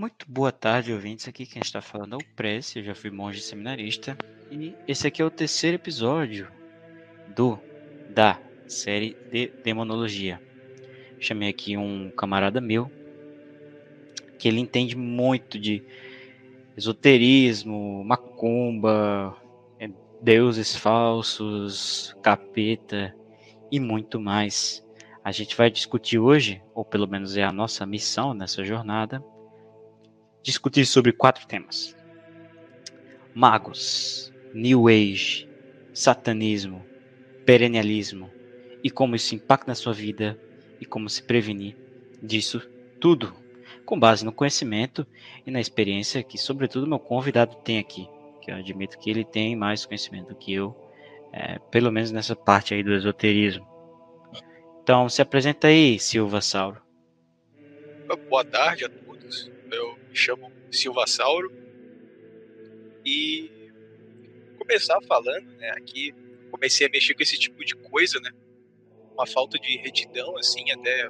Muito boa tarde, ouvintes. Aqui quem está falando é o Prece, eu já fui monge seminarista. E esse aqui é o terceiro episódio do da série de Demonologia. Chamei aqui um camarada meu que ele entende muito de esoterismo, macumba, é, deuses falsos, capeta e muito mais. A gente vai discutir hoje, ou pelo menos é a nossa missão nessa jornada, discutir sobre quatro temas: magos, New Age, satanismo, perennialismo e como isso impacta na sua vida e como se prevenir disso tudo, com base no conhecimento e na experiência que, sobretudo, meu convidado tem aqui, que eu admito que ele tem mais conhecimento do que eu, é, pelo menos nessa parte aí do esoterismo. Então, se apresenta aí, Silva Sauro. Boa tarde a todos. Eu me chamo Silva Sauro e começar falando, né, aqui comecei a mexer com esse tipo de coisa, né? Uma falta de retidão assim, até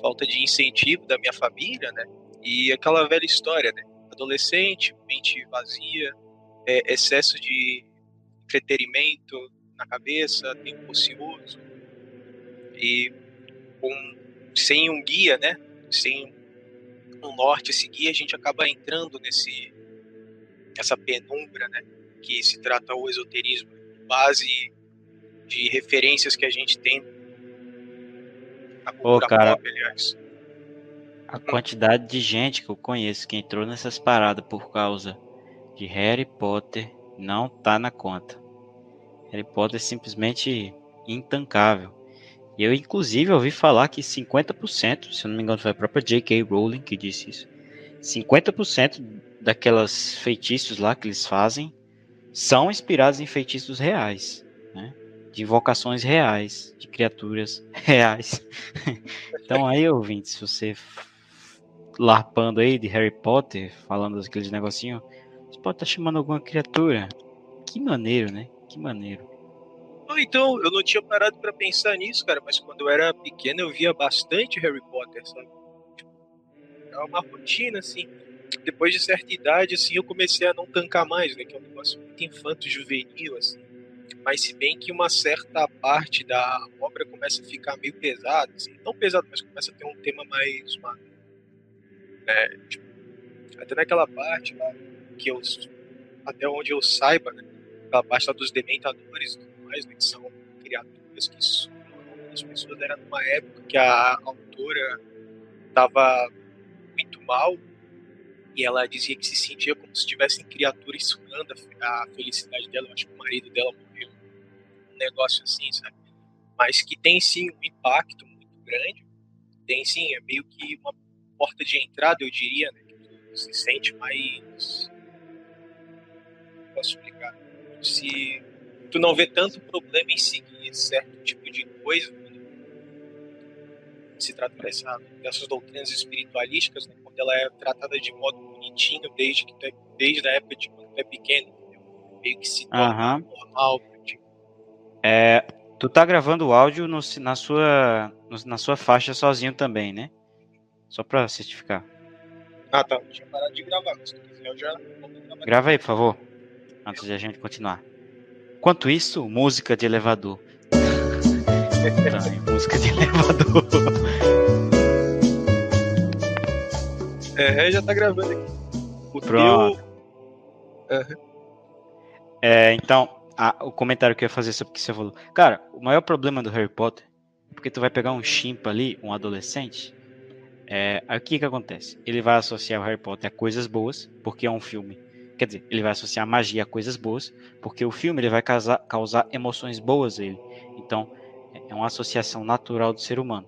falta de incentivo da minha família, né? E aquela velha história, né? Adolescente, mente vazia, é, excesso de entretenimento na cabeça, tempo ocioso e com, sem um guia, né? Sem um norte a seguir, a gente acaba entrando nesse essa penumbra, né? Que se trata o esoterismo, base de referências que a gente tem na cultura Ô, cara, pop, aliás. A quantidade de gente que eu conheço que entrou nessas paradas por causa de Harry Potter não tá na conta. Harry Potter é simplesmente intancável. Eu, inclusive, ouvi falar que 50%, se eu não me engano, foi a própria J.K. Rowling que disse isso. 50% daquelas feitiços lá que eles fazem são inspirados em feitiços reais, né? De invocações reais, de criaturas reais. então aí, ouvinte, se você larpando aí de Harry Potter, falando aqueles negocinho, você pode estar tá chamando alguma criatura. Que maneiro, né? Que maneiro. Então, eu não tinha parado para pensar nisso, cara, mas quando eu era pequeno eu via bastante Harry Potter, sabe? Era uma rotina, assim. Depois de certa idade, assim, eu comecei a não tancar mais, né? Que é um negócio muito infanto-juvenil, assim. Mas se bem que uma certa parte da obra começa a ficar meio pesada, assim, não pesado, mas começa a ter um tema mais né, tipo, até naquela parte lá que eu até onde eu saiba, né, aquela parte lá dos dementadores mais, né, que são criaturas que sugam as pessoas. Era numa época que a autora estava muito mal e ela dizia que se sentia como se tivessem criaturas sugando a felicidade dela. Eu acho que o marido dela morreu. Um negócio assim, sabe? Mas que tem sim um impacto muito grande. Tem sim, é meio que uma porta de entrada, eu diria, né? Que se sente mais. Posso explicar? Se tu não vê tanto problema em seguir certo tipo de coisa se trata dessa, dessas doutrinas espiritualísticas, né, quando ela é tratada de modo bonitinho desde que é, desde a época de quando tu é pequeno, meio que se torna uhum. normal. Tipo. É, tu tá gravando o áudio no, na sua no, na sua faixa sozinho também, né? Só para certificar. Ah, tá. Deixa eu parar de gravar. Se tu quiser, eu já. Grava aí, por favor. Antes de a gente continuar. Enquanto isso, música de elevador. tá, música de elevador. É, já tá gravando aqui. O Pronto. Teu... Uhum. É, então, a, o comentário que eu ia fazer sobre o que você falou. Cara, o maior problema do Harry Potter é porque tu vai pegar um chimpa ali, um adolescente. É, aí o que que acontece? Ele vai associar o Harry Potter a coisas boas, porque é um filme Quer dizer, ele vai associar magia a coisas boas, porque o filme ele vai causar, causar emoções boas a ele. Então, é uma associação natural do ser humano.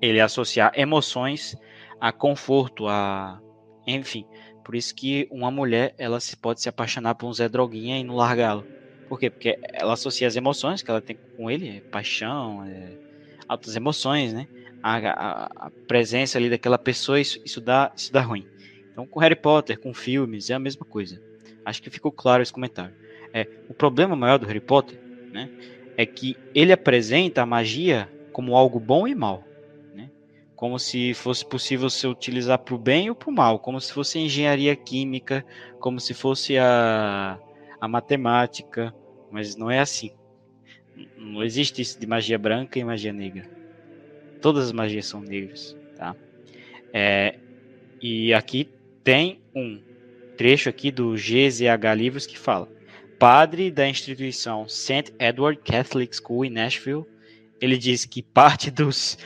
Ele associar emoções a conforto, a enfim. Por isso que uma mulher ela se pode se apaixonar por um Zé Droguinha e não largá-lo. Por quê? Porque ela associa as emoções que ela tem com ele, é paixão, é, altas emoções, né? A, a, a, presença ali daquela pessoa, isso, isso, dá, isso dá ruim. Então, com Harry Potter, com filmes, é a mesma coisa. Acho que ficou claro esse comentário. É, o problema maior do Harry Potter né, é que ele apresenta a magia como algo bom e mal. Né? como se fosse possível se utilizar para o bem ou para o mal, como se fosse engenharia química, como se fosse a, a matemática, mas não é assim. Não existe isso de magia branca e magia negra. Todas as magias são negras, tá? É, e aqui tem um trecho aqui do GZH Livros que fala: Padre da instituição St. Edward Catholic School em Nashville, ele diz que parte dos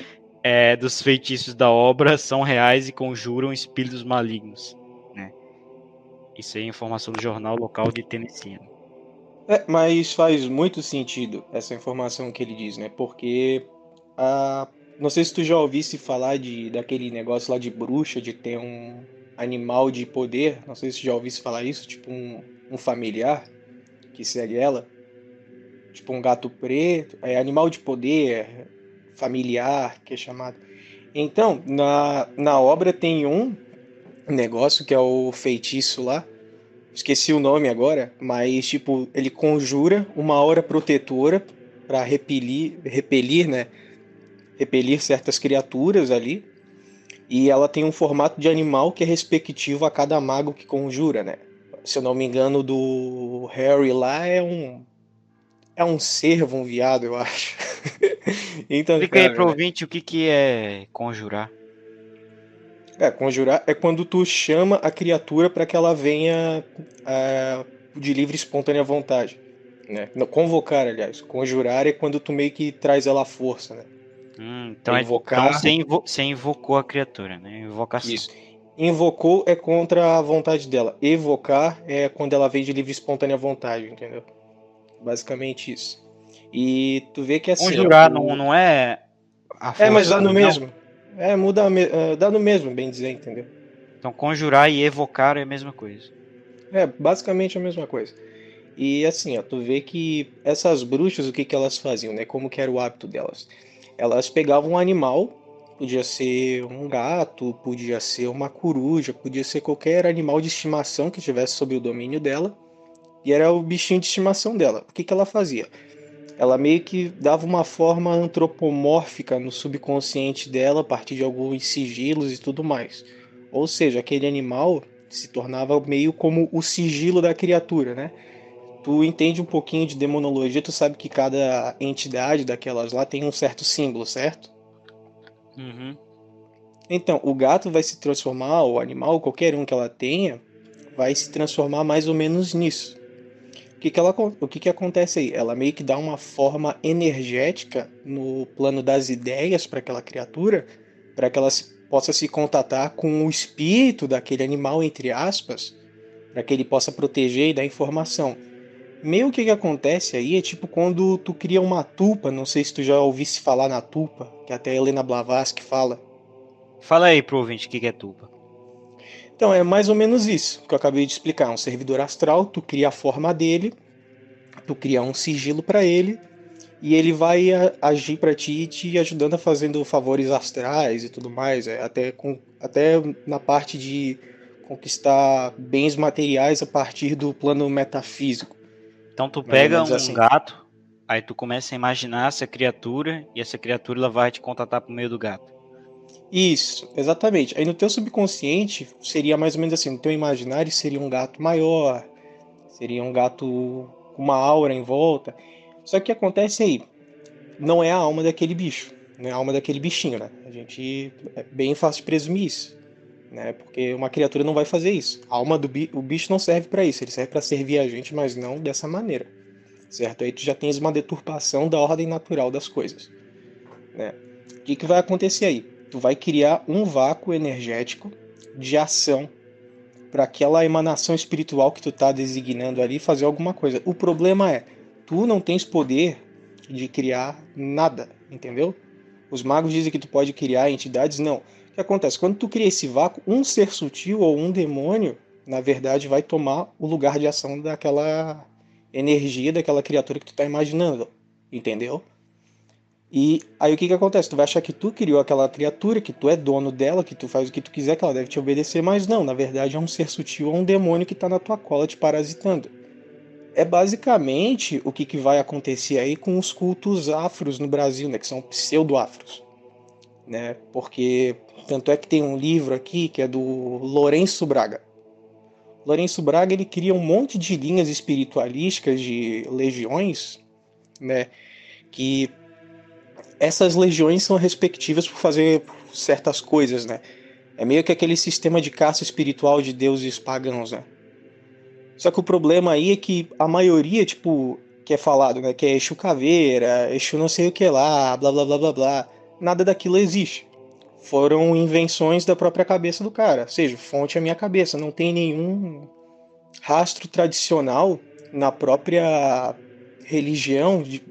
é, dos feitiços da obra são reais e conjuram espíritos malignos. Né? Isso aí é informação do jornal local de Tennessee. Né? É, mas faz muito sentido essa informação que ele diz, né? Porque a não sei se tu já ouvisse falar de daquele negócio lá de bruxa, de ter um animal de poder. Não sei se já ouvisse falar isso, tipo um, um familiar que segue ela. Tipo um gato preto, é animal de poder, familiar, que é chamado. Então, na, na obra tem um negócio que é o feitiço lá. Esqueci o nome agora, mas tipo, ele conjura uma aura protetora para repelir, repelir, né? Repelir certas criaturas ali. E ela tem um formato de animal que é respectivo a cada mago que conjura, né? Se eu não me engano, do Harry lá é um é um cervo, um viado, eu acho. então, Explica cara, aí pro ouvinte o que, que é conjurar. É, conjurar é quando tu chama a criatura para que ela venha uh, de livre e espontânea vontade. Né? Convocar, aliás. Conjurar é quando tu meio que traz ela à força, né? Hum, então, é, invocar... então você, invo... você invocou a criatura, né? Invocação. Isso. Invocou é contra a vontade dela. Evocar é quando ela vem de livre e espontânea vontade, entendeu? Basicamente isso. E tu vê que assim. Conjurar não, não é. é, mas dá no não. mesmo. É, muda. Uh, dá no mesmo, bem dizer, entendeu? Então conjurar e evocar é a mesma coisa. É, basicamente a mesma coisa. E assim, ó, tu vê que essas bruxas, o que, que elas faziam, né? Como que era o hábito delas? Elas pegavam um animal, podia ser um gato, podia ser uma coruja, podia ser qualquer animal de estimação que estivesse sob o domínio dela, e era o bichinho de estimação dela. O que, que ela fazia? Ela meio que dava uma forma antropomórfica no subconsciente dela a partir de alguns sigilos e tudo mais. Ou seja, aquele animal se tornava meio como o sigilo da criatura, né? Tu entende um pouquinho de demonologia, tu sabe que cada entidade daquelas lá tem um certo símbolo, certo? Uhum. Então, o gato vai se transformar, o animal, qualquer um que ela tenha, vai se transformar mais ou menos nisso que, que, ela, o que, que acontece aí? Ela meio que dá uma forma energética no plano das ideias para aquela criatura, para que ela possa se contatar com o espírito daquele animal, entre aspas, para que ele possa proteger e dar informação. Meio que que acontece aí é tipo quando tu cria uma tupa, não sei se tu já ouvisse falar na tupa, que até a Helena Blavatsky fala. Fala aí pro ouvinte o que é tupa. Então é mais ou menos isso que eu acabei de explicar. Um servidor astral, tu cria a forma dele, tu cria um sigilo para ele e ele vai agir para ti, te ajudando a fazendo favores astrais e tudo mais, é, até com, até na parte de conquistar bens materiais a partir do plano metafísico. Então tu pega um assim. gato, aí tu começa a imaginar essa criatura e essa criatura ela vai te contatar por meio do gato. Isso, exatamente. Aí no teu subconsciente seria mais ou menos assim, no teu imaginário seria um gato maior, seria um gato com uma aura em volta. Só que acontece aí, não é a alma daquele bicho, não é a alma daquele bichinho, né? A gente é bem fácil de presumir isso, né? Porque uma criatura não vai fazer isso. A alma do bicho, o bicho não serve para isso, ele serve para servir a gente, mas não dessa maneira. Certo? Aí tu já tens uma deturpação da ordem natural das coisas, né? O que, que vai acontecer aí? tu vai criar um vácuo energético de ação para aquela emanação espiritual que tu tá designando ali fazer alguma coisa. O problema é, tu não tens poder de criar nada, entendeu? Os magos dizem que tu pode criar entidades, não. Que acontece? Quando tu cria esse vácuo, um ser sutil ou um demônio, na verdade, vai tomar o lugar de ação daquela energia daquela criatura que tu tá imaginando, entendeu? E aí o que que acontece? Tu vai achar que tu criou aquela criatura, que tu é dono dela, que tu faz o que tu quiser, que ela deve te obedecer, mas não, na verdade é um ser sutil, é um demônio que tá na tua cola te parasitando. É basicamente o que, que vai acontecer aí com os cultos afros no Brasil, né, que são pseudo-afros. né? Porque tanto é que tem um livro aqui que é do Lourenço Braga. Lourenço Braga ele cria um monte de linhas espiritualísticas de legiões, né? Que essas legiões são respectivas por fazer certas coisas, né? É meio que aquele sistema de caça espiritual de deuses pagãos, né? Só que o problema aí é que a maioria, tipo, que é falado, né? Que é Exu Caveira, Exu não sei o que lá, blá blá blá blá blá. Nada daquilo existe. Foram invenções da própria cabeça do cara. Ou seja, fonte é a minha cabeça. Não tem nenhum rastro tradicional na própria religião de,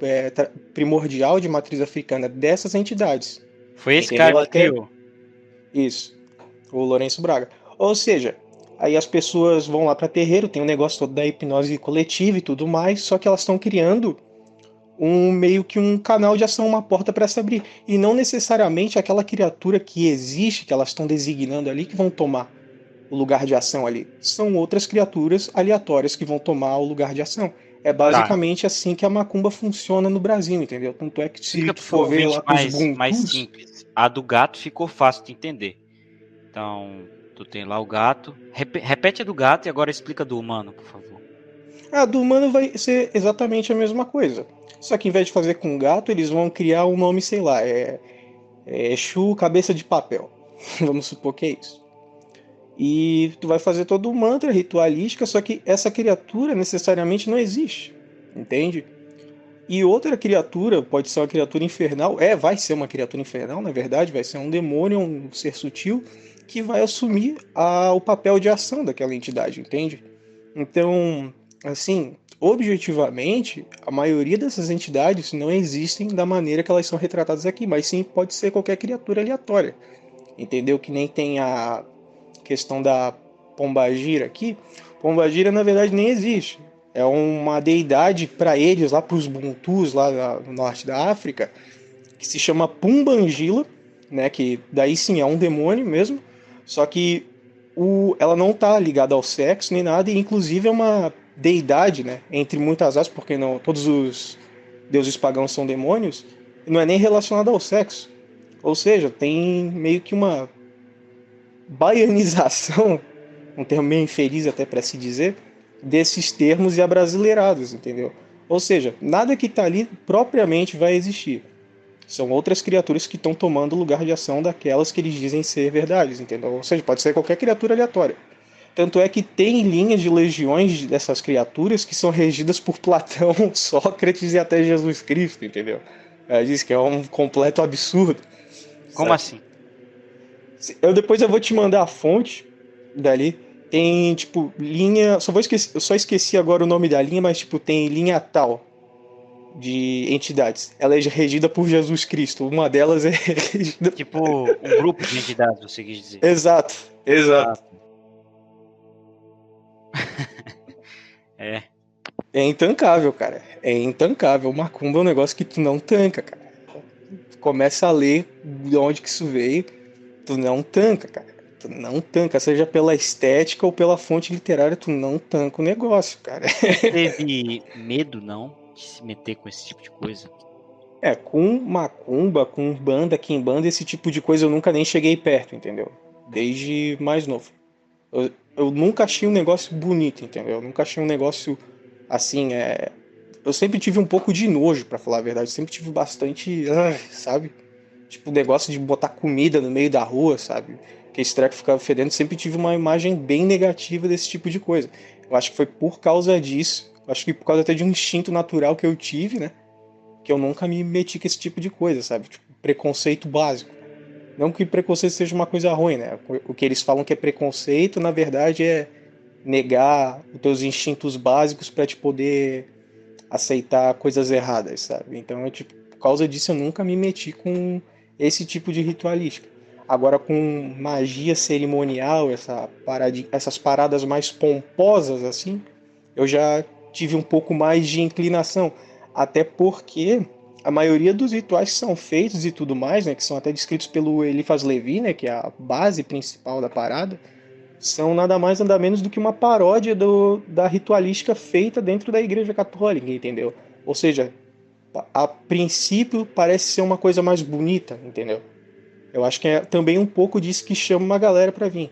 é, primordial de matriz africana dessas entidades. Foi esse Entendeu? cara que criou. Isso, o Lourenço Braga. Ou seja, aí as pessoas vão lá para terreiro, tem o um negócio todo da hipnose coletiva e tudo mais, só que elas estão criando um meio que um canal de ação, uma porta para se abrir. E não necessariamente aquela criatura que existe, que elas estão designando ali, que vão tomar o lugar de ação ali. São outras criaturas aleatórias que vão tomar o lugar de ação. É basicamente tá. assim que a macumba funciona no Brasil, entendeu? Tanto é que se tu for ver lá mais, mais simples. A do gato ficou fácil de entender. Então, tu tem lá o gato. Repete a do gato e agora explica do humano, por favor. A do humano vai ser exatamente a mesma coisa. Só que em vez de fazer com gato, eles vão criar um nome, sei lá, é, é Exu Cabeça de Papel. Vamos supor que é isso. E tu vai fazer todo o mantra ritualística, só que essa criatura necessariamente não existe, entende? E outra criatura, pode ser uma criatura infernal, é, vai ser uma criatura infernal, na verdade, vai ser um demônio, um ser sutil, que vai assumir a, o papel de ação daquela entidade, entende? Então, assim, objetivamente, a maioria dessas entidades não existem da maneira que elas são retratadas aqui, mas sim pode ser qualquer criatura aleatória, entendeu? Que nem tem a questão da Pombagira aqui, Pombagira na verdade nem existe. É uma deidade para eles, lá para os Buntus, lá no norte da África, que se chama Pumbangila, né, que daí sim é um demônio mesmo, só que o, ela não está ligada ao sexo nem nada, e inclusive é uma deidade, né, entre muitas aspas, porque não todos os deuses pagãos são demônios, não é nem relacionada ao sexo. Ou seja, tem meio que uma baianização, um termo meio infeliz até para se dizer, desses termos e abrasileirados, entendeu? Ou seja, nada que está ali propriamente vai existir. São outras criaturas que estão tomando lugar de ação daquelas que eles dizem ser verdades, entendeu? Ou seja, pode ser qualquer criatura aleatória. Tanto é que tem linhas de legiões dessas criaturas que são regidas por Platão, Sócrates e até Jesus Cristo, entendeu? Ela diz que é um completo absurdo. Como sabe? assim? Eu depois eu vou te mandar a fonte dali. Tem, tipo, linha. Só vou esquecer. Eu só esqueci agora o nome da linha, mas tipo, tem linha tal de entidades. Ela é regida por Jesus Cristo. Uma delas é regida. Tipo, um grupo de entidades, você quis dizer. Exato, exato. é. É intancável, cara. É intancável. Macumba é um negócio que tu não tanca, cara. Começa a ler de onde que isso veio tu não tanca, cara. Tu não tanca, seja pela estética ou pela fonte literária, tu não tanca o negócio, cara. Teve medo, não, de se meter com esse tipo de coisa? É, com macumba, com banda, banda, esse tipo de coisa eu nunca nem cheguei perto, entendeu? Desde mais novo. Eu, eu nunca achei um negócio bonito, entendeu? Eu nunca achei um negócio assim, é... Eu sempre tive um pouco de nojo, para falar a verdade. Eu sempre tive bastante, sabe? Tipo, o negócio de botar comida no meio da rua, sabe? Que esse treco ficava fedendo. Sempre tive uma imagem bem negativa desse tipo de coisa. Eu acho que foi por causa disso. Acho que por causa até de um instinto natural que eu tive, né? Que eu nunca me meti com esse tipo de coisa, sabe? Tipo, preconceito básico. Não que preconceito seja uma coisa ruim, né? O que eles falam que é preconceito, na verdade, é negar os teus instintos básicos para te poder aceitar coisas erradas, sabe? Então, tipo, por causa disso eu nunca me meti com esse tipo de ritualística. Agora, com magia cerimonial, essa parada, essas paradas mais pomposas assim, eu já tive um pouco mais de inclinação. Até porque a maioria dos rituais que são feitos e tudo mais, né, que são até descritos pelo Eliphas Levi, né, que é a base principal da parada, são nada mais nada menos do que uma paródia do, da ritualística feita dentro da Igreja Católica, entendeu? Ou seja, a princípio parece ser uma coisa mais bonita, entendeu? Eu acho que é também um pouco disso que chama uma galera para vir.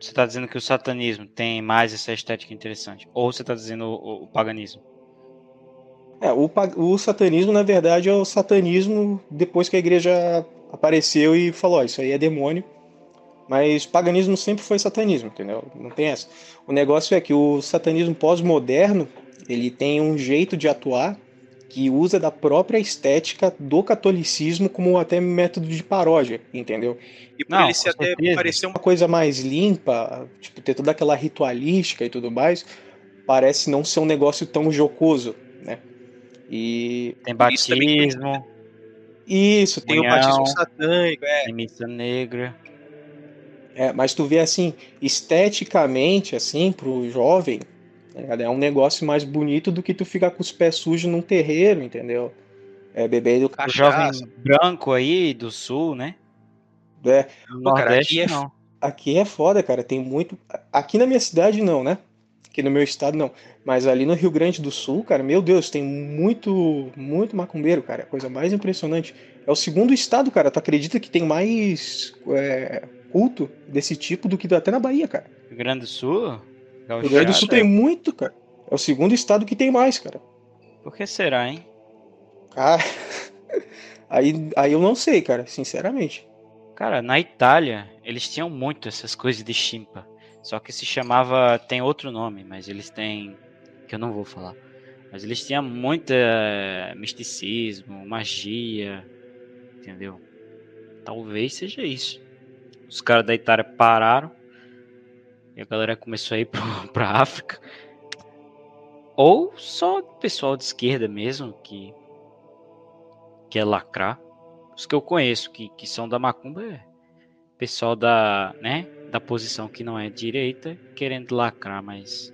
Você está dizendo que o satanismo tem mais essa estética interessante? Ou você está dizendo o, o, paganismo? É, o, o, satanismo, na verdade, é o satanismo depois que a igreja apareceu e falou: oh, isso aí é demônio. Mas paganismo sempre foi satanismo, entendeu? Não tem essa. O negócio é que o satanismo pós-moderno ele tem um jeito de atuar que usa da própria estética do catolicismo como até método de paródia, entendeu? E por Não, ele se até parecer uma coisa mais limpa, tipo, ter toda aquela ritualística e tudo mais, parece não ser um negócio tão jocoso? E tem batismo. Isso, tem o batismo satânico, é. Tem missa negra. É, mas tu vê assim, esteticamente, assim, pro jovem, Tá é um negócio mais bonito do que tu ficar com os pés sujos num terreiro, entendeu? É do cachaça. jovem branco aí do sul, né? É. No Nordeste, cara, aqui é, não. Aqui é foda, cara. Tem muito. Aqui na minha cidade, não, né? Aqui no meu estado, não. Mas ali no Rio Grande do Sul, cara, meu Deus, tem muito, muito macumbeiro, cara. Coisa mais impressionante. É o segundo estado, cara. Tu acredita que tem mais é, culto desse tipo do que até na Bahia, cara? Rio Grande do Sul? O Rio Grande do Sul tem muito, cara. É o segundo estado que tem mais, cara. Por que será, hein? Cara, aí, aí eu não sei, cara, sinceramente. Cara, na Itália, eles tinham muito essas coisas de chimpa. Só que se chamava. Tem outro nome, mas eles têm. que eu não vou falar. Mas eles tinham muito misticismo, magia. Entendeu? Talvez seja isso. Os caras da Itália pararam e a galera começou a ir para a África. Ou só pessoal de esquerda mesmo que quer lacrar. Os que eu conheço que, que são da Macumba é pessoal da, né, da posição que não é direita querendo lacrar, mas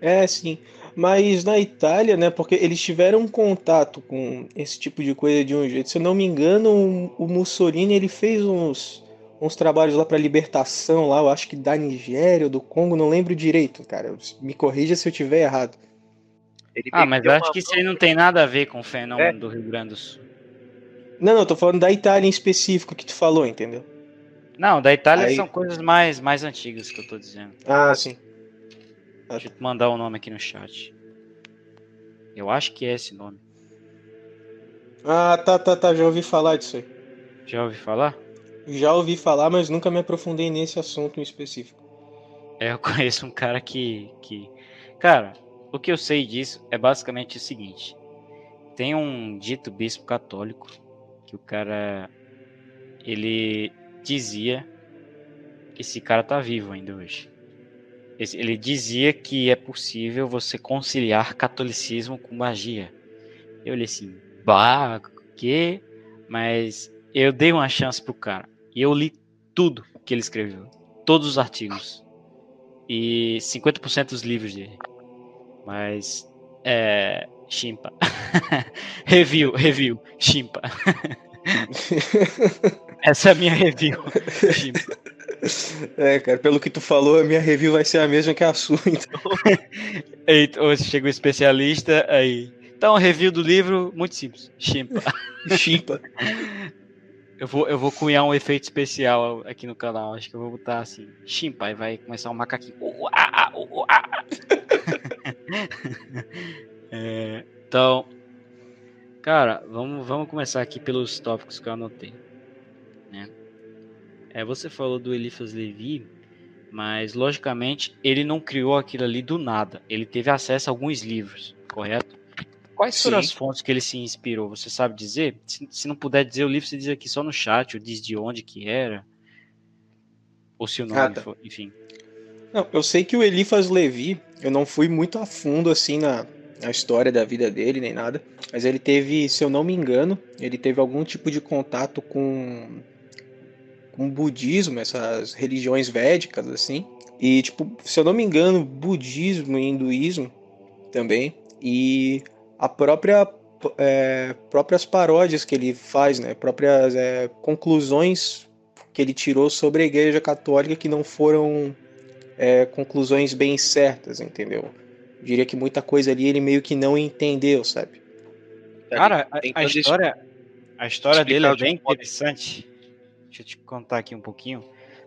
é, sim. Mas na Itália, né, porque eles tiveram contato com esse tipo de coisa de um jeito. Se eu não me engano, o Mussolini ele fez uns uns trabalhos lá para libertação lá, eu acho que da Nigéria ou do Congo, não lembro direito, cara. Me corrija se eu tiver errado. ah, mas eu acho que isso aí não tem nada a ver com o fenômeno é. do Rio Grande do Sul. Não, não, tô falando da Itália em específico que tu falou, entendeu? Não, da Itália aí... são coisas mais, mais antigas que eu tô dizendo. Ah, sim. Deixa eu mandar o nome aqui no chat. Eu acho que é esse nome. Ah, tá, tá, tá. Já ouvi falar disso aí. Já ouvi falar? Já ouvi falar, mas nunca me aprofundei nesse assunto em específico. É, eu conheço um cara que, que. Cara, o que eu sei disso é basicamente o seguinte: tem um dito bispo católico que o cara. Ele dizia. Esse cara tá vivo ainda hoje. Ele dizia que é possível você conciliar catolicismo com magia. Eu olhei assim, bah, que? Mas eu dei uma chance pro cara. E eu li tudo que ele escreveu. Todos os artigos. E 50% dos livros dele. Mas. É. Chimpa. review, review. Chimpa. Essa é a minha review. É, cara, pelo que tu falou, a minha review vai ser a mesma que a sua, então. Eita, hoje chega o um especialista aí. Então, review do livro, muito simples. Chimpa. Chimpa. Eu vou, eu vou cunhar um efeito especial aqui no canal. Acho que eu vou botar assim, chimpa, e vai começar um macaquinho. Uh, ah, uh, uh, ah. é, então, cara, vamos, vamos começar aqui pelos tópicos que eu anotei. Né? É, você falou do Eliphas Levi, mas logicamente ele não criou aquilo ali do nada. Ele teve acesso a alguns livros, correto? Quais foram Sim. as fontes que ele se inspirou? Você sabe dizer? Se, se, não puder dizer o livro, você diz aqui só no chat, ou diz de onde que era. Ou se o nome for, enfim. Não, eu sei que o Eliphas Levi, eu não fui muito a fundo assim na, na história da vida dele, nem nada. Mas ele teve, se eu não me engano, ele teve algum tipo de contato com, com o budismo, essas religiões védicas, assim. E, tipo, se eu não me engano, budismo e hinduísmo também. E a própria é, próprias paródias que ele faz, né? Próprias é, conclusões que ele tirou sobre a Igreja Católica que não foram é, conclusões bem certas, entendeu? Eu diria que muita coisa ali ele meio que não entendeu, sabe? Cara, a, a história A história dele é bem interessante. Deixa eu te contar aqui um pouquinho.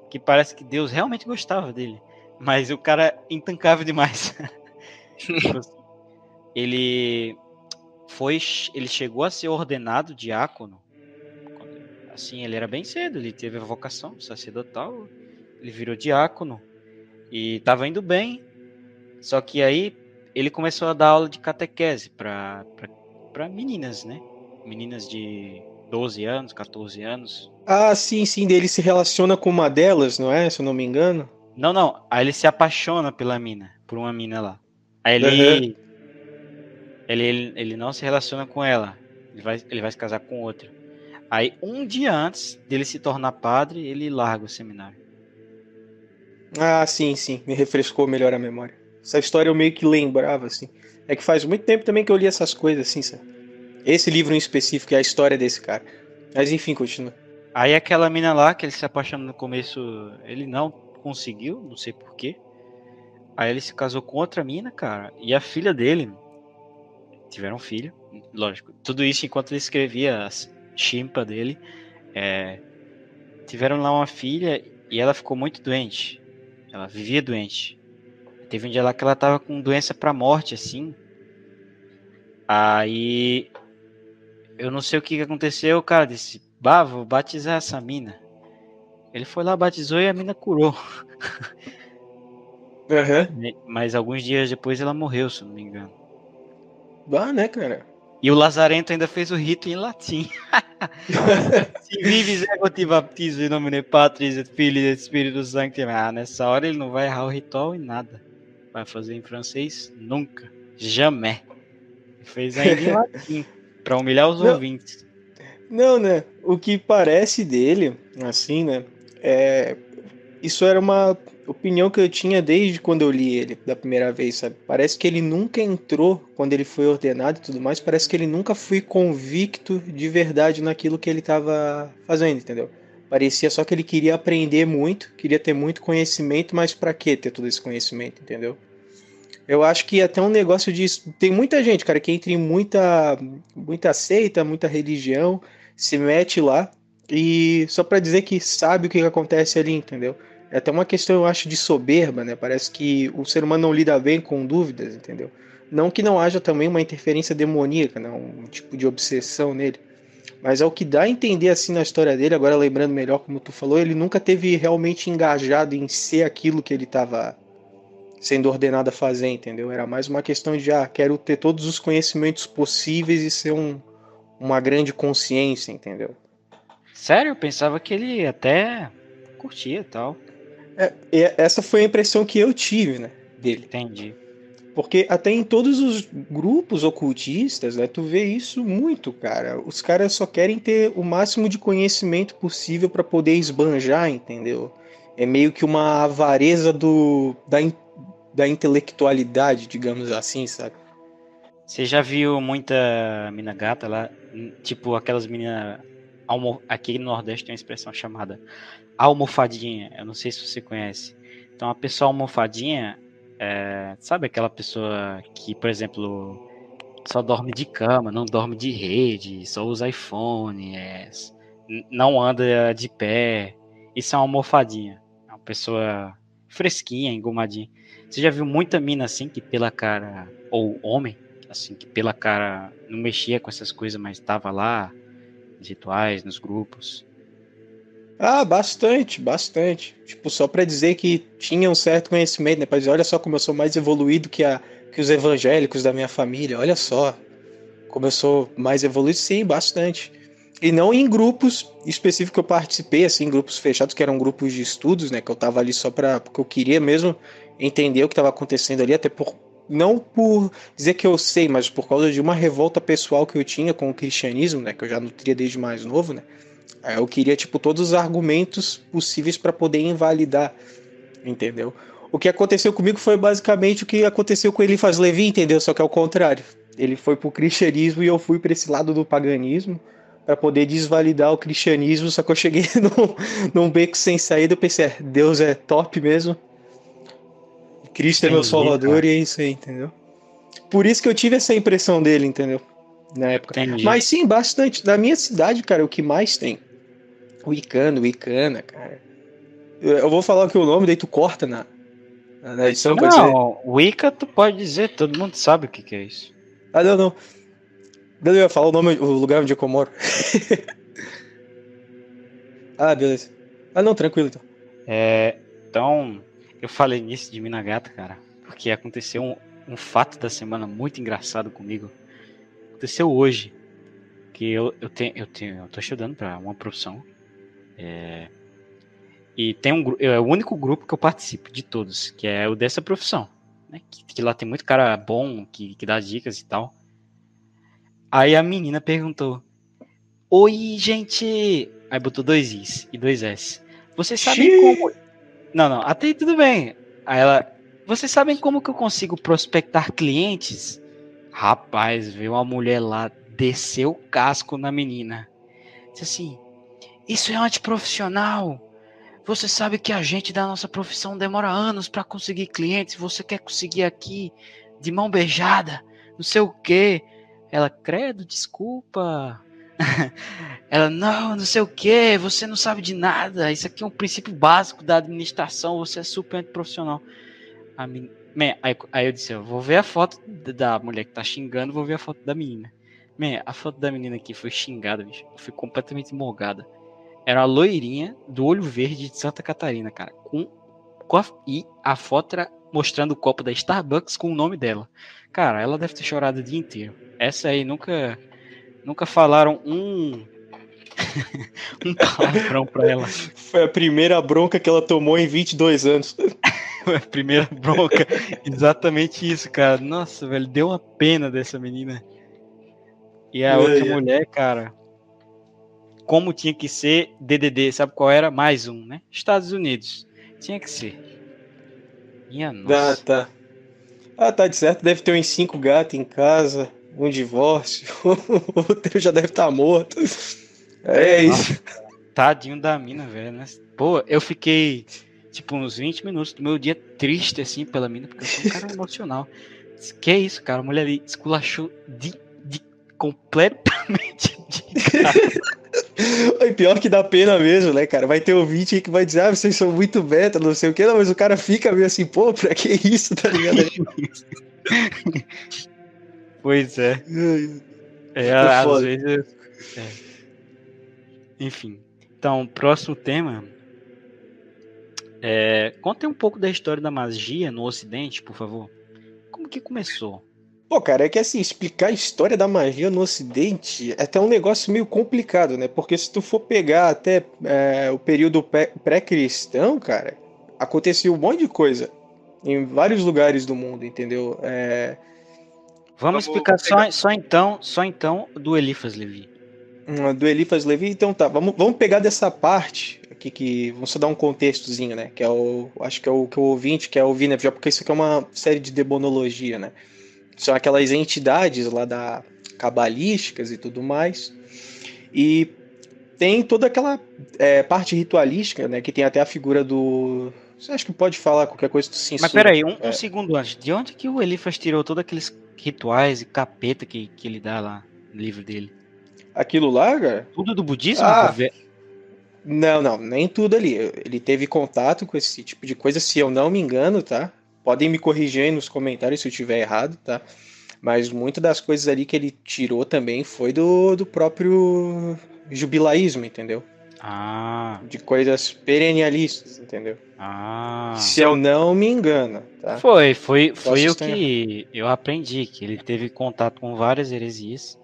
Que parece que Deus realmente gostava dele. Mas o cara é intancável demais. Tipo assim, ele foi. Ele chegou a ser ordenado diácono. Assim, ele era bem cedo, ele teve a vocação sacerdotal. Ele virou diácono. E tava indo bem. Só que aí ele começou a dar aula de catequese para meninas, né? Meninas de 12 anos, 14 anos. Ah, sim, sim, dele se relaciona com uma delas, não é? Se eu não me engano. Não, não. Aí ele se apaixona pela mina, por uma mina lá. Aí ele, uhum. ele, ele, ele não se relaciona com ela. Ele vai, ele vai se casar com outra. Aí, um dia antes dele se tornar padre, ele larga o seminário. Ah, sim, sim. Me refrescou melhor a memória. Essa história eu meio que lembrava, assim. É que faz muito tempo também que eu li essas coisas, assim, sabe? Esse livro em específico é a história desse cara. Mas enfim, continua. Aí aquela mina lá, que ele se apaixonou no começo, ele não conseguiu, não sei porquê. Aí ele se casou com outra mina, cara. E a filha dele tiveram um filho, lógico. Tudo isso enquanto ele escrevia a chimpa dele. É, tiveram lá uma filha e ela ficou muito doente. Ela vivia doente. Teve um dia lá que ela tava com doença pra morte, assim. Aí. Eu não sei o que, que aconteceu, o cara disse: Bah, vou batizar essa mina. Ele foi lá, batizou e a mina curou. Uhum. Mas alguns dias depois ela morreu, se não me engano. Bah, né, cara? E o Lazarento ainda fez o rito em latim. Se vives ego te baptizo em nome de Patris et Filho e Espírito Santo. Ah, nessa hora ele não vai errar o ritual em nada. Vai fazer em francês? Nunca. Jamais. Fez ainda em latim. Pra humilhar os não, ouvintes. Não, né? O que parece dele, assim, né? É... Isso era uma opinião que eu tinha desde quando eu li ele da primeira vez, sabe? Parece que ele nunca entrou quando ele foi ordenado e tudo mais, parece que ele nunca foi convicto de verdade naquilo que ele estava fazendo, entendeu? Parecia só que ele queria aprender muito, queria ter muito conhecimento, mas para que ter todo esse conhecimento, entendeu? Eu acho que até um negócio disso. Tem muita gente, cara, que entra em muita, muita seita, muita religião, se mete lá e só para dizer que sabe o que acontece ali, entendeu? É até uma questão, eu acho, de soberba, né? Parece que o ser humano não lida bem com dúvidas, entendeu? Não que não haja também uma interferência demoníaca, né? um tipo de obsessão nele. Mas é o que dá a entender assim na história dele, agora lembrando melhor como tu falou, ele nunca teve realmente engajado em ser aquilo que ele estava sendo ordenado a fazer, entendeu? Era mais uma questão de, ah, quero ter todos os conhecimentos possíveis e ser um, uma grande consciência, entendeu? Sério? Eu pensava que ele até curtia e tal. É, essa foi a impressão que eu tive, né, dele. Entendi. Porque até em todos os grupos ocultistas, né, tu vê isso muito, cara. Os caras só querem ter o máximo de conhecimento possível para poder esbanjar, entendeu? É meio que uma avareza do, da, da intelectualidade, digamos assim, sabe? Você já viu muita mina gata lá? Tipo aquelas meninas. Aqui no Nordeste tem uma expressão chamada almofadinha. Eu não sei se você conhece. Então, a pessoa almofadinha, é, sabe aquela pessoa que, por exemplo, só dorme de cama, não dorme de rede, só usa iPhone, é, não anda de pé. Isso é uma almofadinha. É uma pessoa fresquinha, engomadinha. Você já viu muita mina assim que pela cara, ou homem, assim, que pela cara não mexia com essas coisas, mas estava lá, nos rituais, nos grupos. Ah, bastante, bastante. Tipo, só para dizer que tinha um certo conhecimento, né? Pra dizer, olha só como eu sou mais evoluído que, a, que os evangélicos da minha família, olha só. Como eu sou mais evoluído, sim, bastante. E não em grupos específicos que eu participei, assim, grupos fechados, que eram grupos de estudos, né? Que eu tava ali só pra. porque eu queria mesmo entender o que estava acontecendo ali, até por. Não por dizer que eu sei, mas por causa de uma revolta pessoal que eu tinha com o cristianismo, né? Que eu já nutria desde mais novo, né? Eu queria, tipo, todos os argumentos possíveis para poder invalidar, entendeu? O que aconteceu comigo foi basicamente o que aconteceu com Eliphas Levi, entendeu? Só que ao contrário. Ele foi pro cristianismo e eu fui para esse lado do paganismo para poder desvalidar o cristianismo, só que eu cheguei num, num beco sem saída, eu pensei, é, Deus é top mesmo. Cristo é meu salvador e é isso aí, entendeu? Por isso que eu tive essa impressão dele, entendeu? na época. Entendi. Mas sim, bastante. Da minha cidade, cara, o que mais tem? O Icano, o Icana, cara. Eu vou falar aqui o nome, daí tu corta na, na edição. Não, Wicca tu pode dizer, todo mundo sabe o que, que é isso. Ah, não, não. Eu ia falar o nome, o lugar onde eu moro. ah, beleza. Ah, não, tranquilo então. É, então, eu falei nisso de Minagata, cara, porque aconteceu um, um fato da semana muito engraçado comigo. Aconteceu hoje, que eu, eu tenho, eu tenho, eu tô estudando para uma profissão. É, e tem um é o único grupo que eu participo de todos, que é o dessa profissão. Né? Que, que lá tem muito cara bom, que, que dá dicas e tal. Aí a menina perguntou: Oi, gente! Aí botou dois Is e dois S. Vocês sabem Xiii. como. Não, não, até aí tudo bem. Aí ela. Vocês sabem como que eu consigo prospectar clientes? Rapaz, veio uma mulher lá, desceu o casco na menina. Disse assim: Isso é antiprofissional. Você sabe que a gente da nossa profissão demora anos para conseguir clientes. Você quer conseguir aqui de mão beijada, não sei o quê. Ela, credo, desculpa. Ela, não, não sei o que, você não sabe de nada. Isso aqui é um princípio básico da administração, você é super profissional. Min... Aí, aí, eu disse, eu vou ver a foto da mulher que tá xingando, vou ver a foto da menina. Man, a foto da menina aqui foi xingada, bicho. Foi completamente morgada. Era a loirinha do olho verde de Santa Catarina, cara. Com, com a, e a foto era mostrando o copo da Starbucks com o nome dela. Cara, ela deve ter chorado o dia inteiro. Essa aí nunca nunca falaram um um palavrão pra ela. Foi a primeira bronca que ela tomou em 22 anos. Foi a primeira bronca. Exatamente isso, cara. Nossa, velho, deu uma pena dessa menina. E a é, outra é. mulher, cara, como tinha que ser DDD, sabe qual era? Mais um, né? Estados Unidos. Tinha que ser. Minha nossa. Ah, tá. Ah, tá de certo. Deve ter uns cinco gatos em casa, um divórcio, o outro já deve estar tá morto. É isso. Tadinho da mina, velho, né? Pô, eu fiquei, tipo, uns 20 minutos do meu dia triste, assim, pela mina, porque eu sou um cara emocional. Que é isso, cara? A mulher ali esculachou de, de completamente de. E pior que dá pena mesmo, né, cara? Vai ter ouvinte aí que vai dizer, ah, vocês são muito beta, não sei o que, não, mas o cara fica meio assim, pô, pra que isso, tá ligado? pois é. É, às foda. vezes. É. Enfim. Então, próximo tema. É, conte um pouco da história da magia no Ocidente, por favor. Como que começou? Pô, cara, é que assim, explicar a história da magia no Ocidente é até um negócio meio complicado, né? Porque se tu for pegar até é, o período pré-cristão, cara, acontecia um monte de coisa em vários lugares do mundo, entendeu? É... Vamos explicar só, só então, só então do Elifas Levi. Hum, do Elifas Levi, então tá, vamos, vamos pegar dessa parte aqui que vamos só dar um contextozinho, né? Que é o, acho que é o que o ouvinte quer ouvir, né? Já porque isso aqui é uma série de demonologia, né? são aquelas entidades lá da cabalísticas e tudo mais. E tem toda aquela é, parte ritualística, né? Que tem até a figura do. Você acha que pode falar qualquer coisa do censura? Mas peraí, um, é. um segundo antes. De onde que o Elifas tirou todos aqueles rituais e capeta que, que ele dá lá no livro dele? Aquilo lá, cara? Tudo do budismo? Ah, não, não, nem tudo ali. Ele teve contato com esse tipo de coisa, se eu não me engano, tá? Podem me corrigir aí nos comentários se eu estiver errado, tá? Mas muitas das coisas ali que ele tirou também foi do, do próprio jubilaísmo, entendeu? Ah. De coisas perennialistas, entendeu? Ah. Se eu não me engano, tá? Foi, foi, foi o que eu aprendi, que ele teve contato com várias heresias.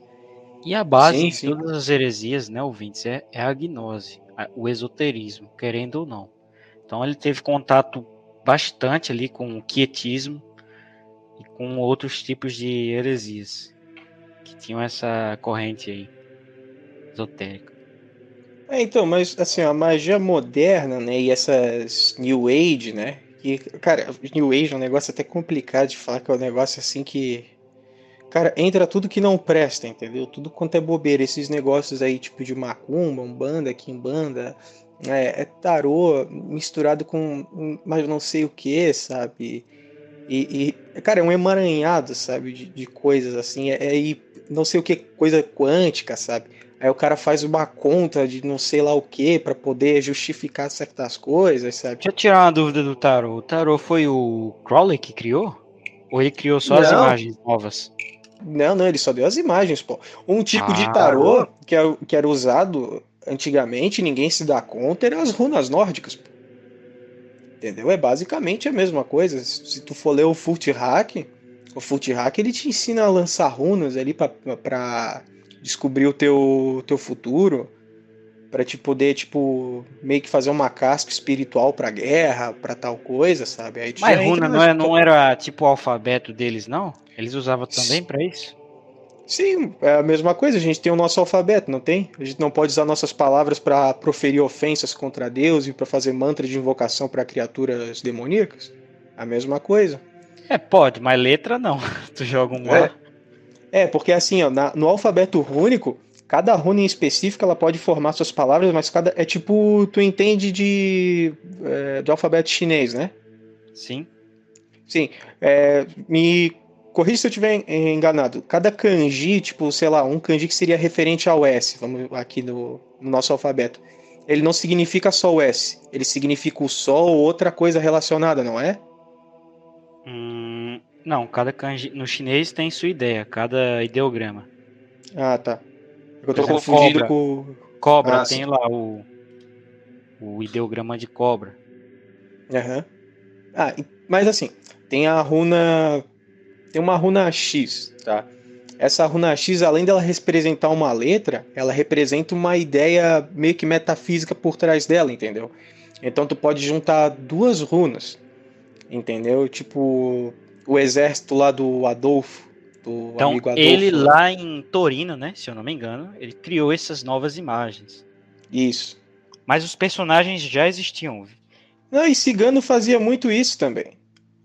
E a base sim, de sim. todas as heresias, né, ouvintes, é, é a gnose, o esoterismo, querendo ou não. Então ele teve contato bastante ali com o quietismo e com outros tipos de heresias que tinham essa corrente aí esotérica. É, então, mas assim, a magia moderna, né, e essas New Age, né, que, cara, New Age é um negócio até complicado de falar, que é um negócio assim que, cara, entra tudo que não presta, entendeu? Tudo quanto é bobeira, esses negócios aí, tipo de macumba, umbanda, quimbanda, é, é tarô misturado com mas não sei o que, sabe? E, e, cara, é um emaranhado, sabe, de, de coisas assim. É, é, não sei o que, coisa quântica, sabe? Aí o cara faz uma conta de não sei lá o que para poder justificar certas coisas, sabe? Deixa eu tirar uma dúvida do Tarot. O Tarot foi o Crowley que criou? Ou ele criou só não. as imagens novas? Não, não, ele só deu as imagens, pô. Um tipo ah, de tarô que era, que era usado antigamente, ninguém se dá conta, eram as runas nórdicas. Pô. Entendeu? É basicamente a mesma coisa. Se tu for ler o Furt Hack, o Furt Hack ele te ensina a lançar runas ali para descobrir o teu, teu futuro, para te poder, tipo, meio que fazer uma casca espiritual pra guerra, pra tal coisa, sabe? Aí Mas runa não, é, não era tipo o alfabeto deles, não? Eles usavam também para isso? Sim, é a mesma coisa. A gente tem o nosso alfabeto, não tem? A gente não pode usar nossas palavras para proferir ofensas contra Deus e para fazer mantra de invocação para criaturas demoníacas? A mesma coisa. É, pode, mas letra não. tu joga um é. É, porque assim, ó, na, no alfabeto rúnico, cada runa em específico ela pode formar suas palavras, mas cada. É tipo, tu entende de, é, de alfabeto chinês, né? Sim. Sim. É, me corrija se eu estiver enganado. Cada kanji, tipo, sei lá, um kanji que seria referente ao S, vamos aqui no, no nosso alfabeto, ele não significa só o S, ele significa o sol ou outra coisa relacionada, não é? Hum, não, cada kanji no chinês tem sua ideia, cada ideograma. Ah, tá. Eu tô confundindo cobra. com cobra ah, tem sim. lá o o ideograma de cobra. Aham. Uhum. Ah, mas assim, tem a runa tem uma runa X, tá? Essa runa X, além dela representar uma letra, ela representa uma ideia meio que metafísica por trás dela, entendeu? Então tu pode juntar duas runas, entendeu? Tipo o exército lá do Adolfo, do então, amigo Adolfo. Ele lá em Torino, né? Se eu não me engano, ele criou essas novas imagens. Isso. Mas os personagens já existiam. Não, e Cigano fazia muito isso também,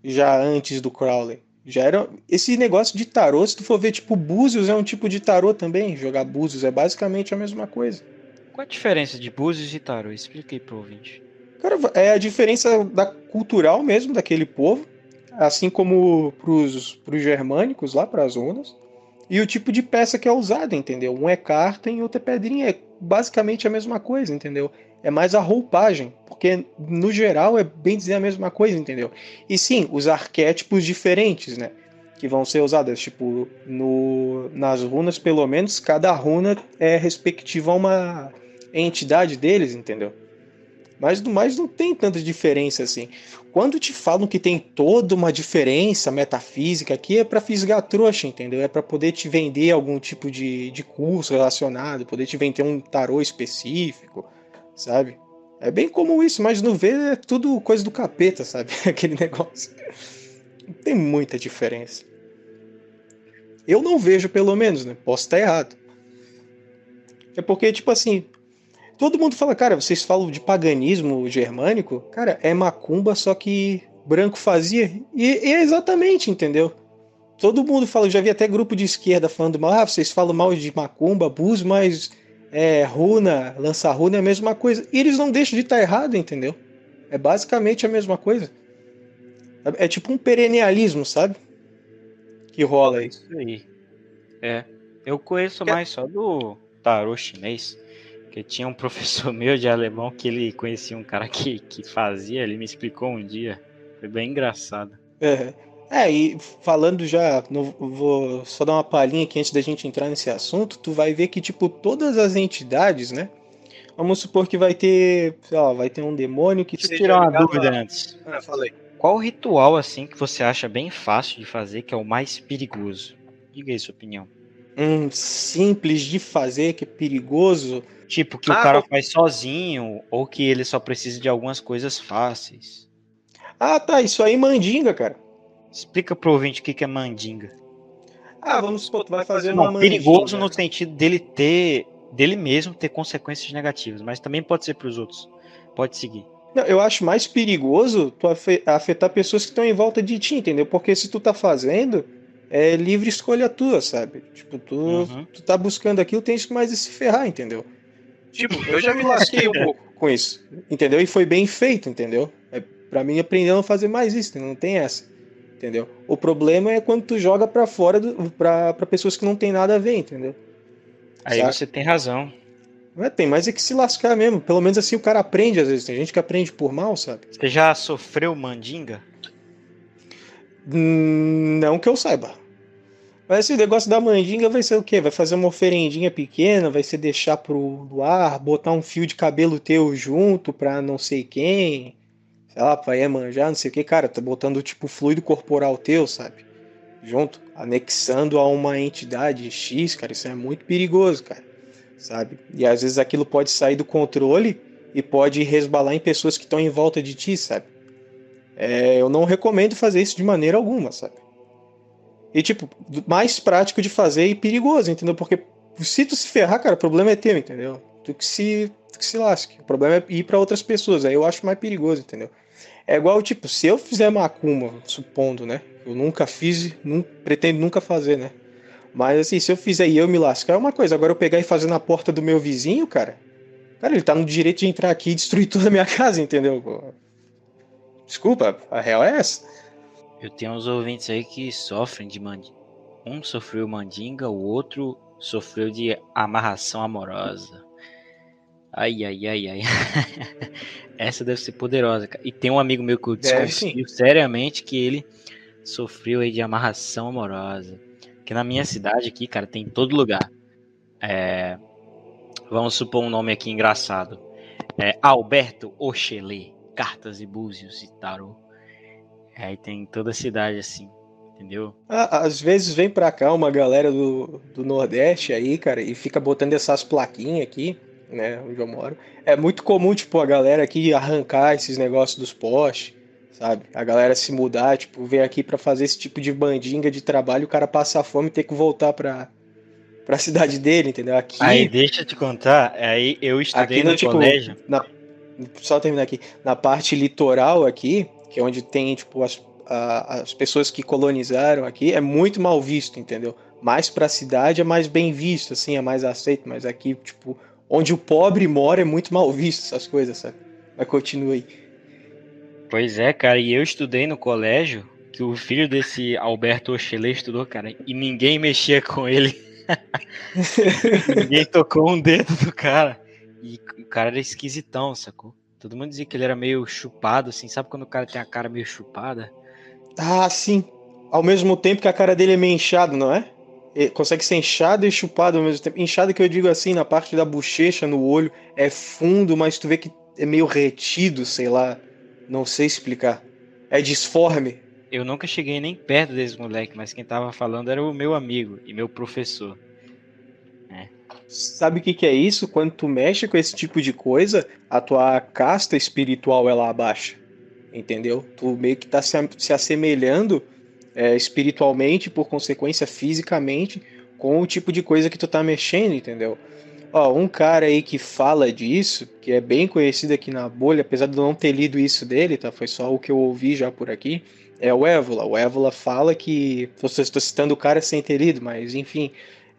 já antes do Crowley. Já era esse negócio de tarô, se tu for ver, tipo, Búzios é um tipo de tarô também. Jogar Búzios é basicamente a mesma coisa. Qual a diferença de Búzios e tarô? Explica aí pro ouvinte. Cara, é a diferença da cultural mesmo daquele povo, assim como pros, pros germânicos lá, para as runas, e o tipo de peça que é usada, entendeu? Um é carta e outro é pedrinha. É basicamente a mesma coisa, entendeu? É mais a roupagem, porque no geral é bem dizer a mesma coisa, entendeu? E sim, os arquétipos diferentes, né? Que vão ser usados, tipo, no, nas runas, pelo menos, cada runa é respectiva a uma entidade deles, entendeu? Mas do mais não tem tanta diferença assim. Quando te falam que tem toda uma diferença metafísica aqui, é para fisgar trouxa, entendeu? É para poder te vender algum tipo de, de curso relacionado, poder te vender um tarô específico sabe? É bem comum isso, mas no ver é tudo coisa do capeta, sabe? Aquele negócio. Não tem muita diferença. Eu não vejo, pelo menos, né? Posso estar errado. É porque, tipo assim, todo mundo fala, cara, vocês falam de paganismo germânico? Cara, é macumba, só que branco fazia. E, e é exatamente, entendeu? Todo mundo fala, já vi até grupo de esquerda falando mal, ah, vocês falam mal de macumba, bus, mas é, runa, lançar runa é a mesma coisa. E eles não deixam de estar errado, entendeu? É basicamente a mesma coisa. É, é tipo um perennialismo, sabe? Que rola aí. Isso aí. É. Eu conheço é. mais só do tarô chinês. Que tinha um professor meu de alemão que ele conhecia um cara que, que fazia, ele me explicou um dia. Foi bem engraçado. É. É, e falando já, no, vou só dar uma palhinha aqui antes da gente entrar nesse assunto, tu vai ver que, tipo, todas as entidades, né? Vamos supor que vai ter, sei lá, vai ter um demônio que... Deixa eu tirar uma dúvida antes. Ah, falei. Qual ritual, assim, que você acha bem fácil de fazer, que é o mais perigoso? Diga aí sua opinião. Um simples de fazer, que é perigoso... Tipo, que ah, o cara faz sozinho, ou que ele só precisa de algumas coisas fáceis. Ah, tá, isso aí mandinga, cara. Explica pro ouvinte o que é mandinga. Ah, vamos supor, tu vai fazer uma mandinga. Perigoso no sentido dele ter, dele mesmo ter consequências negativas, mas também pode ser para os outros. Pode seguir. Não, eu acho mais perigoso tu afetar pessoas que estão em volta de ti, entendeu? Porque se tu tá fazendo, é livre escolha tua, sabe? Tipo, tu, uhum. tu tá buscando aquilo, tem mais de se ferrar, entendeu? Tipo, eu já me lasquei um pouco com isso, entendeu? E foi bem feito, entendeu? É, para mim aprender a fazer mais isso, não tem essa. entendeu? O problema é quando tu joga para fora para pessoas que não tem nada a ver, entendeu? Aí Saca? você tem razão. É, tem mais é que se lascar mesmo. Pelo menos assim o cara aprende às vezes. Tem gente que aprende por mal, sabe? Você já sofreu mandinga? Hum, não que eu saiba. Mas esse negócio da mandinga vai ser o quê? Vai fazer uma oferendinha pequena, vai ser deixar pro ar, botar um fio de cabelo teu junto pra não sei quem, sei lá, pra manjar, não sei o que, cara, tá botando tipo fluido corporal teu, sabe? Junto, anexando a uma entidade X, cara, isso é muito perigoso, cara, sabe? E às vezes aquilo pode sair do controle e pode resbalar em pessoas que estão em volta de ti, sabe? É, eu não recomendo fazer isso de maneira alguma, sabe? E, tipo, mais prático de fazer e perigoso, entendeu? Porque se tu se ferrar, cara, o problema é teu, entendeu? Tu que se, tu que se lasque. O problema é ir para outras pessoas. Aí eu acho mais perigoso, entendeu? É igual, tipo, se eu fizer macumba, supondo, né? Eu nunca fiz, pretendo nunca fazer, né? Mas assim, se eu fizer e eu me lascar é uma coisa. Agora eu pegar e fazer na porta do meu vizinho, cara. Cara, ele tá no direito de entrar aqui e destruir toda a minha casa, entendeu? Desculpa, a real é essa. Eu tenho uns ouvintes aí que sofrem de mandinga. Um sofreu mandinga, o outro sofreu de amarração amorosa. Ai, ai, ai, ai. Essa deve ser poderosa. Cara. E tem um amigo meu que eu desconfio seriamente que ele sofreu aí de amarração amorosa. Que na minha cidade aqui, cara, tem em todo lugar. É... Vamos supor um nome aqui engraçado. É Alberto Oxelê, cartas e búzios e tarô. Aí tem toda a cidade assim, entendeu? Ah, às vezes vem pra cá uma galera do, do Nordeste aí, cara, e fica botando essas plaquinhas aqui, né, onde eu moro. É muito comum, tipo, a galera aqui arrancar esses negócios dos postes, sabe? A galera se mudar, tipo, vem aqui para fazer esse tipo de bandinga de trabalho, o cara passa fome e ter que voltar pra, pra cidade dele, entendeu? Aqui... Aí, deixa eu te contar, aí eu estudei no, no tipo, colégio... Na, só terminar aqui. Na parte litoral aqui, que é onde tem tipo as, a, as pessoas que colonizaram aqui, é muito mal visto, entendeu? Mais para a cidade é mais bem visto, assim, é mais aceito, mas aqui, tipo, onde o pobre mora é muito mal visto essas coisas, sabe? Mas continue aí. Pois é, cara, e eu estudei no colégio que o filho desse Alberto Oxelê estudou, cara, e ninguém mexia com ele. ninguém tocou um dedo do cara. E o cara era esquisitão, sacou? Todo mundo dizia que ele era meio chupado, assim. Sabe quando o cara tem a cara meio chupada? Ah, sim. Ao mesmo tempo que a cara dele é meio inchado, não é? Ele consegue ser inchado e chupado ao mesmo tempo. Inchado que eu digo assim, na parte da bochecha, no olho, é fundo, mas tu vê que é meio retido, sei lá. Não sei explicar. É disforme. Eu nunca cheguei nem perto desse moleque, mas quem tava falando era o meu amigo e meu professor. Sabe o que, que é isso? Quando tu mexe com esse tipo de coisa, a tua casta espiritual ela abaixa. Entendeu? Tu meio que tá se, se assemelhando é, espiritualmente, por consequência, fisicamente, com o tipo de coisa que tu tá mexendo, entendeu? Ó, um cara aí que fala disso, que é bem conhecido aqui na bolha, apesar de eu não ter lido isso dele, tá? Foi só o que eu ouvi já por aqui. É o Évola. O Évola fala que. Estou citando o cara sem ter lido, mas enfim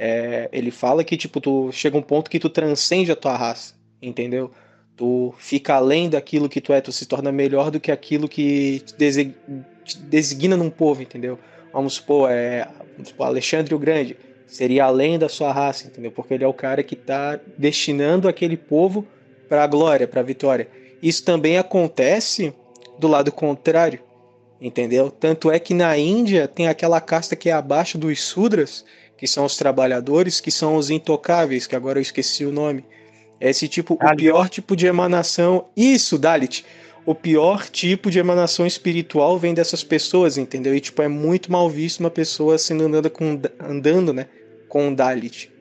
é, ele fala que, tipo, tu chega um ponto que tu transcende a tua raça, entendeu? Tu fica além daquilo que tu é, tu se torna melhor do que aquilo que te, designa num povo, entendeu? Vamos supor, é, vamos supor, Alexandre o Grande seria além da sua raça, entendeu? Porque ele é o cara que está destinando aquele povo para a glória, para a vitória. Isso também acontece do lado contrário, entendeu? Tanto é que na Índia tem aquela casta que é abaixo dos Sudras, que são os trabalhadores, que são os intocáveis, que agora eu esqueci o nome. É esse tipo, Dalit. o pior tipo de emanação. Isso, Dalit. O pior tipo de emanação espiritual vem dessas pessoas, entendeu? E tipo, é muito mal visto uma pessoa sendo andando com andando, né, com um Dalit.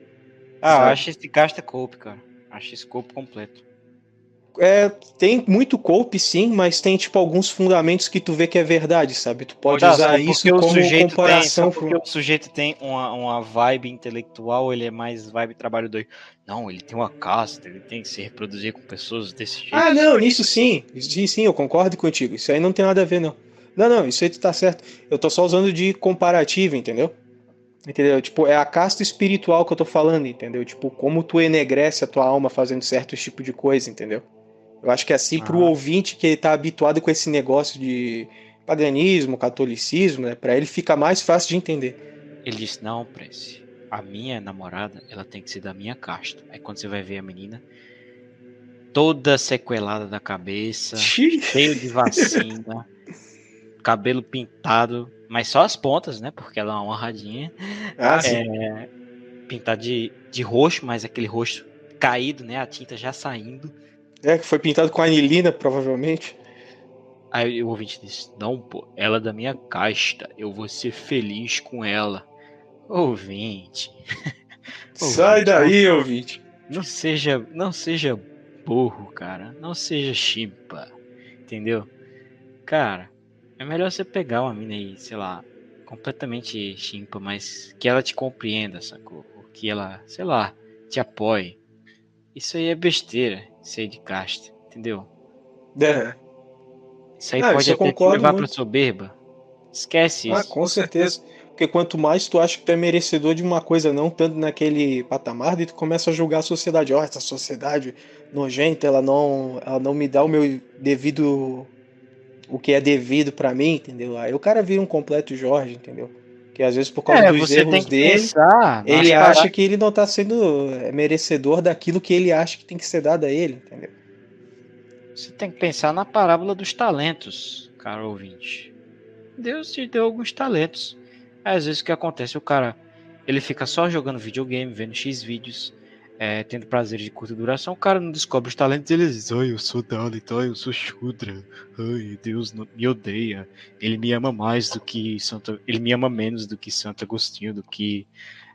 Ah, eu acho esse casta cope, cara. Acho esse copo completo. É, tem muito cope, sim, mas tem tipo alguns fundamentos que tu vê que é verdade, sabe? Tu pode usar isso como comparação. Tem, porque o sujeito tem uma, uma vibe intelectual, ele é mais vibe trabalho doido. Não, ele tem uma casta, ele tem que se reproduzir com pessoas desse jeito. Ah, não, isso sim. Sim, sim, eu concordo contigo. Isso aí não tem nada a ver, não. Não, não, isso aí tu tá certo. Eu tô só usando de comparativo, entendeu? Entendeu? Tipo, é a casta espiritual que eu tô falando, entendeu? Tipo, como tu enegrece a tua alma fazendo certo tipo de coisa, entendeu? Eu acho que é assim ah. pro ouvinte que está habituado com esse negócio de paganismo, catolicismo, né? Para ele fica mais fácil de entender. Ele disse: Não, Prince, a minha namorada, ela tem que ser da minha casta. Aí quando você vai ver a menina, toda sequelada da cabeça, cheio de vacina, cabelo pintado, mas só as pontas, né? Porque ela é uma honradinha. Ah, é, pintado de, de roxo, mas aquele roxo caído, né? A tinta já saindo. É, que foi pintado com anilina, provavelmente. Aí o ouvinte disse: Não, pô, ela é da minha casta, eu vou ser feliz com ela. Ouvinte. Sai daí, ouvinte. Não seja, não seja burro, cara. Não seja chimpa. Entendeu? Cara, é melhor você pegar uma mina aí, sei lá, completamente chimpa, mas que ela te compreenda, sacou? Que ela, sei lá, te apoie. Isso aí é besteira, aí de casta, entendeu? É. Isso aí ah, pode até levar pra soberba. Esquece ah, isso. com certeza. Porque quanto mais tu acha que tu é merecedor de uma coisa, não tanto naquele patamar, e tu começa a julgar a sociedade. Ó, oh, essa sociedade nojenta, ela não, ela não me dá o meu devido. o que é devido para mim, entendeu? Aí o cara vira um completo Jorge, entendeu? Que às vezes por causa é, dos erros dele, pensar, ele acha que ele não tá sendo é, merecedor daquilo que ele acha que tem que ser dado a ele, entendeu? Você tem que pensar na parábola dos talentos, cara ouvinte. Deus te deu alguns talentos. Às vezes o que acontece, o cara ele fica só jogando videogame, vendo X vídeos, é, tendo prazeres de curta duração, o cara não descobre os talentos ele diz, ai, eu sou Dalit, ai, eu sou Shudra, ai, Deus me odeia, ele me ama mais do que Santo, ele me ama menos do que Santo Agostinho, do que,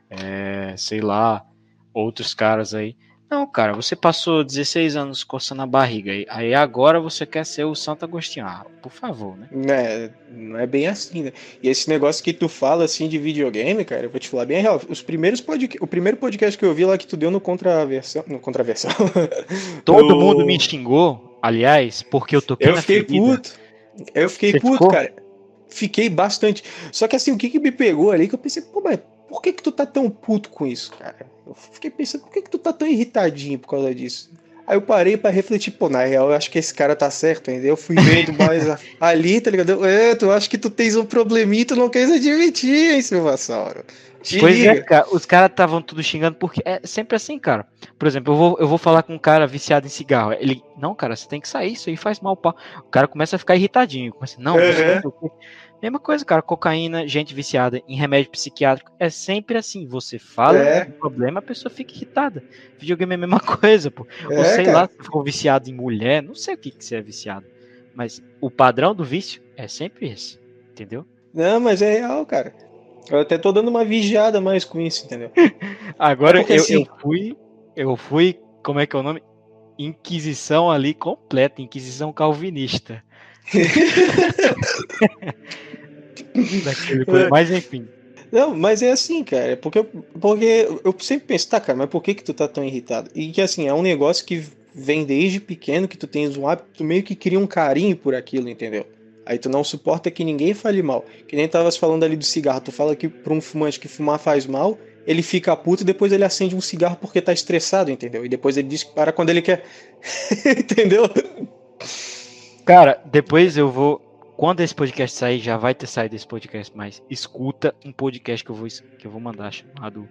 é, sei lá, outros caras aí. Não, cara, você passou 16 anos coçando a barriga aí agora você quer ser o Santo Agostinho. Ah, por favor, né? É, não é bem assim, né? E esse negócio que tu fala assim de videogame, cara, eu vou te falar bem real. Os primeiros pod... O primeiro podcast que eu vi lá que tu deu no Contraversão. No Contraversão. Todo mundo me xingou, aliás, porque eu toquei Eu fiquei puto. Eu fiquei você puto, ficou? cara. Fiquei bastante. Só que assim, o que, que me pegou ali que eu pensei, pô, mas por que que tu tá tão puto com isso, cara? Eu fiquei pensando, por que, que tu tá tão irritadinho por causa disso? Aí eu parei para refletir, pô, na real, eu acho que esse cara tá certo, entendeu? Eu fui vendo mais ali, tá ligado? É, tu acha que tu tens um probleminha tu não queres admitir, hein, Silvassauro? Pois é, cara, os caras estavam tudo xingando, porque é sempre assim, cara. Por exemplo, eu vou, eu vou falar com um cara viciado em cigarro. Ele, não, cara, você tem que sair, isso aí faz mal, pá. O cara começa a ficar irritadinho. Começa, não, uhum. Mesma coisa, cara, cocaína, gente viciada em remédio psiquiátrico, é sempre assim. Você fala é. do problema, a pessoa fica irritada. Videogame é a mesma coisa, pô. É, Ou sei cara. lá, se for viciado em mulher, não sei o que, que você é viciado. Mas o padrão do vício é sempre esse, entendeu? Não, mas é real, cara. Eu até tô dando uma vigiada mais com isso, entendeu? Agora é eu, assim... eu fui. Eu fui. Como é que é o nome? Inquisição ali completa, Inquisição calvinista. Coisa. Mas enfim. Não, mas é assim, cara. É porque, porque eu sempre penso, tá, cara, mas por que, que tu tá tão irritado? E que assim, é um negócio que vem desde pequeno, que tu tens um hábito, tu meio que cria um carinho por aquilo, entendeu? Aí tu não suporta que ninguém fale mal. Que nem tavas falando ali do cigarro. Tu fala que pra um fumante que fumar faz mal, ele fica puto e depois ele acende um cigarro porque tá estressado, entendeu? E depois ele diz que para quando ele quer. entendeu? Cara, depois eu vou. Quando esse podcast sair, já vai ter saído esse podcast, mas escuta um podcast que eu vou, que eu vou mandar chamado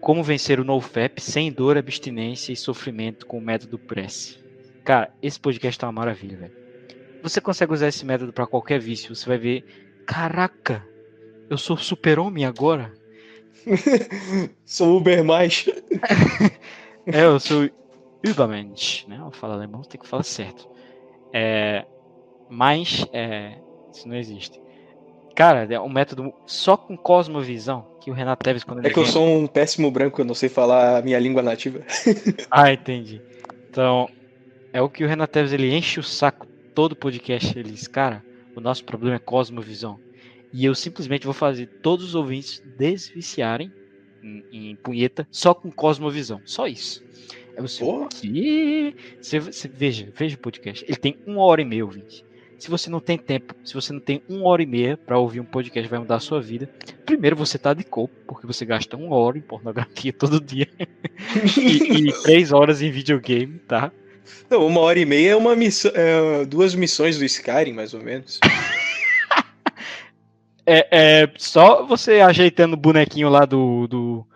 Como Vencer o NoFap sem dor, abstinência e sofrimento com o método Press. Cara, esse podcast tá uma maravilha, velho. Você consegue usar esse método para qualquer vício, você vai ver. Caraca, eu sou super-homem agora? sou Uber mais. é, eu sou Übermensch, né? Eu falo alemão, tem que falar certo. É, mas é, isso não existe. Cara, é um método só com cosmovisão que o Renato Teves quando É que eu sou um péssimo branco, eu não sei falar a minha língua nativa. ah, entendi. Então, é o que o Renato Teves ele enche o saco todo podcast, ele diz, cara, o nosso problema é cosmovisão. E eu simplesmente vou fazer todos os ouvintes desviciarem em, em punheta só com cosmovisão. Só isso. É que... você, você, veja, veja o podcast. Ele tem uma hora e meia, ouvinte. Se você não tem tempo, se você não tem uma hora e meia para ouvir um podcast vai mudar a sua vida, primeiro você tá de copo, porque você gasta uma hora em pornografia todo dia e, e, três horas em videogame, tá? Não, uma hora e meia é uma missão, é, duas missões do Skyrim, mais ou menos. É, é só você ajeitando o bonequinho lá do, do,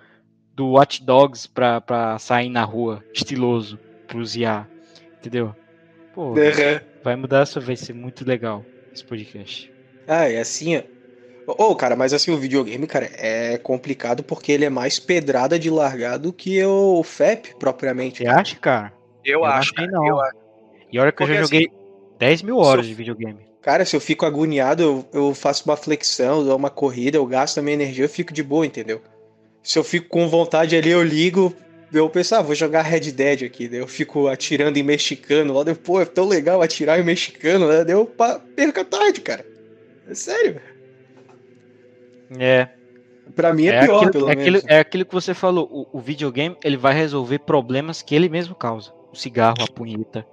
do Watch Dogs pra, pra sair na rua, estiloso, cruzear. Entendeu? Pô, uhum. vai mudar, isso vai ser muito legal esse podcast. Ah, é assim, ó. Ô, oh, cara, mas assim, o videogame, cara, é complicado porque ele é mais pedrada de largar do que o FAP, propriamente. Você acha, cara? Eu, eu acho, cara, não. Eu acho. E olha que porque eu já joguei assim, 10 mil horas de videogame. Cara, se eu fico agoniado, eu, eu faço uma flexão, dou uma corrida, eu gasto a minha energia, eu fico de boa, entendeu? Se eu fico com vontade ali, eu ligo, eu penso, ah, vou jogar Red Dead aqui, daí eu fico atirando em mexicano lá, depois, pô, é tão legal atirar em mexicano, né? Daí eu perco a tarde, cara. É sério. É. Pra mim é, é pior, aquilo, pelo é menos. Aquilo, é aquilo que você falou, o, o videogame, ele vai resolver problemas que ele mesmo causa. O cigarro, a punheta.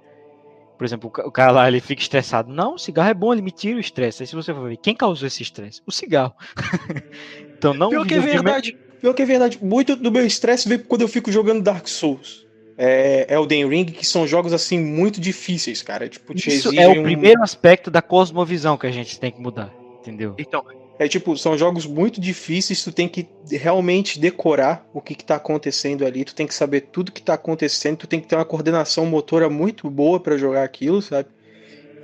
Por exemplo, o cara lá, ele fica estressado. Não, o cigarro é bom, ele me tira o estresse. Aí se você for ver, quem causou esse estresse? O cigarro. então não... Pior que é verdade. Pior que é verdade. Muito do meu estresse vem quando eu fico jogando Dark Souls. É, Elden Ring, que são jogos assim muito difíceis, cara. Tipo, Isso é o um... primeiro aspecto da cosmovisão que a gente tem que mudar, entendeu? Então, é tipo, são jogos muito difíceis, tu tem que realmente decorar o que, que tá acontecendo ali, tu tem que saber tudo que tá acontecendo, tu tem que ter uma coordenação motora muito boa para jogar aquilo, sabe?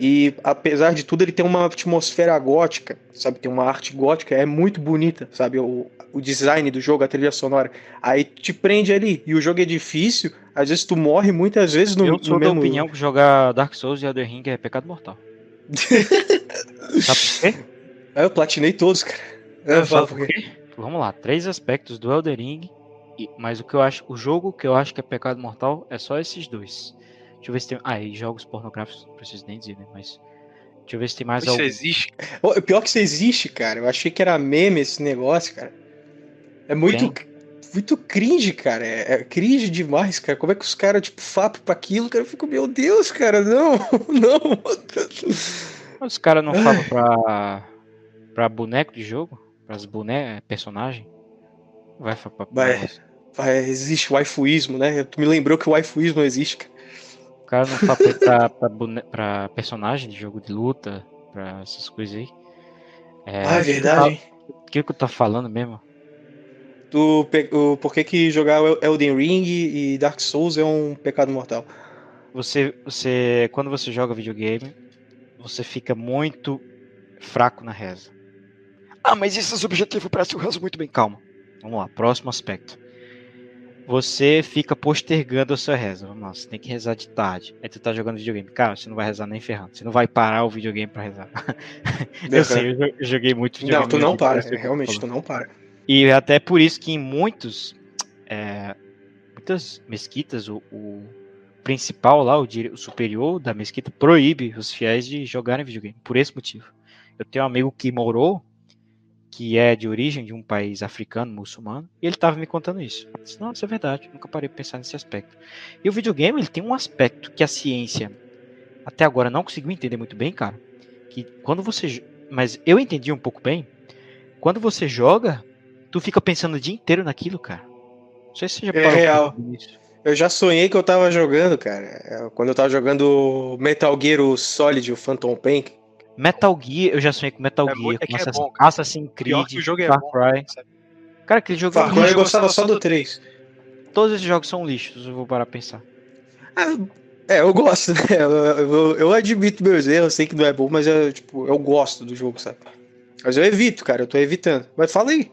E apesar de tudo, ele tem uma atmosfera gótica, sabe? Tem uma arte gótica, é muito bonita, sabe? O, o design do jogo, a trilha sonora. Aí te prende ali, e o jogo é difícil, às vezes tu morre muitas vezes no, Eu sou no da mesmo... opinião que jogar Dark Souls e Elden Ring é pecado mortal. Sabe por quê? Eu platinei todos, cara. Eu falo por quê? Vamos lá, três aspectos do Elden Ring, mas o que eu acho, o jogo que eu acho que é pecado mortal é só esses dois. Deixa eu ver se tem. Ah, e jogos pornográficos, não preciso nem dizer, né? Mas. Deixa eu ver se tem mais isso algum. Existe? O pior que isso existe, cara. Eu achei que era meme esse negócio, cara. É muito. Tem? Muito cringe, cara. É, é, cringe demais, cara. Como é que os caras, tipo, fapam pra aquilo, cara? Eu fico, meu Deus, cara, não, não. Os caras não falam pra Pra boneco de jogo? Pras bonecas, personagem? Vai, pra, vai, vai, existe waifuísmo, né? Tu me lembrou que o waifuísmo não existe, cara. O cara não fala pra, pra, pra, personagem de jogo de luta, pra essas coisas aí. É, ah, é verdade. O que, que eu tô falando mesmo? Do, o, por que, que jogar Elden Ring e Dark Souls é um pecado mortal? Você, você, quando você joga videogame, você fica muito fraco na reza. Ah, mas isso é subjetivo, parece o rezo muito bem. Calma. Vamos lá, próximo aspecto. Você fica postergando a sua reza. Vamos lá, você tem que rezar de tarde. Aí tu tá jogando videogame. Cara, você não vai rezar nem ferrando. Você não vai parar o videogame pra rezar. eu sei, eu joguei muito videogame. Não, tu não para. Realmente, tu não para. E até por isso que em muitos. É, muitas mesquitas, o, o principal lá, o, o superior da mesquita, proíbe os fiéis de jogarem videogame. Por esse motivo. Eu tenho um amigo que morou que é de origem de um país africano, muçulmano, e ele estava me contando isso. Eu disse, não, isso é verdade, nunca parei de pensar nesse aspecto. E o videogame, ele tem um aspecto que a ciência até agora não conseguiu entender muito bem, cara, que quando você... Mas eu entendi um pouco bem, quando você joga, tu fica pensando o dia inteiro naquilo, cara. Não sei se você já é real. Isso. Eu já sonhei que eu tava jogando, cara. Quando eu tava jogando Metal Gear Solid, o Phantom Pain, Metal Gear, eu já sonhei com Metal é Gear, com é Assassin, é bom, Assassin's Creed, que o jogo é Far Cry. Bom, cara, aquele jogo Far Cry eu gostava só do 3. Todos esses jogos são lixos, eu vou parar a pensar. Ah, é, eu gosto, né? Eu, eu, eu, admito meus erros, eu sei que não é bom, mas eu, tipo, eu gosto do jogo, sabe? Mas eu evito, cara, eu tô evitando. Mas fala aí.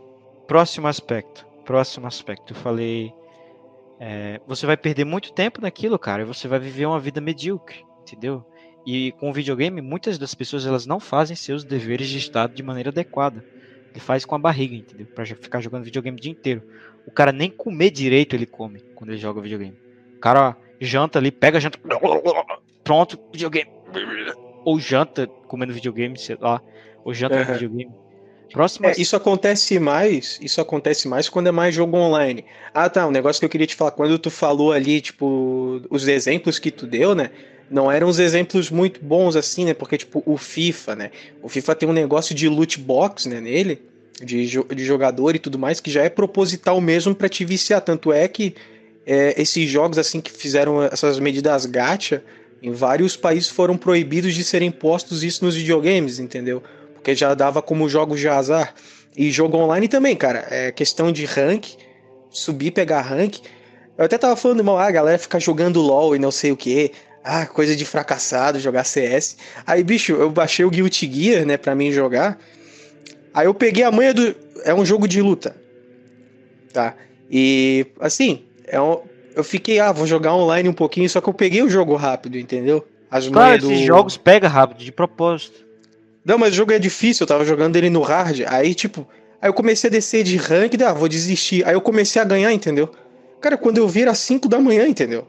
Próximo aspecto. Próximo aspecto. Eu falei. É, você vai perder muito tempo naquilo, cara, e você vai viver uma vida medíocre, entendeu? E com o videogame, muitas das pessoas elas não fazem seus deveres de estado de maneira adequada. Ele faz com a barriga, entendeu? Pra ficar jogando videogame o dia inteiro. O cara nem comer direito ele come quando ele joga videogame. O cara janta ali, pega janta. Pronto, videogame. Ou janta comendo videogame, sei lá. Ou janta uhum. com videogame. Próximo. É, isso acontece mais. Isso acontece mais quando é mais jogo online. Ah, tá. Um negócio que eu queria te falar. Quando tu falou ali, tipo, os exemplos que tu deu, né? Não eram uns exemplos muito bons assim, né? Porque, tipo, o FIFA, né? O FIFA tem um negócio de loot box, né, nele, de, de jogador e tudo mais, que já é proposital mesmo para te viciar. Tanto é que é, esses jogos, assim, que fizeram essas medidas gacha, em vários países foram proibidos de serem postos isso nos videogames, entendeu? Porque já dava como jogos de azar. E jogo online também, cara. É questão de rank, subir, pegar rank. Eu até tava falando, irmão, ah, a galera fica jogando LOL e não sei o que. Ah, coisa de fracassado, jogar CS. Aí, bicho, eu baixei o Guilty Gear, né, pra mim jogar. Aí eu peguei a manha do. É um jogo de luta. Tá? E, assim, é um... eu fiquei, ah, vou jogar online um pouquinho, só que eu peguei o jogo rápido, entendeu? As claro, esses do... jogos pega rápido, de propósito. Não, mas o jogo é difícil, eu tava jogando ele no hard. Aí, tipo, aí eu comecei a descer de rank, ah, vou desistir. Aí eu comecei a ganhar, entendeu? Cara, quando eu vi era 5 da manhã, entendeu?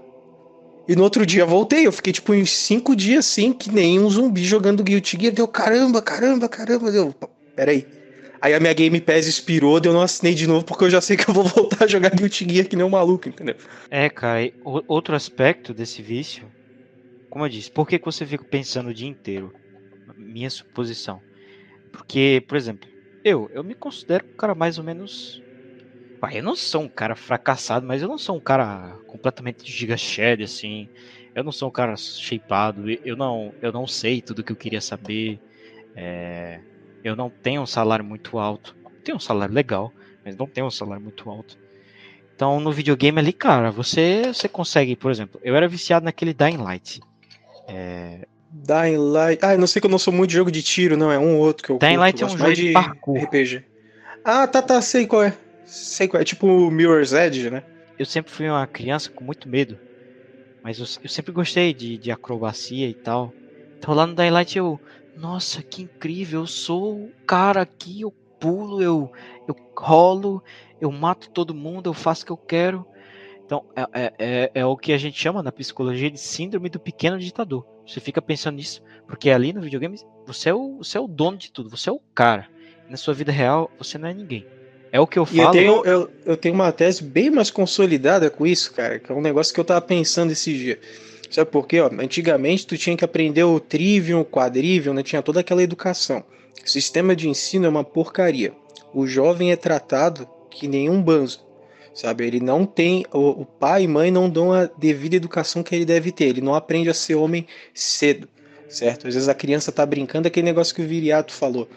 E no outro dia voltei, eu fiquei tipo uns 5 dias assim, que nem um zumbi jogando Guilty Gear. Deu caramba, caramba, caramba. Deu, peraí. Aí a minha Game Pass expirou, eu não assinei de novo, porque eu já sei que eu vou voltar a jogar Guilty Gear que nem um maluco, entendeu? É, cara, outro aspecto desse vício, como eu disse, por que, que você fica pensando o dia inteiro? Minha suposição. Porque, por exemplo, eu, eu me considero um cara mais ou menos eu não sou um cara fracassado, mas eu não sou um cara completamente giga shed, assim. Eu não sou um cara shapeado. Eu não, eu não sei tudo que eu queria saber. É, eu não tenho um salário muito alto. Tenho um salário legal, mas não tenho um salário muito alto. Então, no videogame ali, cara, você, você consegue, por exemplo, eu era viciado naquele Dying Light. É... Dying Light. Ah, eu não sei que eu não sou muito de jogo de tiro, não. É um ou outro que eu Dying curto, Light é um jogo de parkour. RPG. Ah, tá, tá, sei qual é. Sei qual é. Tipo Mirror's Edge, né? Eu sempre fui uma criança com muito medo. Mas eu, eu sempre gostei de, de acrobacia e tal. Então lá no Dying Light eu. Nossa, que incrível! Eu sou o cara aqui, eu pulo, eu, eu rolo, eu mato todo mundo, eu faço o que eu quero. Então, é, é, é, é, o que a gente chama na psicologia de síndrome do pequeno ditador. Você fica pensando nisso, porque ali no videogame você é o, você é o dono de tudo, você é o cara. Na sua vida real, você não é ninguém. É o que eu falo. Eu tenho, eu, eu tenho uma tese bem mais consolidada com isso, cara, que é um negócio que eu tava pensando esse dia. Sabe por quê? Ó, antigamente tu tinha que aprender o trivium, o quadrivium, né? tinha toda aquela educação. O sistema de ensino é uma porcaria. O jovem é tratado que nenhum banzo. Sabe, ele não tem, o, o pai e mãe não dão a devida educação que ele deve ter. Ele não aprende a ser homem cedo, certo? Às vezes a criança tá brincando, aquele negócio que o Viriato falou.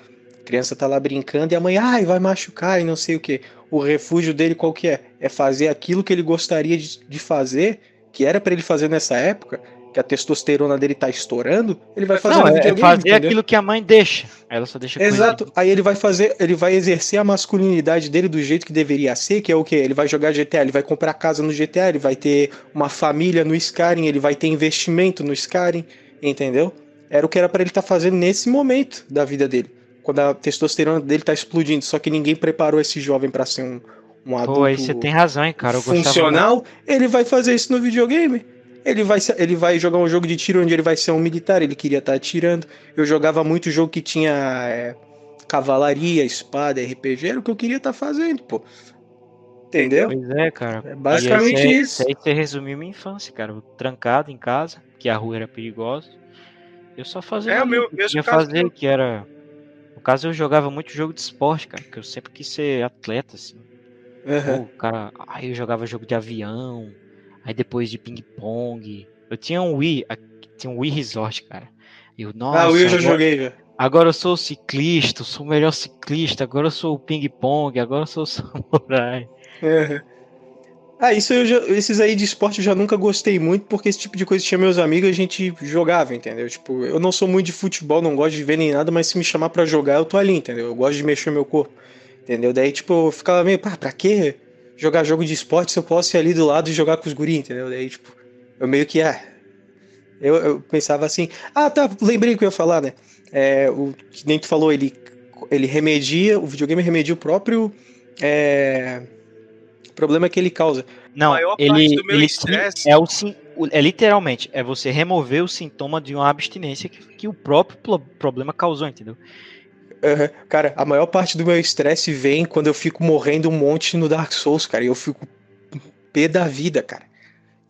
A criança tá lá brincando e a mãe, ai, vai machucar e não sei o que. O refúgio dele qual que é? É fazer aquilo que ele gostaria de, de fazer, que era para ele fazer nessa época, que a testosterona dele tá estourando, ele vai fazer não, é fazer entendeu? aquilo que a mãe deixa. Ela só deixa Exato. Aí ele vai fazer, ele vai exercer a masculinidade dele do jeito que deveria ser, que é o que Ele vai jogar GTA, ele vai comprar casa no GTA, ele vai ter uma família no Skyrim, ele vai ter investimento no Skyrim, entendeu? Era o que era para ele estar tá fazendo nesse momento da vida dele quando a testosterona dele tá explodindo, só que ninguém preparou esse jovem para ser um, um adulto Pô, aí você tem razão, hein, cara. Eu funcional, gostava... ele vai fazer isso no videogame. Ele vai, ele vai jogar um jogo de tiro onde ele vai ser um militar, ele queria estar tá atirando. Eu jogava muito jogo que tinha é, cavalaria, espada, RPG, era o que eu queria estar tá fazendo, pô. Entendeu? Pois é, cara. É basicamente aí, isso. Aí você resumiu minha infância, cara. trancado em casa, que a rua era perigosa. Eu só fazia é, o meu, que eu fazer, que era caso, eu jogava muito jogo de esporte, cara, porque eu sempre quis ser atleta, assim. Uhum. Pô, cara, aí eu jogava jogo de avião, aí depois de ping-pong. Eu tinha um Wii, tinha um Wii Resort, cara. Eu, nossa, ah, o Wii eu já agora, joguei, já. Agora eu sou ciclista, eu sou o melhor ciclista, agora eu sou o ping-pong, agora eu sou o samurai. Uhum. Ah, isso eu já, esses aí de esporte eu já nunca gostei muito, porque esse tipo de coisa tinha meus amigos a gente jogava, entendeu? Tipo, eu não sou muito de futebol, não gosto de ver nem nada, mas se me chamar para jogar, eu tô ali, entendeu? Eu gosto de mexer meu corpo, entendeu? Daí, tipo, eu ficava meio, pá, pra quê jogar jogo de esporte se eu posso ir ali do lado e jogar com os guris, entendeu? Daí, tipo, eu meio que, ah. Eu, eu pensava assim, ah, tá, lembrei que eu ia falar, né? É, o que nem tu falou, ele, ele remedia, o videogame remedia o próprio. É, o problema é que ele causa. Não, ele, ele é o é literalmente é você remover o sintoma de uma abstinência que, que o próprio problema causou, entendeu? Uhum. Cara, a maior parte do meu estresse vem quando eu fico morrendo um monte no Dark Souls, cara. E eu fico pé da vida, cara.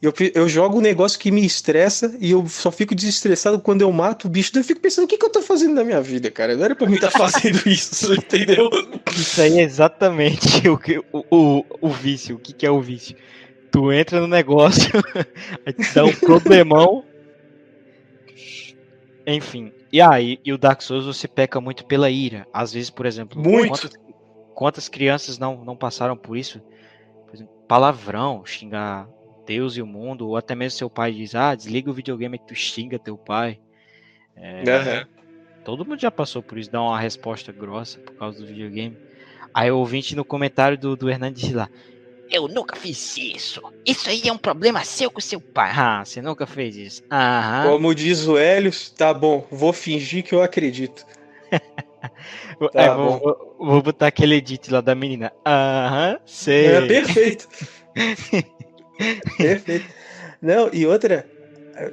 Eu, eu jogo um negócio que me estressa e eu só fico desestressado quando eu mato o bicho. Daí eu fico pensando, o que, que eu tô fazendo na minha vida, cara? Não era pra mim estar tá fazendo isso, entendeu? Isso aí é exatamente o, que, o, o, o vício. O que, que é o vício? Tu entra no negócio, aí te dá um problemão. Enfim. E aí, e o Dark Souls você peca muito pela ira. Às vezes, por exemplo, muito. Quantas, quantas crianças não, não passaram por isso? Por exemplo, palavrão, xingar Deus e o mundo, ou até mesmo seu pai diz, ah, desliga o videogame que tu xinga teu pai. É, uhum. Todo mundo já passou por isso, dá uma resposta grossa por causa do videogame. Aí o ouvinte no comentário do, do Hernandes lá, eu nunca fiz isso. Isso aí é um problema seu com seu pai. Ah, você nunca fez isso. Aham. Como diz o Helios, tá bom, vou fingir que eu acredito. tá é, vou, vou, vou, botar aquele edit lá da menina. Aham, sei. É perfeito. perfeito. Não, e outra,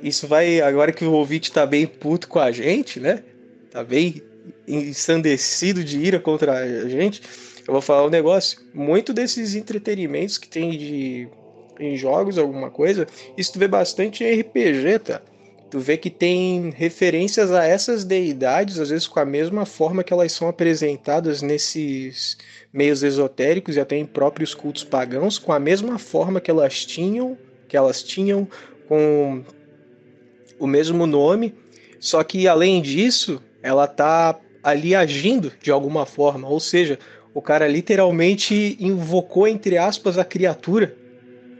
isso vai, agora que o ouvinte tá bem puto com a gente, né? Tá bem ensandecido de ira contra a gente eu vou falar um negócio. Muito desses entretenimentos que tem de em jogos, alguma coisa, isso tu vê bastante em RPG, tá? Tu vê que tem referências a essas deidades, às vezes com a mesma forma que elas são apresentadas nesses meios esotéricos e até em próprios cultos pagãos, com a mesma forma que elas tinham, que elas tinham com o mesmo nome, só que além disso, ela tá ali agindo de alguma forma, ou seja, o cara literalmente invocou, entre aspas, a criatura.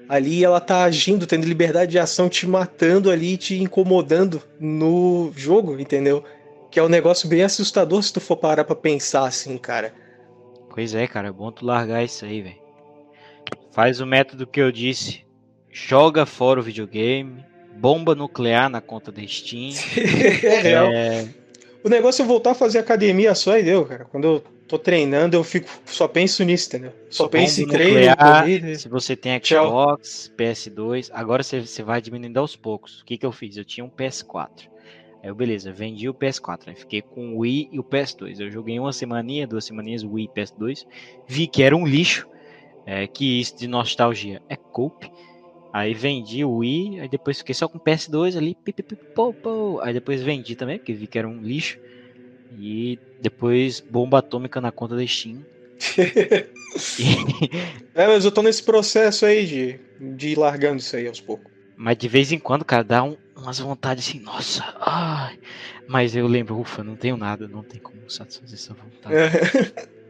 Ali ela tá agindo, tendo liberdade de ação, te matando ali, te incomodando no jogo, entendeu? Que é um negócio bem assustador se tu for parar pra pensar assim, cara. Pois é, cara, é bom tu largar isso aí, velho. Faz o método que eu disse. Joga fora o videogame, bomba nuclear na conta da Steam. é real. É... O negócio é voltar a fazer academia só e deu, cara. Quando eu tô treinando, eu fico só penso nisso, entendeu? Só, só penso em treino, corrida. Se você tem Xbox, PS2, agora você, você vai diminuindo aos poucos. O que que eu fiz? Eu tinha um PS4. Aí eu, beleza, vendi o PS4, aí fiquei com o Wii e o PS2. Eu joguei uma semaninha, duas semaninhas Wii e PS2, vi que era um lixo, é, que isso de nostalgia é culpa. Aí vendi o Wii, aí depois fiquei só com o PS2 ali, pipipipopô. aí depois vendi também, porque vi que era um lixo. E depois bomba atômica na conta da Steam. é, mas eu tô nesse processo aí de, de ir largando isso aí aos poucos. Mas de vez em quando, cara, dá um, umas vontades assim, nossa, ai. Mas eu lembro, ufa, não tenho nada, não tem como satisfazer essa vontade. É.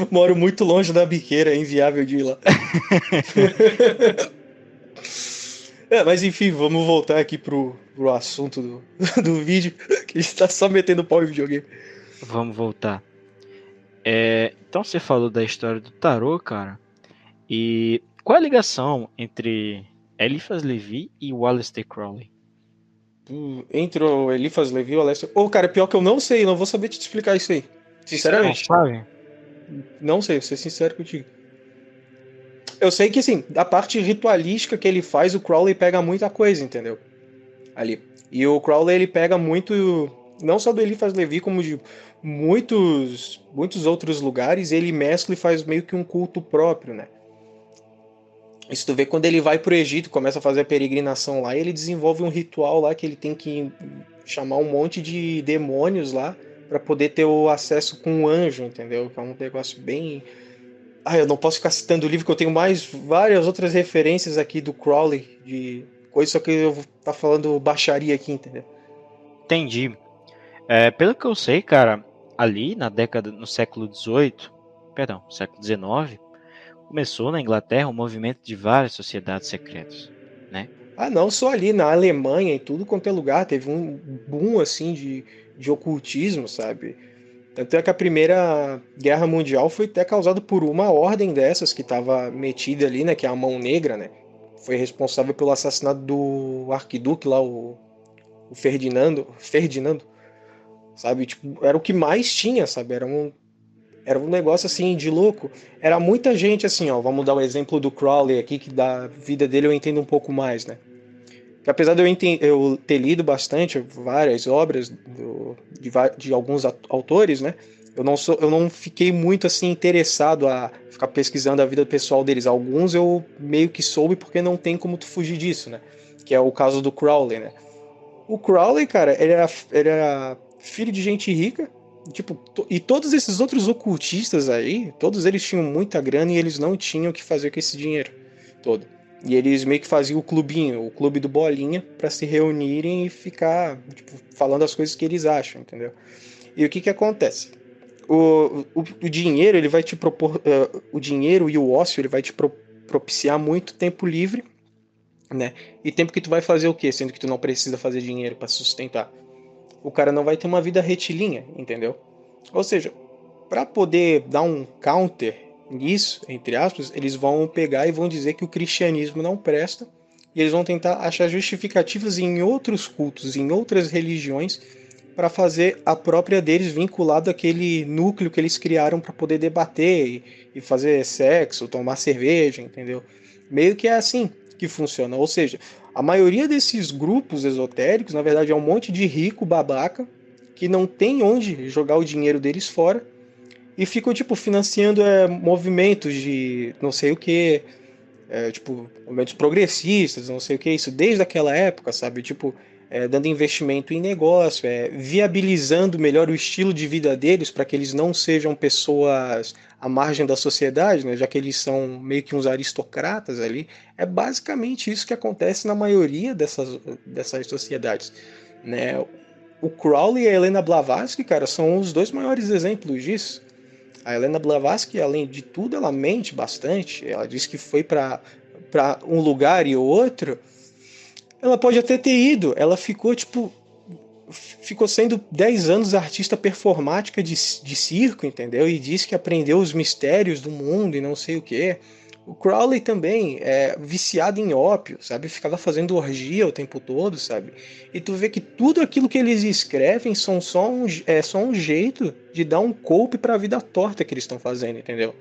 Moro muito longe da biqueira, é inviável de ir lá. é, mas enfim, vamos voltar aqui pro, pro assunto do, do vídeo, que a gente tá só metendo pau em videogame. Vamos voltar. É, então você falou da história do tarô, cara. E qual é a ligação entre Eliphas Levi e o Aleister Crowley? Hum, entre o Eliphas Levi e o Aleister... Ô, oh, cara, pior que eu não sei, não vou saber te explicar isso aí. Sinceramente. Não sabe? Não sei, vou ser sincero contigo. Eu sei que, sim, da parte ritualística que ele faz, o Crowley pega muita coisa, entendeu? Ali. E o Crowley, ele pega muito, não só do Eliphas Levi, como de muitos, muitos outros lugares, ele mescla e faz meio que um culto próprio, né? Isso tu vê quando ele vai pro Egito, começa a fazer a peregrinação lá, ele desenvolve um ritual lá que ele tem que chamar um monte de demônios lá para poder ter o acesso com um anjo, entendeu? Que é um negócio bem. Ah, eu não posso ficar citando o livro, que eu tenho mais várias outras referências aqui do Crowley, de coisa, só que eu vou tá falando baixaria aqui, entendeu? Entendi. É, pelo que eu sei, cara, ali na década, no século XVIII, perdão, século XIX, começou na Inglaterra um movimento de várias sociedades secretas, né? Ah, não só ali, na Alemanha, em tudo quanto é lugar, teve um boom, assim, de, de ocultismo, sabe? Tanto é que a Primeira Guerra Mundial foi até causada por uma ordem dessas que estava metida ali, né? Que é a Mão Negra, né? Foi responsável pelo assassinato do arquiduque lá, o, o Ferdinando. Ferdinando sabe? Tipo, era o que mais tinha, sabe? Era um, era um negócio assim de louco. Era muita gente assim, ó. Vamos dar o um exemplo do Crowley aqui, que da vida dele eu entendo um pouco mais, né? Que apesar de eu, eu ter lido bastante várias obras do, de, de, alguns autores, né? Eu não, sou, eu não fiquei muito assim interessado a ficar pesquisando a vida pessoal deles. Alguns eu meio que soube porque não tem como tu fugir disso, né? Que é o caso do Crowley, né? O Crowley, cara, ele era, ele era filho de gente rica. Tipo, e todos esses outros ocultistas aí, todos eles tinham muita grana e eles não tinham o que fazer com esse dinheiro todo. E eles meio que faziam o clubinho, o clube do Bolinha, para se reunirem e ficar tipo, falando as coisas que eles acham, entendeu? E o que que acontece? O, o, o dinheiro, ele vai te propor. Uh, o dinheiro e o ócio, ele vai te pro, propiciar muito tempo livre, né? E tempo que tu vai fazer o quê? Sendo que tu não precisa fazer dinheiro para sustentar. O cara não vai ter uma vida retilínea, entendeu? Ou seja, para poder dar um counter nisso, entre aspas, eles vão pegar e vão dizer que o cristianismo não presta e eles vão tentar achar justificativas em outros cultos, em outras religiões, para fazer a própria deles vinculado àquele núcleo que eles criaram para poder debater e, e, fazer sexo, tomar cerveja, entendeu? Meio que é assim que funciona. Ou seja, a maioria desses grupos esotéricos, na verdade, é um monte de rico babaca que não tem onde jogar o dinheiro deles fora e ficam, tipo, financiando é, movimentos de não sei o que, é, tipo, movimentos progressistas, não sei o que, isso desde aquela época, sabe? Tipo, é, dando investimento em negócio, é, viabilizando melhor o estilo de vida deles para que eles não sejam pessoas à margem da sociedade, né, já que eles são meio que uns aristocratas ali. É basicamente isso que acontece na maioria dessas, dessas sociedades. Né? O Crowley e a Helena Blavatsky, cara, são os dois maiores exemplos disso. A Helena Blavatsky, além de tudo, ela mente bastante. Ela diz que foi para um lugar e outro. Ela pode até ter ido. Ela ficou, tipo, ficou sendo 10 anos artista performática de, de circo, entendeu? E disse que aprendeu os mistérios do mundo e não sei o quê. O Crowley também é viciado em ópio, sabe? Ficava fazendo orgia o tempo todo, sabe? E tu vê que tudo aquilo que eles escrevem são só um, é só um jeito de dar um golpe para a vida torta que eles estão fazendo, entendeu?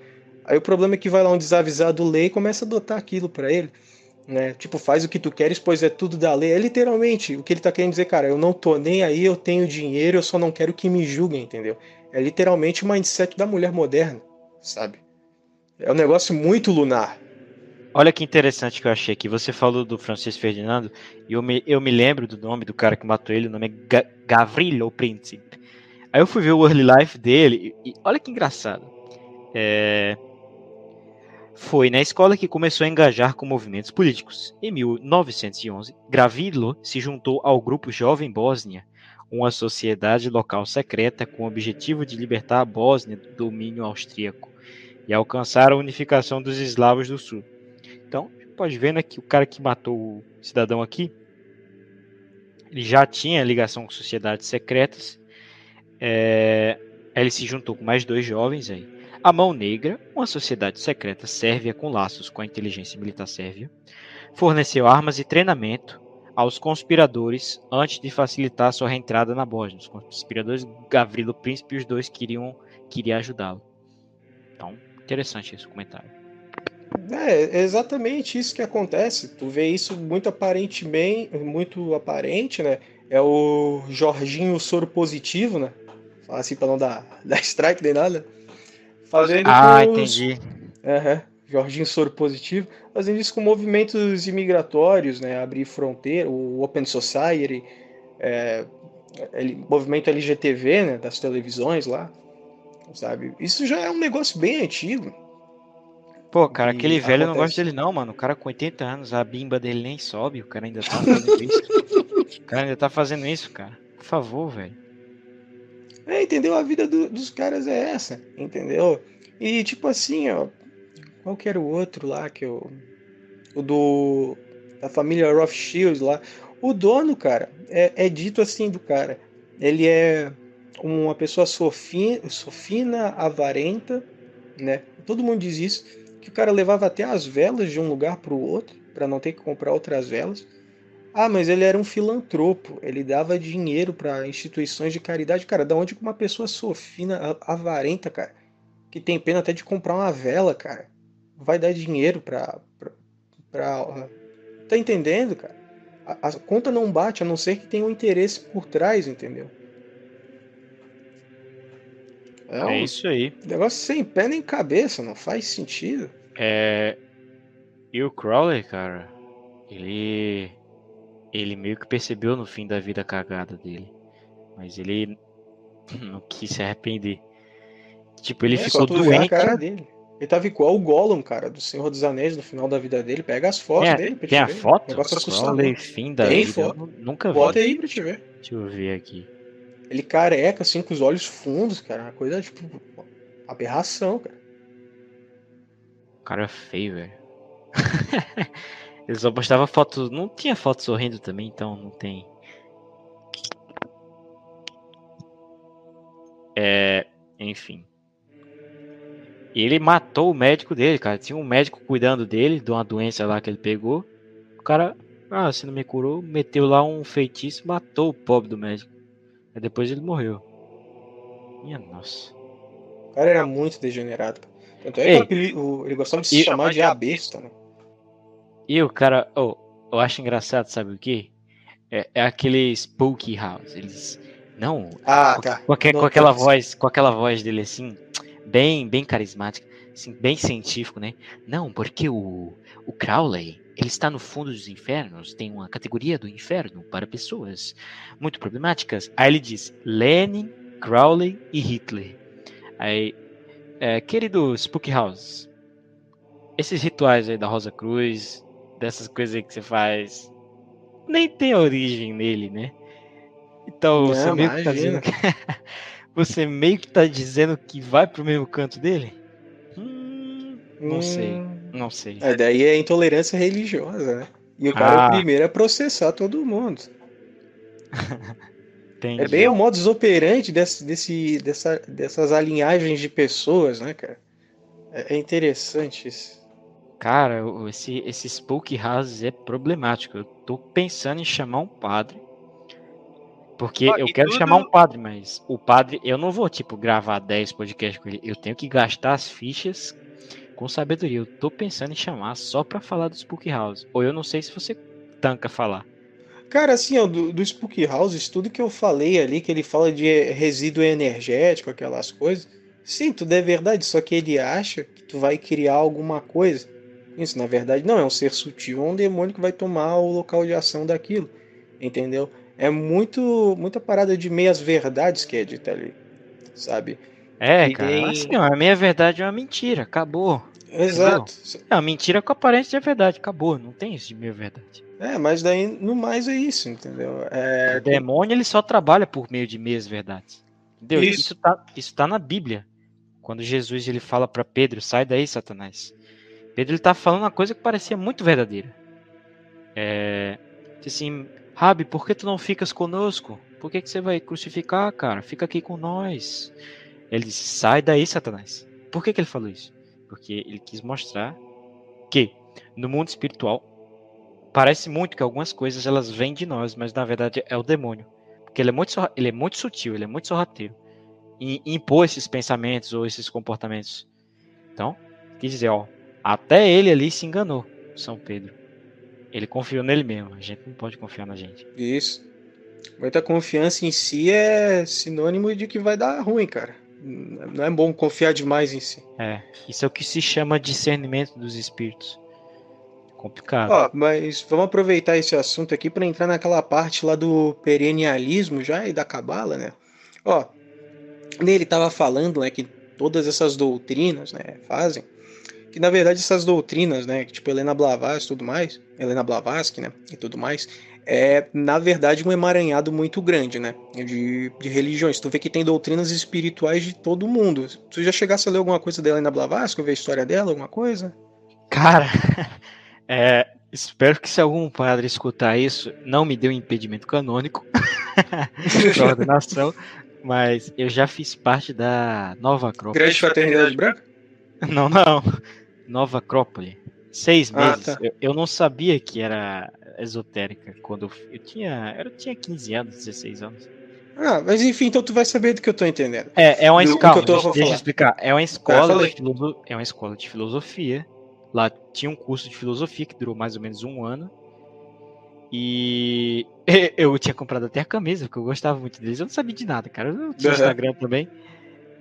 Aí o problema é que vai lá um desavisado lei e começa a adotar aquilo para ele, né? Tipo, faz o que tu queres, pois é tudo da lei. É literalmente o que ele tá querendo dizer, cara, eu não tô nem aí, eu tenho dinheiro, eu só não quero que me julguem, entendeu? É literalmente o mindset da mulher moderna, sabe? É um negócio muito lunar. Olha que interessante que eu achei aqui. Você falou do Francisco Ferdinando e eu me, eu me lembro do nome do cara que matou ele. O nome é Ga Gavrilo Príncipe. Aí eu fui ver o early life dele e, e olha que engraçado. É... Foi na escola que começou a engajar com movimentos políticos. Em 1911, Gavrilo se juntou ao grupo Jovem Bósnia, uma sociedade local secreta com o objetivo de libertar a Bósnia do domínio austríaco e alcançar a unificação dos eslavos do sul. Então, pode ver né, que o cara que matou o cidadão aqui, ele já tinha ligação com sociedades secretas. É, ele se juntou com mais dois jovens aí. A Mão Negra, uma sociedade secreta sérvia com laços com a inteligência militar sérvia, forneceu armas e treinamento aos conspiradores antes de facilitar sua reentrada na Bósnia. Os conspiradores Gavrilo Príncipe e os dois queriam, queriam ajudá-lo. Então, Interessante esse comentário. É, exatamente isso que acontece. Tu vê isso muito aparentemente, muito aparente, né? É o Jorginho soro positivo, né? Fala assim pra não dar, dar strike nem nada. Fazendo ah, os... entendi. Uhum. Jorginho soro positivo, fazendo isso com movimentos imigratórios, né? Abrir fronteira, o Open Society, é, movimento LGTV, né? Das televisões lá sabe? Isso já é um negócio bem antigo. Pô, cara, aquele velho eu não gosto dele não, mano. O cara com 80 anos, a bimba dele nem sobe, o cara ainda tá fazendo isso. o cara ainda tá fazendo isso, cara. Por favor, velho. É, entendeu? A vida do, dos caras é essa, entendeu? E tipo assim, ó. Qual que era o outro lá que eu. O do. Da família Rothschild lá. O dono, cara, é, é dito assim do cara. Ele é uma pessoa sofina, sofina, avarenta, né? Todo mundo diz isso, que o cara levava até as velas de um lugar para o outro, para não ter que comprar outras velas. Ah, mas ele era um filantropo, ele dava dinheiro para instituições de caridade. Cara, da onde uma pessoa sofina, avarenta, cara, que tem pena até de comprar uma vela, cara, vai dar dinheiro pra. pra, pra tá entendendo, cara? A, a conta não bate, a não ser que tenha um interesse por trás, entendeu? É, é um isso aí. Negócio sem pé nem cabeça, não faz sentido. É. E o Crowley, cara, ele. Ele meio que percebeu no fim da vida a cagada dele. Mas ele não quis se arrepender. Tipo, ele é, ficou doente. Ele tava igual o Gollum, cara, do Senhor dos Anéis no final da vida dele. Pega as fotos é, dele pra Tem a ver. foto? negócio Crowley, fim da Tem vida. foto. Nunca vi. Bota aí pra te ver. Deixa eu ver aqui. Ele careca, assim, com os olhos fundos, cara. Uma coisa, tipo, aberração, cara. O cara é feio, velho. Ele só postava foto. Não tinha foto sorrindo também, então não tem. É. Enfim. E ele matou o médico dele, cara. Tinha um médico cuidando dele, de uma doença lá que ele pegou. O cara, ah, se não me curou, meteu lá um feitiço, matou o pobre do médico. Aí depois ele morreu. Minha nossa. O cara era muito degenerado. Tanto é que o- ele gostava de se chamar de a besta, né? E o cara, oh, eu acho engraçado, sabe o que? É, é aquele Spooky House. Eles. Não, Ah, com, tá. com, Não, com aquela tá. voz, com aquela voz dele assim, bem, bem carismática, assim, bem científico, né? Não, porque o, o Crowley, ele está no fundo dos infernos, tem uma categoria do inferno para pessoas muito problemáticas. Aí ele diz Lenin, Crowley e Hitler. Aí, é, querido Spooky House, esses rituais aí da Rosa Cruz, dessas coisas aí que você faz, nem tem origem nele, né? Então, você Não, meio que tá dizendo que... você meio que tá dizendo que vai pro mesmo canto dele? Hum, não sei, Hum, não sei. É, daí é intolerância religiosa, né? E o cara é Ah. o primeiro a processar todo mundo. É bem o modus operandi desse, desse, dessa, dessas alinhagens de pessoas, né, cara? É, é interessante isso. Cara, esse, esse Spook House é problemático. Eu tô pensando em chamar um padre. Porque Ó, eu quero tudo- chamar um padre, mas o padre, eu não vou, tipo, gravar 10 podcasts com ele. Eu tenho que gastar as fichas com sabedoria. Eu tô pensando em chamar só pra falar do Spook House. Ou eu não sei se você tanca falar. Cara, assim, ó, do, do Spook House, tudo que eu falei ali, que ele fala de resíduo energético, aquelas coisas, sim, tudo é verdade, só que ele acha que tu vai criar alguma coisa. Isso, na verdade, não, é um ser sutil, é um demônio que vai tomar o local de ação daquilo, entendeu? É muito, muita parada de meias verdades que é dita ali, sabe? É, E cara. tem- Assim, ó, a minha verdade é uma mentira. Acabou. Exato. É uma mentira com aparência de verdade. Acabou. Não tem isso de meia verdade. É, mas daí no mais é isso, entendeu? É, O demônio ele só trabalha por meio de meias verdades. Entendeu? Isso. Isso, tá, isso tá na Bíblia. Quando Jesus ele fala para Pedro, sai daí, Satanás. Pedro ele tá falando uma coisa que parecia muito verdadeira. É, assim, Rabi, por que tu não ficas conosco? Por que, que você vai crucificar, cara? Fica aqui com nós. Ele disse, sai daí, Satanás. Por que, que ele falou isso? Porque ele quis mostrar que no mundo espiritual parece muito que algumas coisas elas vêm de nós, mas na verdade é o demônio. Porque ele é muito, ele é muito sutil, ele é muito sorrateiro. E impor esses pensamentos ou esses comportamentos. Então, quer dizer, ó, até ele ali se enganou, São Pedro. Ele confiou nele mesmo. A gente não pode confiar na gente. Isso. Muita confiança em si é sinônimo de que vai dar ruim, cara. Não é bom confiar demais em si. É, isso é o que se chama discernimento dos espíritos. Complicado. Ó, mas vamos aproveitar esse assunto aqui para entrar naquela parte lá do perennialismo já e da cabala, né? Ó, nele tava falando, né, que todas essas doutrinas, né, fazem que na verdade essas doutrinas, né, tipo Helena Blavatsky e tudo mais, Helena Blavatsky, né, e tudo mais, é na verdade um emaranhado muito grande, né, de, de religiões. Tu vê que tem doutrinas espirituais de todo mundo. Tu já chegasse a ler alguma coisa da Helena Blavatsky, ver a história dela, alguma coisa? Cara, é, espero que se algum padre escutar isso, não me dê um impedimento canônico da ordenação, mas eu já fiz parte da Nova Acrópole. Grande Fraternidade Branca? Não, não. Nova Acrópole. Seis Ah, meses. tá. eu, eu não sabia que era esotérica quando eu, eu tinha. Eu tinha 15 anos, 16 anos. Ah, mas enfim, então tu vai saber do que eu tô entendendo. É, é uma escola. deixa, deixa eu explicar. É uma Ah, escola, de filoso- é uma escola de filosofia. Lá tinha um curso de filosofia que durou mais ou menos um ano. E eu tinha comprado até a camisa, porque eu gostava muito deles. Eu não sabia de nada, cara. Eu tinha Uhum. Instagram também.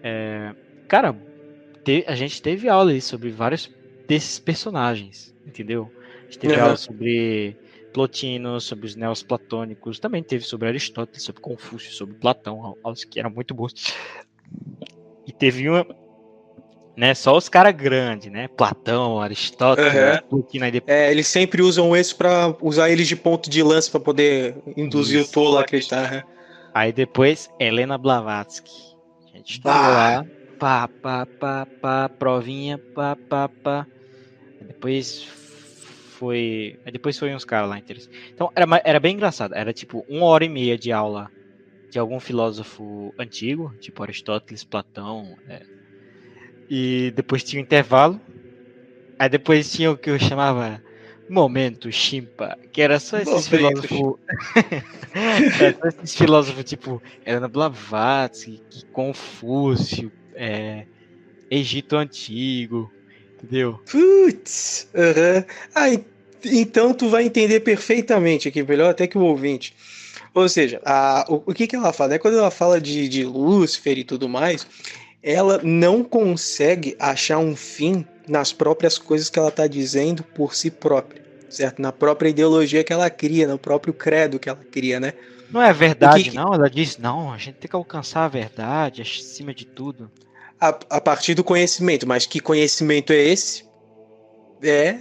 É, cara, te- a gente teve aula aí sobre vários desses personagens, entendeu? A gente teve Uhum. aula sobre Plotino, sobre os neoplatônicos, também teve sobre Aristóteles, sobre Confúcio, sobre Platão, aulas que eram muito boas. E teve uma né? Só os caras grandes, né? Platão, Aristóteles, uhum. né? É, eles sempre usam esse para usar eles de ponto de lança para poder induzir Isso. o tolo a acreditar. Né? Aí depois, Helena Blavatsky. A gente tá lá, pá, pá, pá, pá, provinha, pá, pá, pá. Depois foi. Depois foi uns caras lá interessantes. Então era, era bem engraçado. Era tipo uma hora e meia de aula de algum filósofo antigo, tipo Aristóteles, Platão, é, e depois tinha o intervalo. Aí depois tinha o que eu chamava Momento Chimpa, que era só esses filósofos. era só esses filósofos tipo Helena Blavatsky, Confúcio, é, Egito Antigo, entendeu? Putz! Uhum. Ah, então tu vai entender perfeitamente aqui, melhor até que o ouvinte. Ou seja, a, o, o que, que ela fala? É quando ela fala de, de Lúcifer e tudo mais, ela não consegue achar um fim nas próprias coisas que ela está dizendo por si própria, certo? Na própria ideologia que ela cria, no próprio credo que ela cria, né? Não é verdade, que... não. Ela diz, não, a gente tem que alcançar a verdade acima de tudo. A, a partir do conhecimento, mas que conhecimento é esse? É.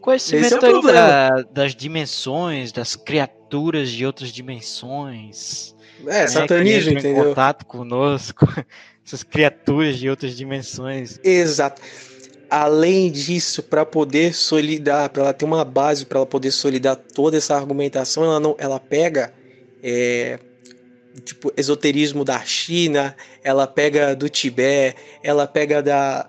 Conhecimento esse é o da, das dimensões, das criaturas de outras dimensões. É, né, satanismo, entendeu? Em contato conosco essas criaturas de outras dimensões. Exato. Além disso, para poder solidar, para ela ter uma base para ela poder solidar toda essa argumentação, ela não, ela pega é, tipo esoterismo da China, ela pega do Tibete, ela pega da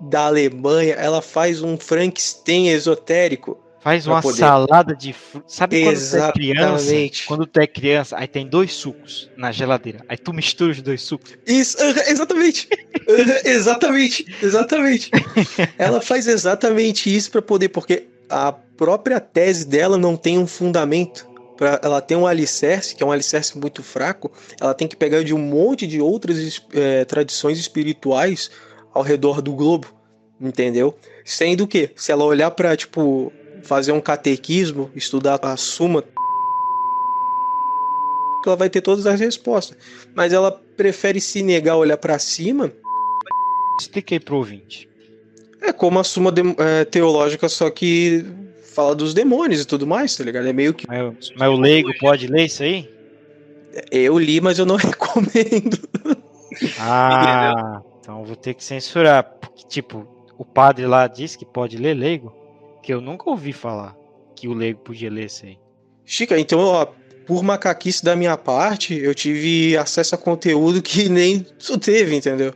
da Alemanha, ela faz um Frankenstein esotérico Faz uma poder. salada de frutas. Sabe quando tu é criança? Quando tu é criança, aí tem dois sucos na geladeira. Aí tu mistura os dois sucos. Isso, exatamente. exatamente. Exatamente. Ela faz exatamente isso para poder, porque a própria tese dela não tem um fundamento. Pra, ela tem um alicerce, que é um alicerce muito fraco. Ela tem que pegar de um monte de outras é, tradições espirituais ao redor do globo. Entendeu? Sendo que, se ela olhar para tipo, fazer um catequismo, estudar a suma, ela vai ter todas as respostas. Mas ela prefere se negar a olhar para cima. Expliquei pro ouvinte. É como a suma de, é, teológica, só que fala dos demônios e tudo mais, tá ligado? É meio que. Mas, mas o leigo pode ler isso aí? Eu li, mas eu não recomendo. Ah, então vou ter que censurar. Porque, tipo, o padre lá disse que pode ler leigo que eu nunca ouvi falar que o leigo podia ler isso aí. Chica, então, ó, por macaquice da minha parte, eu tive acesso a conteúdo que nem tu teve, entendeu?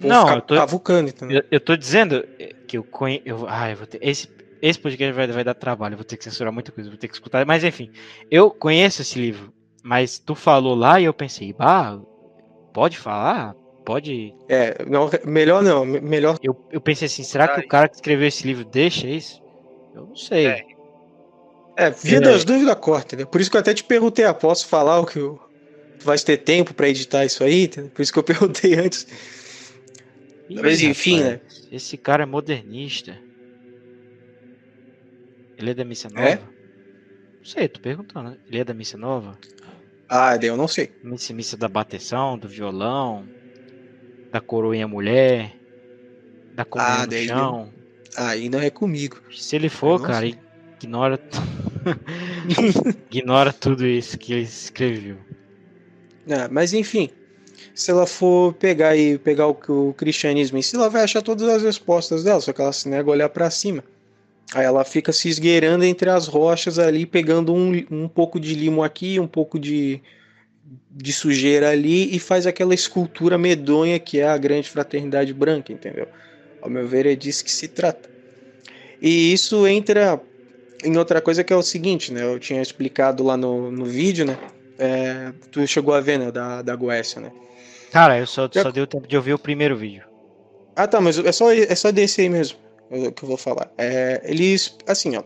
Vou não, eu tô, cavucando, eu, eu, tô dizendo que eu conheço. Ah, eu vou ter. Esse, esse podcast vai, vai dar trabalho, vou ter que censurar muita coisa, vou ter que escutar. Mas enfim, eu conheço esse livro, mas tu falou lá e eu pensei, bah, pode falar? pode. É, não, melhor não, melhor. Eu, eu pensei assim, será que o cara que escreveu esse livro deixa isso? Eu não sei. É, é via das dúvidas corta, né? Por isso que eu até te perguntei, ah, posso falar o que eu... tu vai ter tempo para editar isso aí? Entendeu? Por isso que eu perguntei antes. Ih, Mas enfim, rapaz, né? Esse cara é modernista. Ele é da missa é? nova? É? Não sei, tô perguntando. Né? Ele é da missa nova? Ah, eu não sei. Missa, missa da bateção, do violão da coroinha mulher, da comunhão ah, no chão. Aí não é comigo. Se ele for, cara, sei. ignora ignora tudo isso que ele escreveu. Ah, mas enfim, se ela for pegar e pegar o que o cristianismo em si, ela vai achar todas as respostas dela, só que ela se nega a olhar para cima. Aí ela fica se esgueirando entre as rochas ali, pegando um, um pouco de limo aqui, um pouco de, de sujeira ali e faz aquela escultura medonha que é a grande fraternidade branca, entendeu? Ao meu ver, é disso que se trata. E isso entra em outra coisa que é o seguinte, né? Eu tinha explicado lá no, no vídeo, né? É, tu chegou a ver, né? Da, da Goécia, né? Cara, eu só, Já... só deu tempo de ouvir o primeiro vídeo. Ah, tá, mas é só, é só desse aí mesmo que eu vou falar. É, eles, assim, ó.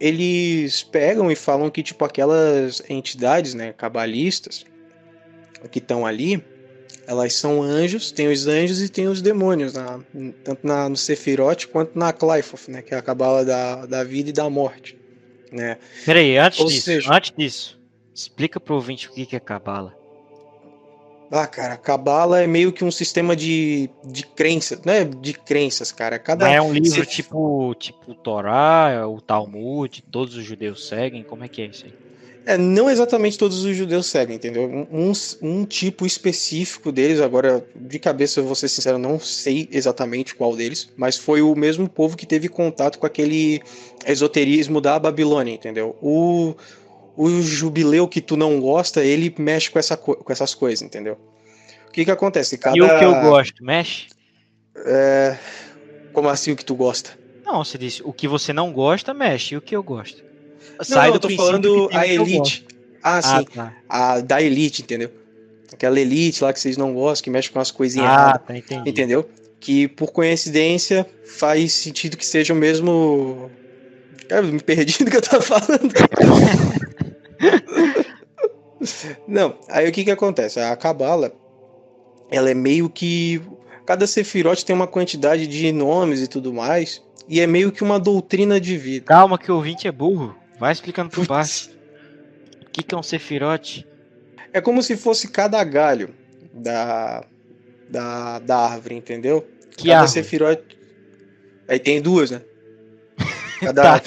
Eles pegam e falam que, tipo, aquelas entidades, né? Cabalistas, que estão ali, elas são anjos, tem os anjos e tem os demônios, na, tanto na, no Sephiroth quanto na Clyphoth, né, que é a cabala da, da vida e da morte. Né? Peraí, antes Ou disso, seja... antes disso, explica pro ouvinte o que é cabala. Ah, cara, a Cabala é meio que um sistema de, de crenças, né? De crenças, cara. Cada é um livro tipo tipo o Torá, o Talmud, todos os judeus seguem. Como é que é isso aí? É, não exatamente todos os judeus seguem, entendeu? Um, um tipo específico deles, agora de cabeça eu vou ser sincero, não sei exatamente qual deles, mas foi o mesmo povo que teve contato com aquele esoterismo da Babilônia, entendeu? O, o jubileu que tu não gosta, ele mexe com, essa, com essas coisas, entendeu? O que que acontece? Cada... E o que eu gosto, mexe? É... Como assim o que tu gosta? Não, você disse, o que você não gosta, mexe, e o que eu gosto? Sai não, do eu tô falando a Elite. Ah, ah, sim. Tá. A da Elite, entendeu? Aquela Elite lá que vocês não gostam, que mexe com as coisinhas. Ah, tá, entendi. Entendeu? Que por coincidência faz sentido que seja o mesmo. Cara, me perdi do que eu tava falando. não, aí o que que acontece? A Cabala, ela é meio que. Cada Sefirote tem uma quantidade de nomes e tudo mais. E é meio que uma doutrina de vida. Calma, que o ouvinte é burro. Vai explicando por baixo. O que, que é um sefirote? É como se fosse cada galho da, da, da árvore, entendeu? Que cada árvore? sefirote. Aí tem duas, né? Cada. tá.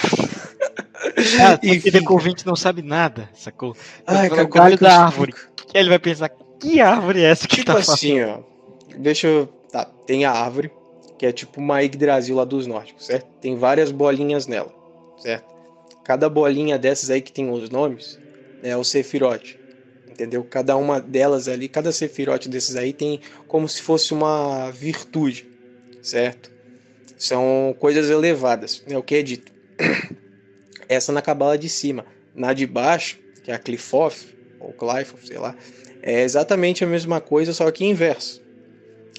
Ah, porque o ouvinte não sabe nada, sacou? Ai, cara, o galho da árvore. Que ele vai pensar, que árvore é essa que tipo tá assim, falando? ó. Deixa eu. Tá, tem a árvore, que é tipo uma Yggdrasil lá dos nórdicos, certo? Tem várias bolinhas nela, certo? Cada bolinha dessas aí que tem os nomes é o Sefirote. Entendeu? Cada uma delas ali, cada Sefirote desses aí tem como se fosse uma virtude, certo? São coisas elevadas, é o que é dito. Essa na cabala de cima. Na de baixo, que é a Clifoth, ou Clifoth, sei lá, é exatamente a mesma coisa, só que inverso,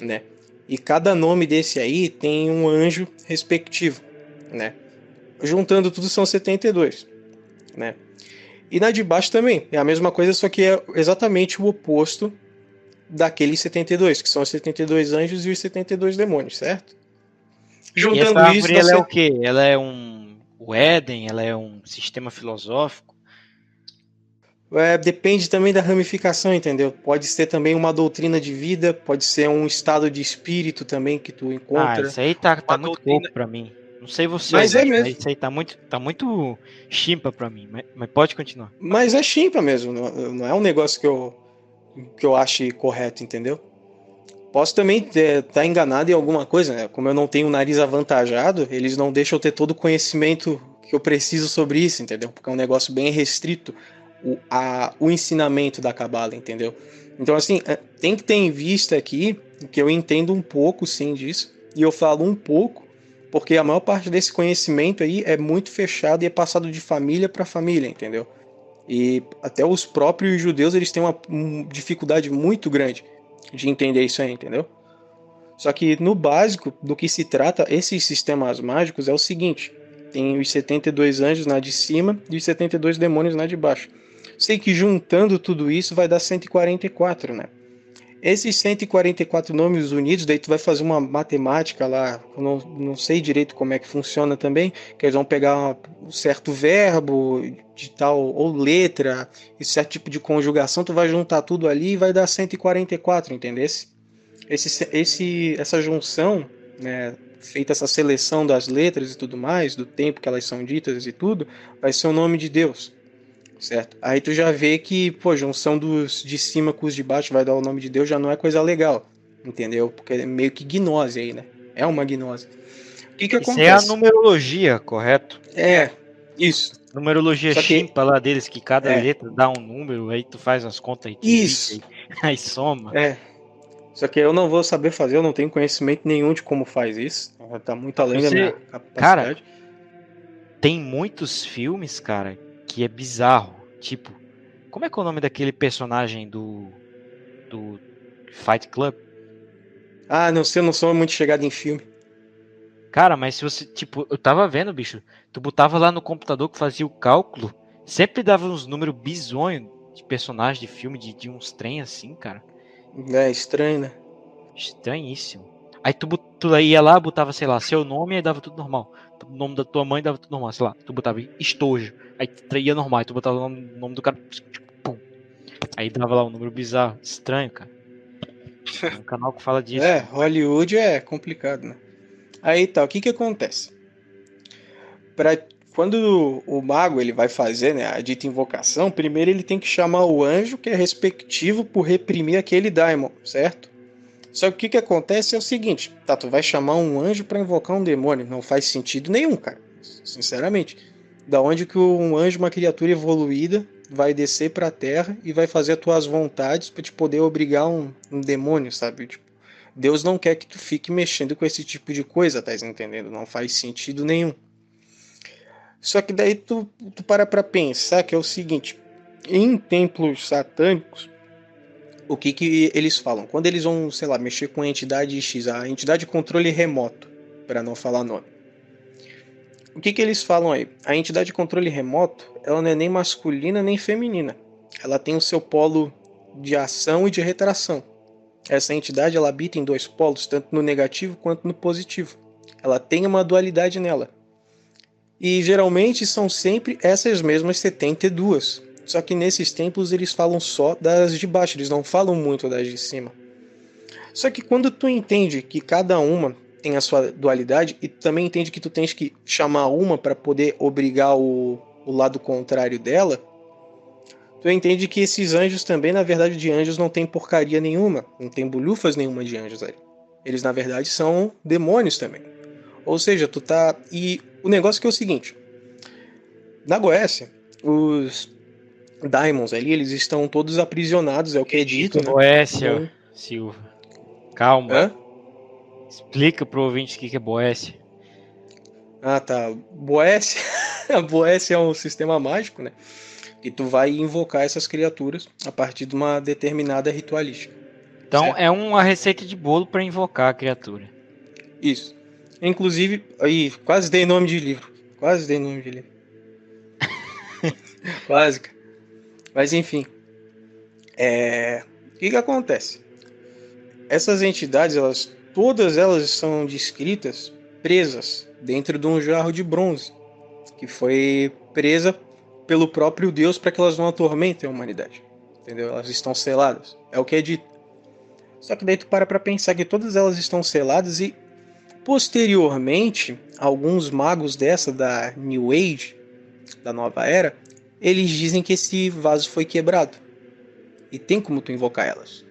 né? E cada nome desse aí tem um anjo respectivo, né? juntando tudo são 72, né? E na de baixo também, é a mesma coisa, só que é exatamente o oposto daqueles 72, que são os 72 anjos e os 72 demônios, certo? Juntando e essa isso, ela é o quê? Ela é um o Éden, ela é um sistema filosófico? É, depende também da ramificação, entendeu? Pode ser também uma doutrina de vida, pode ser um estado de espírito também que tu encontra. Ah, isso aí tá, tá muito doutrina... pouco pra mim. Não sei você, mas é mesmo. isso aí tá muito, tá muito chimpa pra mim, mas, mas pode continuar. Mas é chimpa mesmo, não, não, é um negócio que eu, que eu ache correto, entendeu? Posso também estar é, tá enganado em alguma coisa, né? Como eu não tenho o nariz avantajado, eles não deixam eu ter todo o conhecimento que eu preciso sobre isso, entendeu? Porque é um negócio bem restrito o, a, o ensinamento da Cabala, entendeu? Então, assim, é, tem que ter em vista aqui que eu entendo um pouco, sim, disso, e eu falo um pouco porque a maior parte desse conhecimento aí é muito fechado e é passado de família para família, entendeu? E até os próprios judeus eles têm uma, uma dificuldade muito grande de entender isso aí, entendeu? Só que no básico do que se trata esses sistemas mágicos é o seguinte: tem os 72 anjos na de cima e os 72 demônios na de baixo. Sei que juntando tudo isso vai dar 144, né? Esses 144 nomes unidos, daí tu vai fazer uma matemática lá, eu não, não sei direito como é que funciona também, que eles vão pegar um certo verbo de tal, ou letra, e certo tipo de conjugação, tu vai juntar tudo ali e vai dar 144, entendesse? Esse, esse, essa junção, né, feita essa seleção das letras e tudo mais, do tempo que elas são ditas e tudo, vai ser o nome de Deus certo? Aí tu já vê que, pô, junção dos de cima com os de baixo vai dar o nome de Deus já não é coisa legal, entendeu? Porque é meio que gnose aí, né? É uma gnose. O que que isso acontece? é a numerologia, correto? É, isso. Numerologia Só que... lá deles, que cada é. letra dá um número, aí tu faz as contas aí. Isso. Aí, aí soma. É. Só que eu não vou saber fazer, eu não tenho conhecimento nenhum de como faz isso. Tá muito além Você... da minha capacidade. Cara, tem muitos filmes, cara, que é bizarro. Tipo, como é que é o nome daquele personagem do do Fight Club? Ah, não sei, eu não sou muito chegado em filme. Cara, mas se você, tipo, eu tava vendo, bicho, tu botava lá no computador que fazia o cálculo, sempre dava uns números bizonhos de personagem de filme, de, de uns trem assim, cara. É, estranho, né? Estranhíssimo. Aí tu, tu ia lá, botava, sei lá, seu nome e dava tudo normal o nome da tua mãe dava tudo normal, sei lá, tu botava estojo, aí ia normal, aí tu botava o nome, nome do cara, tipo, pum. Aí dava lá um número bizarro, estranho, cara. É um canal que fala disso. É, Hollywood é complicado, né? Aí tá, o que que acontece? Pra, quando o mago ele vai fazer né, a dita invocação, primeiro ele tem que chamar o anjo que é respectivo por reprimir aquele daimon, certo? Só que o que, que acontece é o seguinte, tá, tu vai chamar um anjo para invocar um demônio, não faz sentido nenhum, cara, sinceramente. Da onde que um anjo, uma criatura evoluída, vai descer para a Terra e vai fazer as tuas vontades para te poder obrigar um, um demônio, sabe? Tipo, Deus não quer que tu fique mexendo com esse tipo de coisa, tá entendendo? Não faz sentido nenhum. Só que daí tu, tu para pra pensar que é o seguinte: em templos satânicos, o que, que eles falam? Quando eles vão, sei lá, mexer com a entidade X, a entidade de controle remoto, para não falar nome. O que, que eles falam aí? A entidade de controle remoto, ela não é nem masculina nem feminina. Ela tem o seu polo de ação e de retração. Essa entidade ela habita em dois polos, tanto no negativo quanto no positivo. Ela tem uma dualidade nela. E geralmente são sempre essas mesmas 72. Só que nesses templos eles falam só das de baixo, eles não falam muito das de cima. Só que quando tu entende que cada uma tem a sua dualidade e também entende que tu tens que chamar uma para poder obrigar o, o lado contrário dela, tu entende que esses anjos também, na verdade, de anjos não tem porcaria nenhuma, não tem bolhufas nenhuma de anjos ali. Eles, na verdade, são demônios também. Ou seja, tu tá. E o negócio que é o seguinte: na Goécia, os Diamonds ali, eles estão todos aprisionados, é o que é dito. Né? Boécia, então... Silva. Calma. Hã? Explica pro ouvinte o que é Boécia. Ah, tá. Boécia. Boécia é um sistema mágico, né? E tu vai invocar essas criaturas a partir de uma determinada ritualística. Então certo? é uma receita de bolo para invocar a criatura. Isso. Inclusive, aí, quase dei nome de livro. Quase dei nome de livro. quase. Mas enfim. É... O que, que acontece? Essas entidades, elas, todas elas são descritas presas dentro de um jarro de bronze, que foi presa pelo próprio Deus para que elas não atormentem a humanidade. Entendeu? Elas estão seladas. É o que é dito. Só que daí tu para para pensar que todas elas estão seladas e posteriormente alguns magos dessa da New Age, da nova era, eles dizem que esse vaso foi quebrado. E tem como tu invocar elas.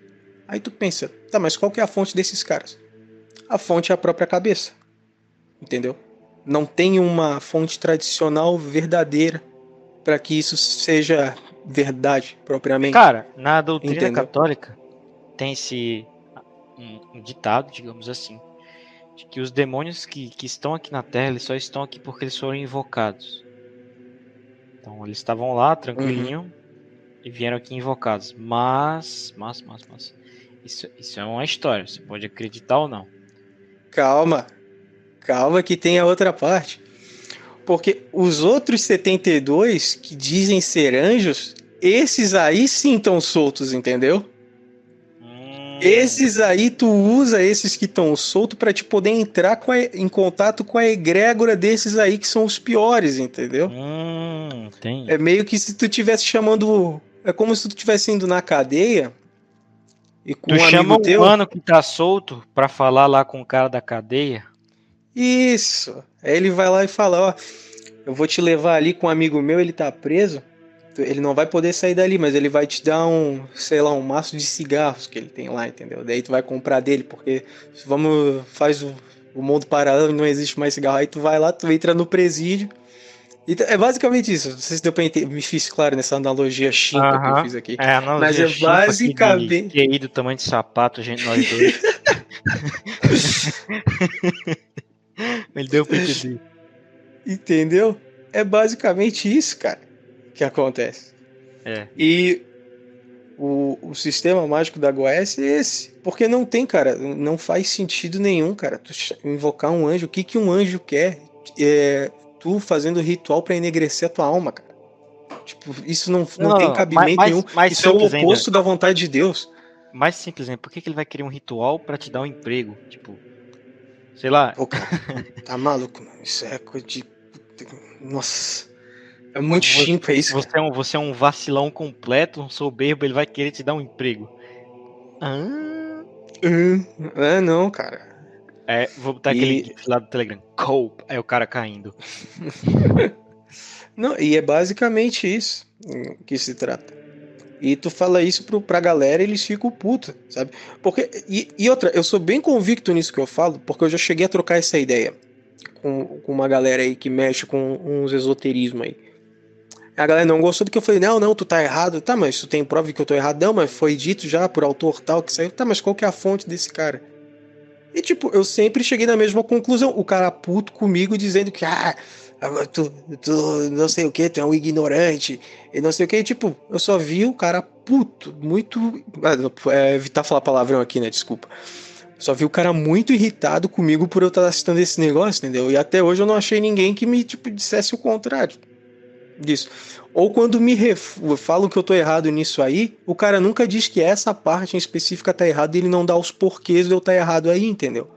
Aí tu pensa, tá, mas qual que é a fonte desses caras? A fonte é a própria cabeça. Entendeu? Não tem uma fonte tradicional verdadeira para que isso seja verdade propriamente. Cara, na doutrina Entendeu? católica tem esse um, ditado, digamos assim, de que os demônios que, que estão aqui na Terra, eles só estão aqui porque eles foram invocados. Então eles estavam lá, tranquilinho, uhum. e vieram aqui invocados. Mas, mas, mas, mas, isso, isso é uma história, você pode acreditar ou não. Calma, calma que tem a outra parte. Porque os outros 72 que dizem ser anjos, esses aí sim estão soltos, entendeu? Esses aí tu usa esses que estão soltos para te poder entrar a, em contato com a egrégora desses aí que são os piores, entendeu? Hum, é meio que se tu tivesse chamando, é como se tu tivesse indo na cadeia e com tu um chama amigo teu. mano que tá solto para falar lá com o cara da cadeia. Isso. Aí ele vai lá e fala, ó, eu vou te levar ali com um amigo meu, ele tá preso. Ele não vai poder sair dali, mas ele vai te dar um, sei lá, um maço de cigarros que ele tem lá, entendeu? Daí tu vai comprar dele, porque vamos, faz o, o mundo paralelo e não existe mais cigarro. Aí tu vai lá, tu entra no presídio. E é basicamente isso. Não sei se deu pra entender, me fiz claro nessa analogia chimpa que eu fiz aqui. É, mas é basicamente. E aí do tamanho de sapato, gente, nós dois. Ele deu pra entender. Entendeu? É basicamente isso, cara, que acontece. É. E o, o sistema mágico da Goiás é esse. Porque não tem, cara, não faz sentido nenhum, cara, tu invocar um anjo. O que, que um anjo quer? É, tu fazendo ritual para enegrecer a tua alma, cara. Tipo, isso não, não, não tem cabimento mais, nenhum. Mais isso é o oposto ainda. da vontade de Deus. Mais simples ainda, por que, que ele vai querer um ritual para te dar um emprego? Tipo, Sei lá. Pô, cara, tá maluco, mano. Isso é coisa de. Nossa. É muito chimpa isso. Você é, um, você é um vacilão completo, um soberbo, ele vai querer te dar um emprego. Ah. É, não, cara. É, vou botar e... aquele lá do Telegram. Cope. Aí o cara caindo. não, e é basicamente isso que se trata. E tu fala isso pro, pra galera eles ficam putos, sabe? Porque, e, e, outra, eu sou bem convicto nisso que eu falo, porque eu já cheguei a trocar essa ideia com, com uma galera aí que mexe com uns esoterismo aí. A galera não gostou do que eu falei, não, não, tu tá errado. Tá, mas tu tem prova que eu tô errado? Não, mas foi dito já por autor tal que saiu. Tá, mas qual que é a fonte desse cara? E tipo, eu sempre cheguei na mesma conclusão. O cara puto comigo dizendo que, ah, tu, tu não sei o que, tu é um ignorante, e não sei o que. Tipo, eu só vi o cara puto, muito. Ah, é, evitar falar palavrão aqui, né? Desculpa. Só vi o cara muito irritado comigo por eu estar citando esse negócio, entendeu? E até hoje eu não achei ninguém que me tipo, dissesse o contrário disso. Ou quando me ref... falam que eu tô errado nisso aí, o cara nunca diz que essa parte em específica tá errada e ele não dá os porquês de eu tá errado aí, entendeu?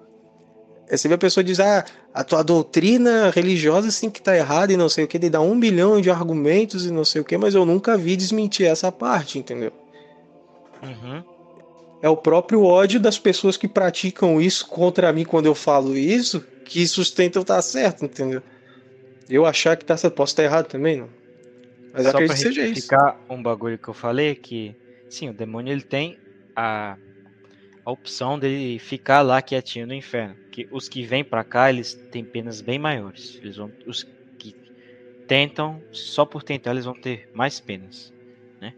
Aí você vê a pessoa diz, ah, a tua doutrina religiosa sim que tá errada e não sei o que, ele dá um bilhão de argumentos e não sei o que, mas eu nunca vi desmentir essa parte, entendeu? Uhum. É o próprio ódio das pessoas que praticam isso contra mim quando eu falo isso que sustentam estar tá certo, entendeu? Eu achar que tá posso estar errado também, não. Mas Só acredito que seja isso. um bagulho que eu falei que, sim, o demônio ele tem a a opção de ficar lá quietinho no inferno. Que os que vêm para cá, eles têm penas bem maiores. Eles vão, os que tentam, só por tentar, eles vão ter mais penas, né?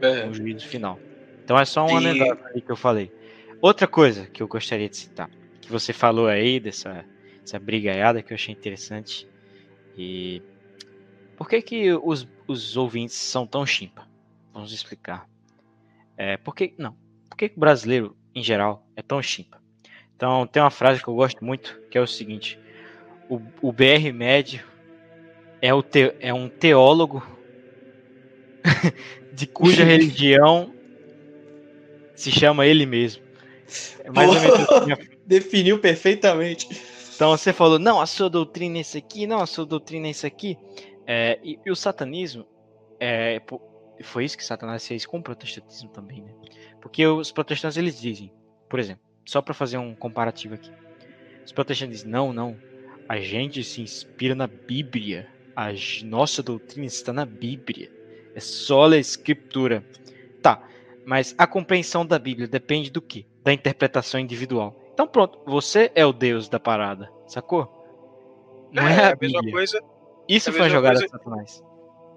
É. No juízo final. Então é só um anedota aí que eu falei. Outra coisa que eu gostaria de citar, que você falou aí dessa, dessa brigaiada que eu achei interessante. E por que que os, os ouvintes são tão chimpa? Vamos explicar. É, porque não, que o brasileiro, em geral, é tão chimpa? Então, tem uma frase que eu gosto muito, que é o seguinte: o, o BR médio é, o te, é um teólogo de cuja religião se chama ele mesmo. É mais ou menos assim. Definiu perfeitamente. Então você falou, não, a sua doutrina é isso aqui, não, a sua doutrina é isso aqui. É, e, e, o satanismo, é, foi isso que Satanás fez com o protestantismo também, né? Porque os protestantes eles dizem, por exemplo, só para fazer um comparativo aqui. Os protestantes dizem: "Não, não. A gente se inspira na Bíblia. A nossa doutrina está na Bíblia. É só a escritura." Tá, mas a compreensão da Bíblia depende do quê? Da interpretação individual. Então pronto, você é o Deus da parada, sacou? Não é, é a, a mesma coisa. Isso foi uma jogada coisa... de Satanás.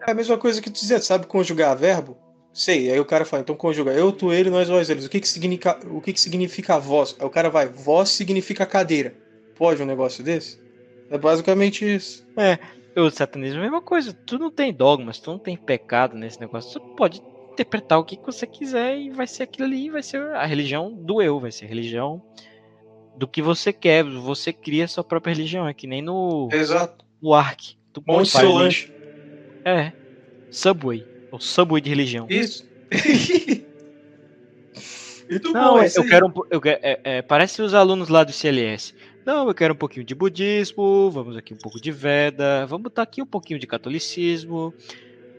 É a mesma coisa que tu dizer, sabe conjugar verbo? Sei, aí o cara fala, então conjuga eu, tu, ele, nós, vós, eles. O que que significa, o que que significa voz? Aí o cara vai, voz significa cadeira. Pode um negócio desse? É basicamente isso. É, o satanismo é a mesma coisa. Tu não tem dogmas, tu não tem pecado nesse negócio. Tu pode interpretar o que, que você quiser e vai ser aquilo ali, vai ser a religião do eu, vai ser a religião do que você quer. Você cria a sua própria religião, é que nem no, Exato. no Ark. Tu pode fazer. lanche. É. Subway. O subway de religião. Isso. não, bom, eu quero, eu quero é, é, parece os alunos lá do CLS. Não, eu quero um pouquinho de budismo, vamos aqui um pouco de Veda, vamos botar aqui um pouquinho de catolicismo,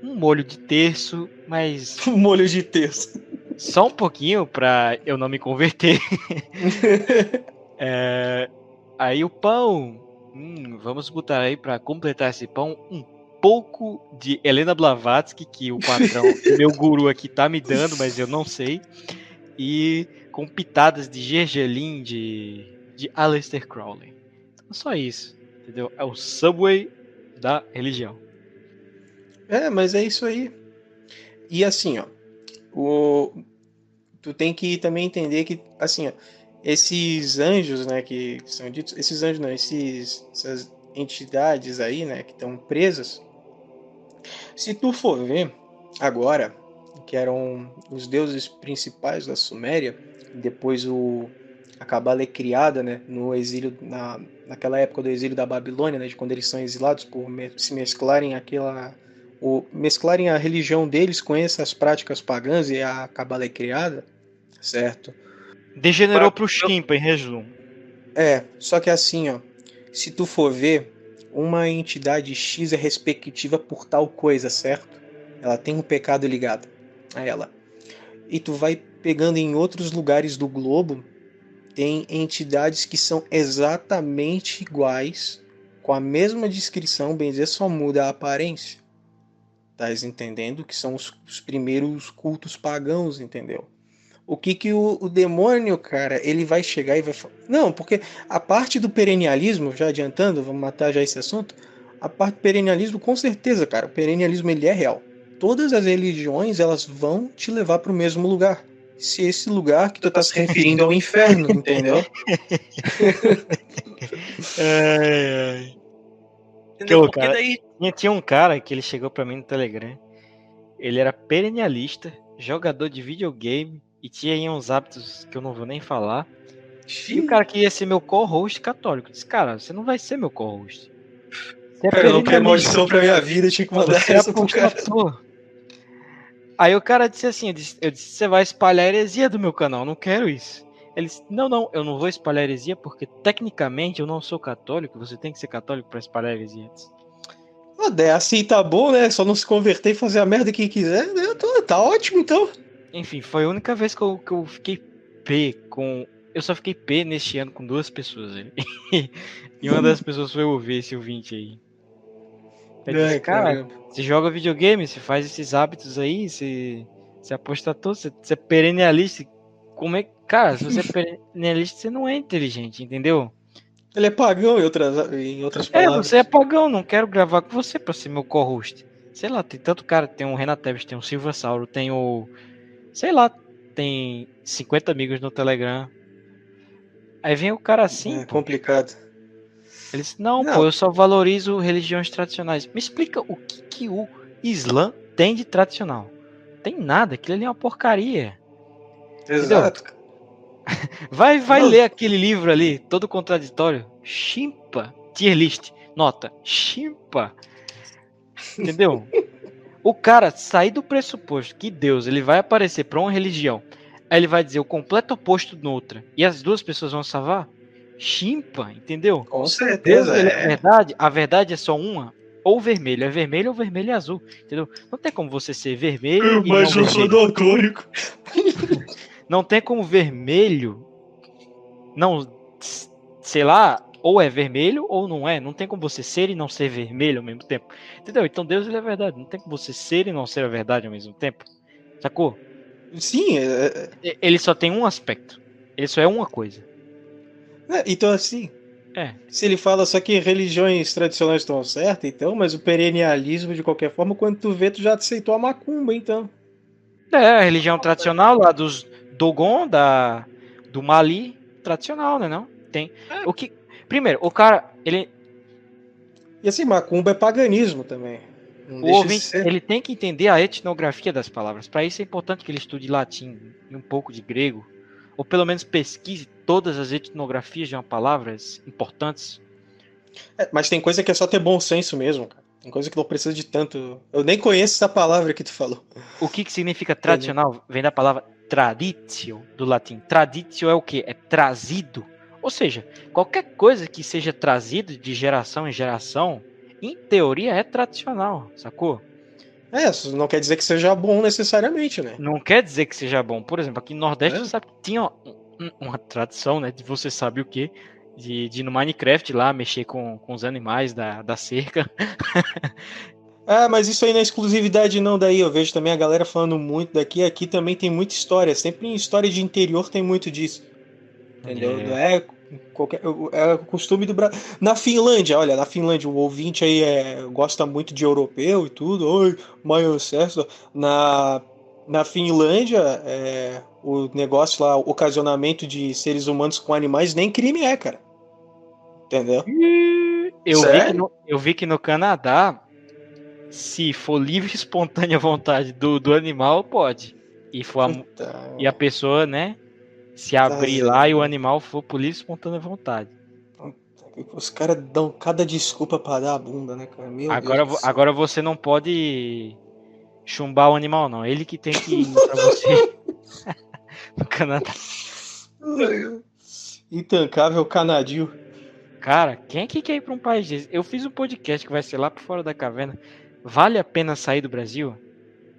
um molho de terço, mas. Um molho de terço. Só um pouquinho para eu não me converter. é, aí o pão, hum, vamos botar aí para completar esse pão um pouco de Helena Blavatsky, que o patrão, meu guru aqui tá me dando, mas eu não sei. E com pitadas de Gergelin, de, de Aleister Crowley. Então, só isso, entendeu? É o Subway da religião. É, mas é isso aí. E assim, ó, o, tu tem que também entender que, assim, ó, esses anjos, né, que são ditos, esses anjos não, esses, essas entidades aí, né, que estão presas, se tu for ver agora, que eram os deuses principais da Suméria, depois o a Cabala é criada, né, no exílio na, naquela época do exílio da Babilônia, né, de quando eles são exilados por me, se mesclarem aquela o mesclarem a religião deles com essas práticas pagãs e a Cabala é criada, certo? Degenerou para o Shimpa, em resumo. É, só que assim, ó, se tu for ver, uma entidade X é respectiva por tal coisa, certo? Ela tem um pecado ligado a ela. E tu vai pegando em outros lugares do globo, tem entidades que são exatamente iguais, com a mesma descrição, bem dizer, só muda a aparência. Tá entendendo? Que são os, os primeiros cultos pagãos, entendeu? O que que o, o, demônio, cara, ele vai chegar e vai falar. Não, porque a parte do perennialismo, já adiantando, vamos matar já esse assunto. A parte do perennialismo, com certeza, cara, o perennialismo ele é real. Todas as religiões, elas vão te levar para o mesmo lugar se esse lugar que tu tá se referindo ao inferno, entendeu? ai, ai. Entendeu? Que, cara, daí... Tinha um cara que ele chegou para mim no Telegram. Ele era perennialista, jogador de videogame e tinha uns hábitos que eu não vou nem falar. E o cara que ia ser meu co-host católico disse: Cara, você não vai ser meu co-host. Você é cara, não premonição pra minha vida, tinha que mandar você é essa pro cara. Aí o cara disse assim: eu disse, eu disse, você vai espalhar heresia do meu canal, não quero isso. Ele disse: Não, não, eu não vou espalhar heresia porque tecnicamente eu não sou católico, você tem que ser católico para espalhar heresia. Assim tá bom, né? Só não se converter e fazer a merda que quiser, né? Tô, tá ótimo então. Enfim, foi a única vez que eu, que eu fiquei P com. Eu só fiquei P neste ano com duas pessoas. e uma das pessoas foi ouvir esse ouvinte aí. Eu disse, é, cara, você joga videogame, você faz esses hábitos aí, você, você aposta todo, você, você é perennialista. Como é Cara, se você é perennialista, você não é inteligente, entendeu? Ele é pagão em outras, em outras palavras. É, você é pagão, não quero gravar com você pra ser meu co-host. Sei lá, tem tanto cara, tem o Renato Teves, tem o Silva Sauro, tem o. Sei lá, tem 50 amigos no Telegram. Aí vem o cara assim. É complicado. Ele disse, não, não, pô, eu só valorizo religiões tradicionais. Me explica o que, que o Islã tem de tradicional. Tem nada, aquilo ali é uma porcaria. Exato. Vai, vai ler aquele livro ali, todo contraditório. Chimpa, tier list, nota, chimpa. Entendeu? o cara sair do pressuposto que Deus ele vai aparecer para uma religião, aí ele vai dizer o completo oposto noutra, e as duas pessoas vão salvar? chimpa, entendeu? Com certeza. é. é verdade, a verdade é só uma. Ou vermelho é vermelho ou vermelho é azul, entendeu? Não tem como você ser vermelho. Mas eu sou daltônico. não tem como vermelho. Não, sei lá, ou é vermelho ou não é. Não tem como você ser e não ser vermelho ao mesmo tempo. Entendeu? Então Deus ele é verdade. Não tem como você ser e não ser a verdade ao mesmo tempo. Sacou? Sim. É... é. Ele só tem um aspecto. Ele só é uma coisa. É, então, assim. É. Se ele fala só que religiões tradicionais estão certas, então, mas o perennialismo, de qualquer forma, quando tu vê, tu já aceitou a macumba, então. É, a religião tradicional lá dos Dogon, da, do Mali, tradicional, né? Não? Tem. É. O que. Primeiro, o cara, ele. E assim, macumba é paganismo também. Não o ouvinte, ele tem que entender a etnografia das palavras. Para isso é importante que ele estude latim e um pouco de grego, ou pelo menos pesquise todas as etnografias de uma palavras importantes. É, mas tem coisa que é só ter bom senso mesmo, cara. Tem coisa que não precisa de tanto. Eu nem conheço essa palavra que tu falou. O que, que significa tradicional? Vem da palavra traditio, do latim. Traditio é o que? É trazido. Ou seja, qualquer coisa que seja trazido de geração em geração, em teoria é tradicional, sacou? É, isso não quer dizer que seja bom necessariamente, né? Não quer dizer que seja bom. Por exemplo, aqui no Nordeste, é. você sabe que tinha uma tradição, né, de você sabe o que, de, de no Minecraft lá mexer com, com os animais da, da cerca. Ah, mas isso aí não é exclusividade não daí, eu vejo também a galera falando muito daqui, aqui também tem muita história, sempre em história de interior tem muito disso. Entendeu? É. Não é qualquer é o costume do Brasil. Na Finlândia, olha, na Finlândia o ouvinte aí é, gosta muito de europeu e tudo, oi, maior sucesso. Na na Finlândia, é, o negócio lá, o ocasionamento de seres humanos com animais, nem crime é, cara. Entendeu? Eu vi, que no, eu vi que no Canadá, se for livre e espontânea vontade do, do animal, pode. E, for a, então... e a pessoa, né, se abrir tá lá e o animal for por livre espontânea vontade. Os caras dão cada desculpa para dar a bunda, né, cara? Meu agora, agora você não pode chumbar o animal, não. Ele que tem que ir pra você no Canadá. Intancável canadio. Cara, quem é que quer ir pra um país desse? Eu fiz um podcast que vai ser lá por fora da caverna. Vale a pena sair do Brasil?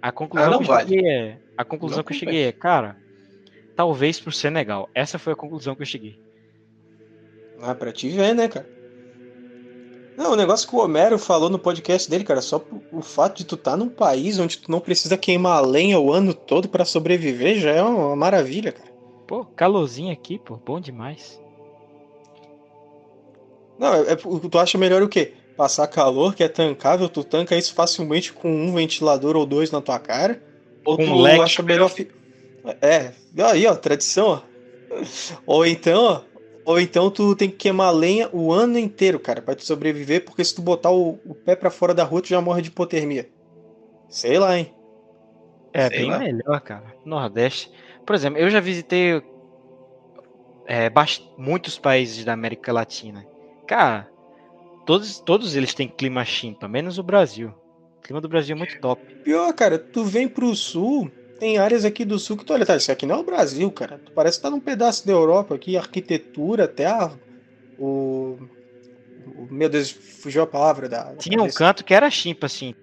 A conclusão ah, que eu vale. cheguei é. A conclusão não que eu cheguei é, cara, talvez pro Senegal. Essa foi a conclusão que eu cheguei. Ah, pra te ver, né, cara? Não, o negócio que o Homero falou no podcast dele, cara, só o fato de tu estar tá num país onde tu não precisa queimar lenha o ano todo para sobreviver já é uma maravilha, cara. Pô, calorzinho aqui, pô, bom demais. Não, é, é, tu acha melhor o quê? Passar calor, que é tancável, tu tanca isso facilmente com um ventilador ou dois na tua cara? Ou com tu um acha melhor. Fi... É, aí, ó, tradição, ó. Ou então, ó, ou então tu tem que queimar lenha o ano inteiro, cara, para tu sobreviver, porque se tu botar o, o pé para fora da rua, tu já morre de hipotermia. Sei lá, hein? É Sei bem lá. melhor, cara. Nordeste. Por exemplo, eu já visitei é, muitos países da América Latina. Cara, todos, todos eles têm clima chimpa, menos o Brasil. O clima do Brasil é muito top. Pior, cara, tu vem pro sul, tem áreas aqui do sul que tu olha, tá, isso aqui não é o Brasil, cara. Tu parece que tá num pedaço da Europa aqui, arquitetura, até a, o, o, Meu Deus, fugiu a palavra da. Tinha um canto que era chimpa, assim.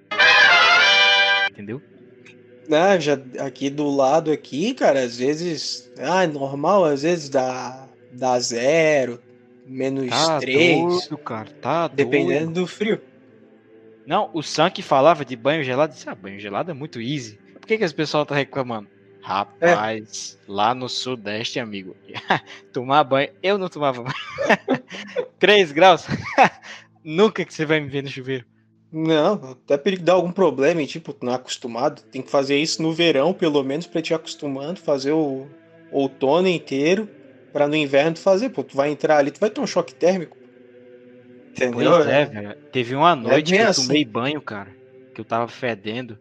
Entendeu? Ah, já aqui do lado aqui, cara, às vezes. Ah, é normal, às vezes dá, dá zero, menos tá três. Doido, cara, tá Dependendo doido. do frio. Não, o Sam que falava de banho gelado, disse, ah, banho gelado é muito easy que, que esse pessoal tá reclamando? Rapaz, é. lá no Sudeste, amigo, tomar banho, eu não tomava banho. 3 graus? Nunca que você vai me ver no chuveiro. Não, até perigo dar algum problema, e, tipo, não é acostumado. Tem que fazer isso no verão, pelo menos, pra te acostumando, fazer o outono inteiro, pra no inverno tu fazer. Pô, tu vai entrar ali, tu vai ter um choque térmico. Entendeu? Pois é, velho. Teve uma noite é que eu assim. tomei banho, cara, que eu tava fedendo.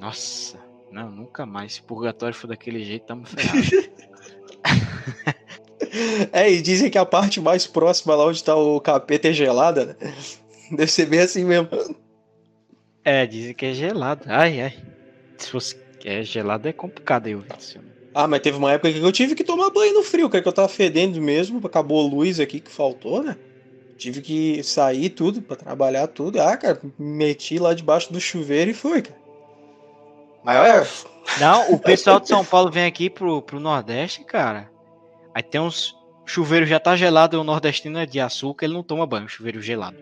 Nossa, não, nunca mais. Se o purgatório for daquele jeito, tamo ferrados. é, e dizem que a parte mais próxima lá onde tá o capeta é gelada, né? Deve ser bem assim mesmo. É, dizem que é gelado. Ai, ai. Se fosse é gelado é complicado eu Ah, mas teve uma época que eu tive que tomar banho no frio, que eu tava fedendo mesmo, acabou a luz aqui que faltou, né? Tive que sair tudo para trabalhar tudo. Ah, cara, meti lá debaixo do chuveiro e foi, cara. Mas Não, o pessoal de São Paulo vem aqui pro, pro Nordeste, cara. Aí tem uns. O chuveiro já tá gelado, o nordestino é de açúcar, ele não toma banho, chuveiro gelado.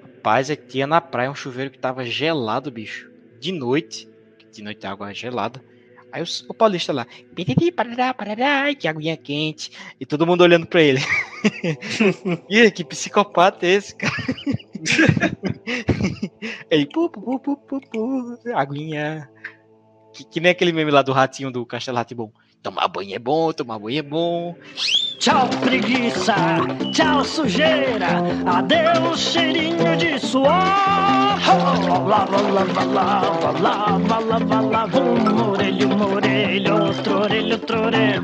Rapaz, é tinha na praia um chuveiro que tava gelado, bicho. De noite. De noite a água é gelada. Aí o, o paulista lá, parará, parará, que aguinha quente. E todo mundo olhando pra ele. Ih, que psicopata é esse, cara? ele, pu, pu, pu, pu, pu, aguinha. Que, que nem aquele meme lá do ratinho do Castelo Ratibom. Tomar banho é bom, tomar banho é bom. Tchau, preguiça. Tchau, sujeira. Adeus, cheirinho de suor. Lava, lava, lava, lava, lava, lava. Um orelho, um orelho, outro orelho, outro orelho.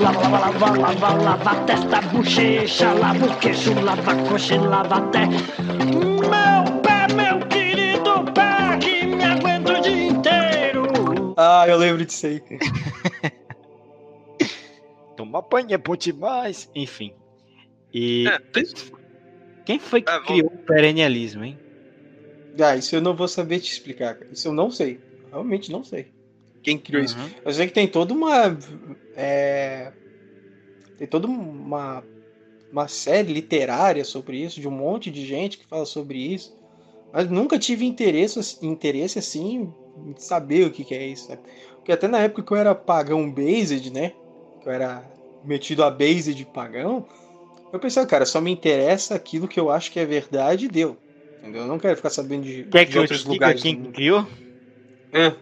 Lava, lava, lava, lava, lava. Testa, bochecha, lava o queixo, lava a coxa, lava até. Ah, eu lembro disso aí. Tomar banho é bom demais. Enfim. E. É, quem foi que ah, criou o perennialismo, hein? Ah, isso eu não vou saber te explicar. Isso eu não sei. Realmente não sei. Quem criou uhum. isso? Eu sei que tem toda uma. É... Tem toda uma, uma série literária sobre isso, de um monte de gente que fala sobre isso. Mas nunca tive interesse, interesse assim saber o que, que é isso. Sabe? Porque até na época que eu era pagão based, né? Que eu era metido a base de pagão, eu pensei, cara, só me interessa aquilo que eu acho que é verdade e deu. Entendeu? Eu não quero ficar sabendo de, Quer de que outros lugares. Quem criou? É.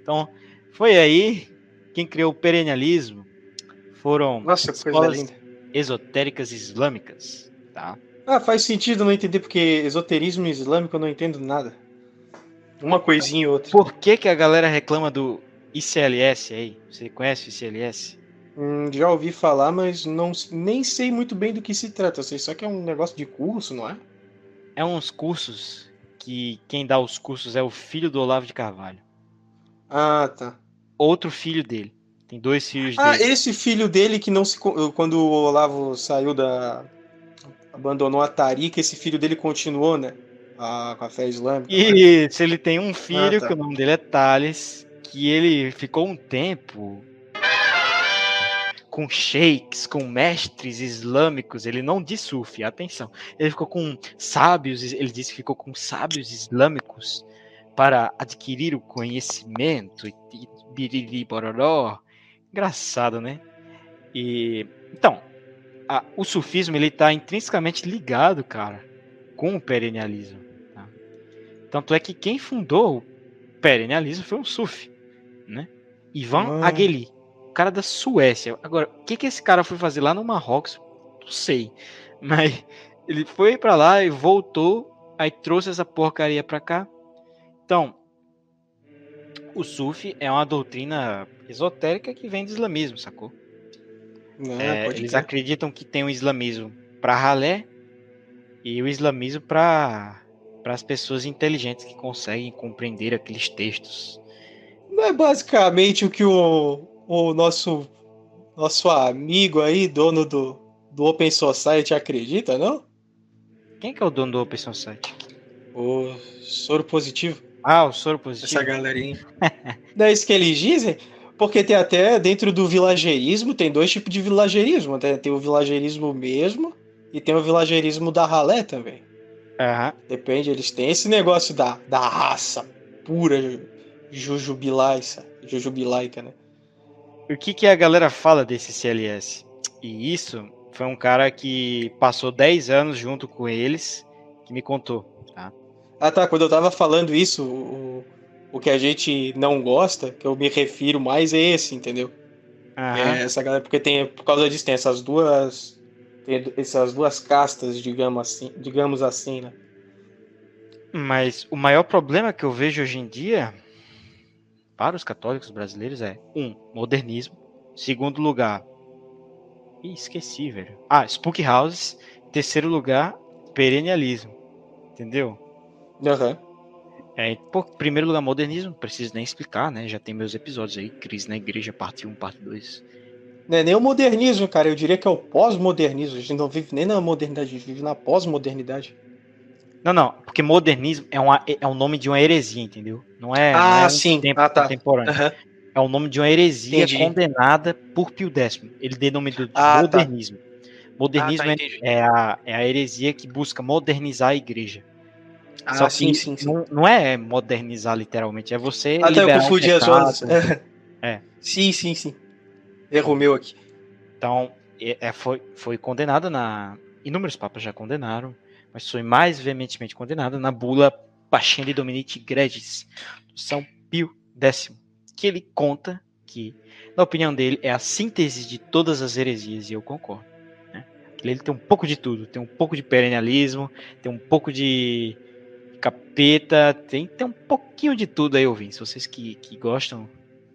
Então, foi aí quem criou o perennialismo foram Nossa, escolas esotéricas islâmicas, tá? Ah, faz sentido não entender porque esoterismo islâmico eu não entendo nada. Uma coisinha e outra. Por que, que a galera reclama do ICLS aí? Você conhece o ICLS? Hum, já ouvi falar, mas não, nem sei muito bem do que se trata. Eu sei só que é um negócio de curso, não é? É uns cursos que quem dá os cursos é o filho do Olavo de Carvalho. Ah, tá. Outro filho dele. Tem dois filhos ah, dele. Ah, esse filho dele que não se. Quando o Olavo saiu da. abandonou a Tarica, esse filho dele continuou, né? a, com a fé islâmica. Isso, ele tem um filho, ah, tá. que o nome dele é Thales, que ele ficou um tempo com sheiks, com mestres islâmicos, ele não disse sufi, atenção. Ele ficou com sábios, ele disse que ficou com sábios islâmicos para adquirir o conhecimento e biriri bororó. Engraçado, né? E então, a, o sufismo ele está intrinsecamente ligado, cara, com o perennialismo. Tá? Tanto é que quem fundou o perennialismo foi um sufi, né? Ivan ah. O cara da Suécia. Agora, o que, que esse cara foi fazer lá no Marrocos? Não sei. Mas ele foi para lá e voltou, aí trouxe essa porcaria para cá. Então, o Sufi é uma doutrina esotérica que vem do islamismo, sacou? Não, é, eles acreditam que tem o islamismo para ralé e o islamismo para para as pessoas inteligentes que conseguem compreender aqueles textos. Não é basicamente o que o, o nosso nosso amigo aí, dono do, do Open Society, acredita, não? Quem que é o dono do Open Society? O soro positivo. Ah, o soro positivo. Essa galerinha. não é isso que eles dizem? Porque tem até dentro do vilagerismo, tem dois tipos de vilagerismo. Tem, tem o vilagerismo mesmo e tem o vilagerismo da ralé também. Uhum. Depende, eles têm esse negócio da, da raça pura jujubilaica, jujubilaica, né? o que, que a galera fala desse CLS? E isso foi um cara que passou 10 anos junto com eles que me contou. Tá? Ah tá, quando eu tava falando isso, o, o que a gente não gosta, que eu me refiro mais é esse, entendeu? É essa galera, porque tem, por causa disso, tem essas duas. Tem essas duas castas, digamos assim, digamos assim, né? Mas o maior problema que eu vejo hoje em dia para os católicos brasileiros é um, modernismo. Segundo lugar, Ih, esqueci, velho. Ah, Spook Houses. Terceiro lugar, perennialismo. Entendeu? Aham. Uhum. É, pô, primeiro lugar, modernismo, preciso nem explicar, né? Já tem meus episódios aí, Crise na Igreja, parte 1, parte 2. Não é nem o modernismo, cara, eu diria que é o pós-modernismo. A gente não vive nem na modernidade, a gente vive na pós-modernidade. Não, não, porque modernismo é, uma, é o nome de uma heresia, entendeu? Não é, ah, não é um sim. tempo ah, tá. contemporâneo. Uhum. É o nome de uma heresia Entendi. condenada por Pio X. Ele denominou de ah, modernismo. Tá. Modernismo ah, tá, é, a, é a heresia que busca modernizar a igreja. Ah, Só sim, sim, sim. Não, não, é modernizar literalmente, é você. Até ah, tá, eu confundi as zonas. é. Sim, sim, sim. Erro meu aqui. Então, é, é, foi, foi condenada na. Inúmeros papas já condenaram mas foi mais veementemente condenada na bula Pascendi Dominici Gregis, São Pio X, que ele conta que, na opinião dele, é a síntese de todas as heresias, e eu concordo. Né? Ele tem um pouco de tudo, tem um pouco de perennialismo, tem um pouco de capeta, tem, tem um pouquinho de tudo aí, ouvindo. Se vocês que, que gostam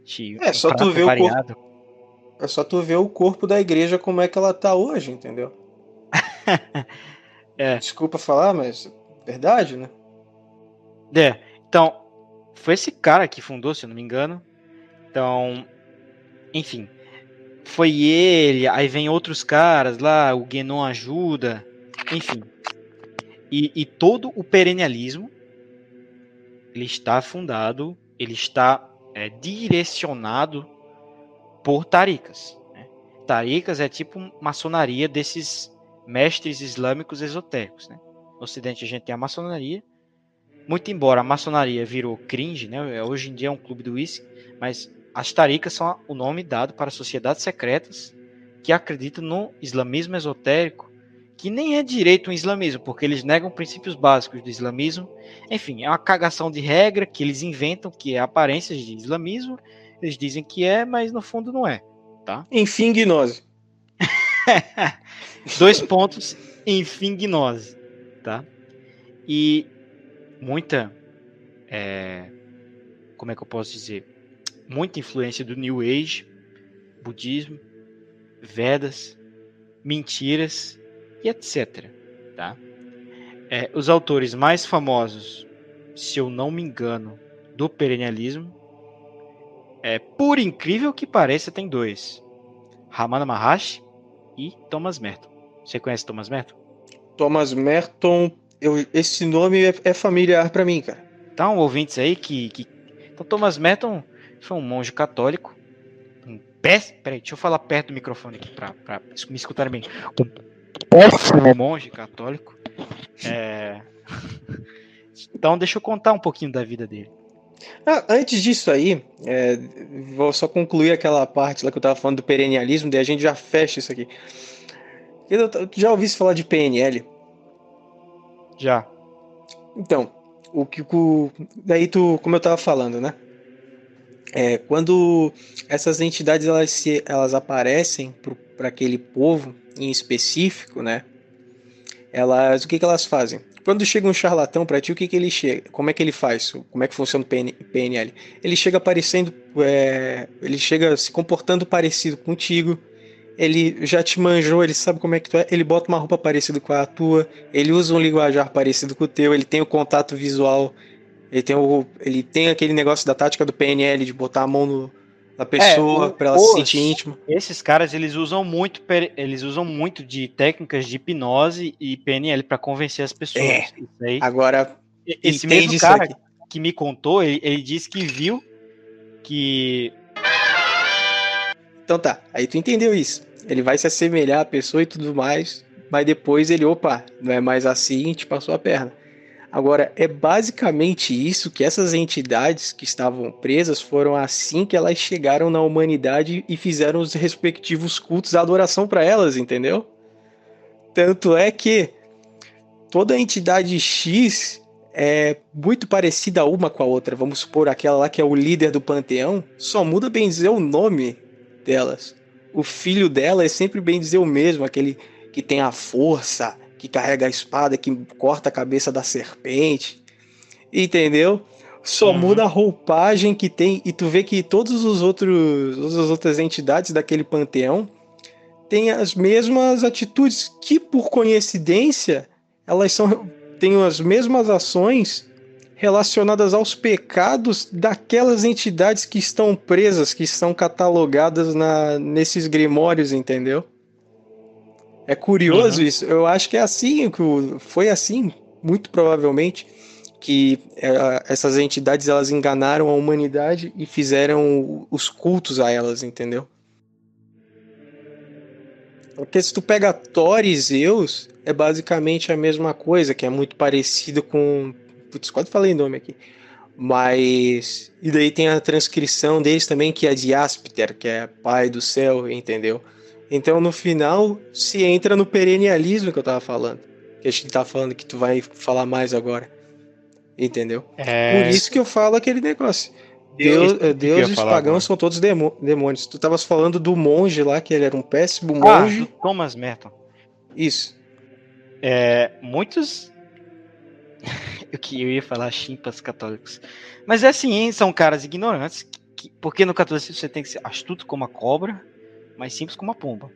de é, só tu ver variado. o corpo, É só tu ver o corpo da igreja como é que ela tá hoje, entendeu? É. Desculpa falar, mas verdade, né? É. Então, foi esse cara que fundou, se eu não me engano. Então, enfim, foi ele, aí vem outros caras lá, o Guénon ajuda, enfim. E, e, todo o perennialismo, ele está fundado, ele está é, direcionado por taricas. Né? Taricas é tipo maçonaria desses mestres islâmicos esotéricos. Né? No Ocidente a gente tem a maçonaria, muito embora a maçonaria virou cringe, né? hoje em dia é um clube do uísque, mas as taricas são o nome dado para sociedades secretas que acreditam no islamismo esotérico, que nem é direito um islamismo, porque eles negam princípios básicos do islamismo. Enfim, é uma cagação de regra que eles inventam, que é aparências de islamismo. Eles dizem que é, mas no fundo não é. Tá? Enfim, gnose. Dois pontos, enfim, gnose, tá? E muita, é, como é que eu posso dizer? Muita influência do New Age, budismo, Vedas, mentiras e etc, tá? É, os autores mais famosos, se eu não me engano, do perennialismo, é, por incrível que pareça, tem dois. Ramana Maharshi e Thomas Merton. Você conhece Thomas Merton? Thomas Merton, Eu, esse nome é, é familiar para mim, cara. Então, ouvintes aí que, que. Então, Thomas Merton foi um monge católico. Um péssimo. Peraí, deixa eu falar perto do microfone aqui pra, pra me escutarem bem. Um péssimo monge católico. É... Então, deixa eu contar um pouquinho da vida dele. Ah, antes disso aí, é, vou só concluir aquela parte lá que eu tava falando do perennialismo, daí a gente já fecha isso aqui. Eu, já ouvi falar de PNL? Já. Então, o que o, daí tu, como eu tava falando, né? É, quando essas entidades elas, se, elas aparecem para aquele povo em específico, né? Elas, o que, que elas fazem? Quando chega um charlatão para ti, o que, que ele chega? Como é que ele faz? Como é que funciona o PN, PNL? Ele chega aparecendo, é, ele chega se comportando parecido contigo. Ele já te manjou, ele sabe como é que tu é. Ele bota uma roupa parecida com a tua. Ele usa um linguajar parecido com o teu. Ele tem o contato visual. Ele tem, o, ele tem aquele negócio da tática do PNL de botar a mão no, da pessoa é, para ela os, se sentir íntima. Esses caras eles usam muito eles usam muito de técnicas de hipnose e PNL para convencer as pessoas. É. Aí, Agora esse mesmo cara aqui. que me contou, ele, ele disse que viu que Então tá, aí tu entendeu isso. Ele vai se assemelhar à pessoa e tudo mais, mas depois ele, opa, não é mais assim, te passou a perna. Agora, é basicamente isso que essas entidades que estavam presas foram assim que elas chegaram na humanidade e fizeram os respectivos cultos, a adoração para elas, entendeu? Tanto é que toda entidade X é muito parecida uma com a outra. Vamos supor aquela lá que é o líder do panteão, só muda bem dizer o nome delas. O filho dela é sempre bem dizer o mesmo, aquele que tem a força, que carrega a espada, que corta a cabeça da serpente. Entendeu? Só uhum. muda a roupagem que tem e tu vê que todos os outros, todas as outras entidades daquele panteão têm as mesmas atitudes que por coincidência elas são têm as mesmas ações relacionadas aos pecados daquelas entidades que estão presas, que estão catalogadas na, nesses grimórios, entendeu? É curioso uhum. isso. Eu acho que é assim, foi assim, muito provavelmente, que é, essas entidades elas enganaram a humanidade e fizeram os cultos a elas, entendeu? Porque se tu pega Thor e Zeus, é basicamente a mesma coisa, que é muito parecido com. Putz, quase falei nome aqui. Mas. E daí tem a transcrição deles também, que é de Aspter, que é pai do céu, entendeu? Então, no final, se entra no perennialismo que eu tava falando. Que a gente tá falando que tu vai falar mais agora. Entendeu? É... Por isso que eu falo aquele negócio. Deus, Deus, e os pagãos agora. são todos demônios. Tu estavas falando do monge lá, que ele era um péssimo ah, monge. Ah, Thomas Merton. Isso. É, muitos. eu que eu ia falar chimpas católicos. Mas é assim, são caras ignorantes. Que, porque no catolicismo você tem que ser astuto como a cobra mais simples como a pomba.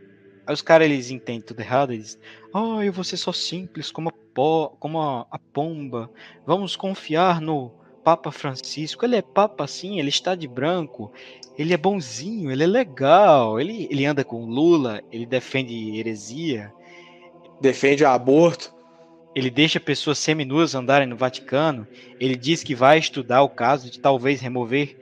Aí os caras eles entendem tudo errado, eles ah, eu vou ser só simples como a, po como a, a pomba. Vamos confiar no Papa Francisco. Ele é papa sim, ele está de branco. Ele é bonzinho, ele é legal. Ele, ele anda com Lula, ele defende heresia. Defende aborto. Ele deixa pessoas seminuas andarem no Vaticano. Ele diz que vai estudar o caso de talvez remover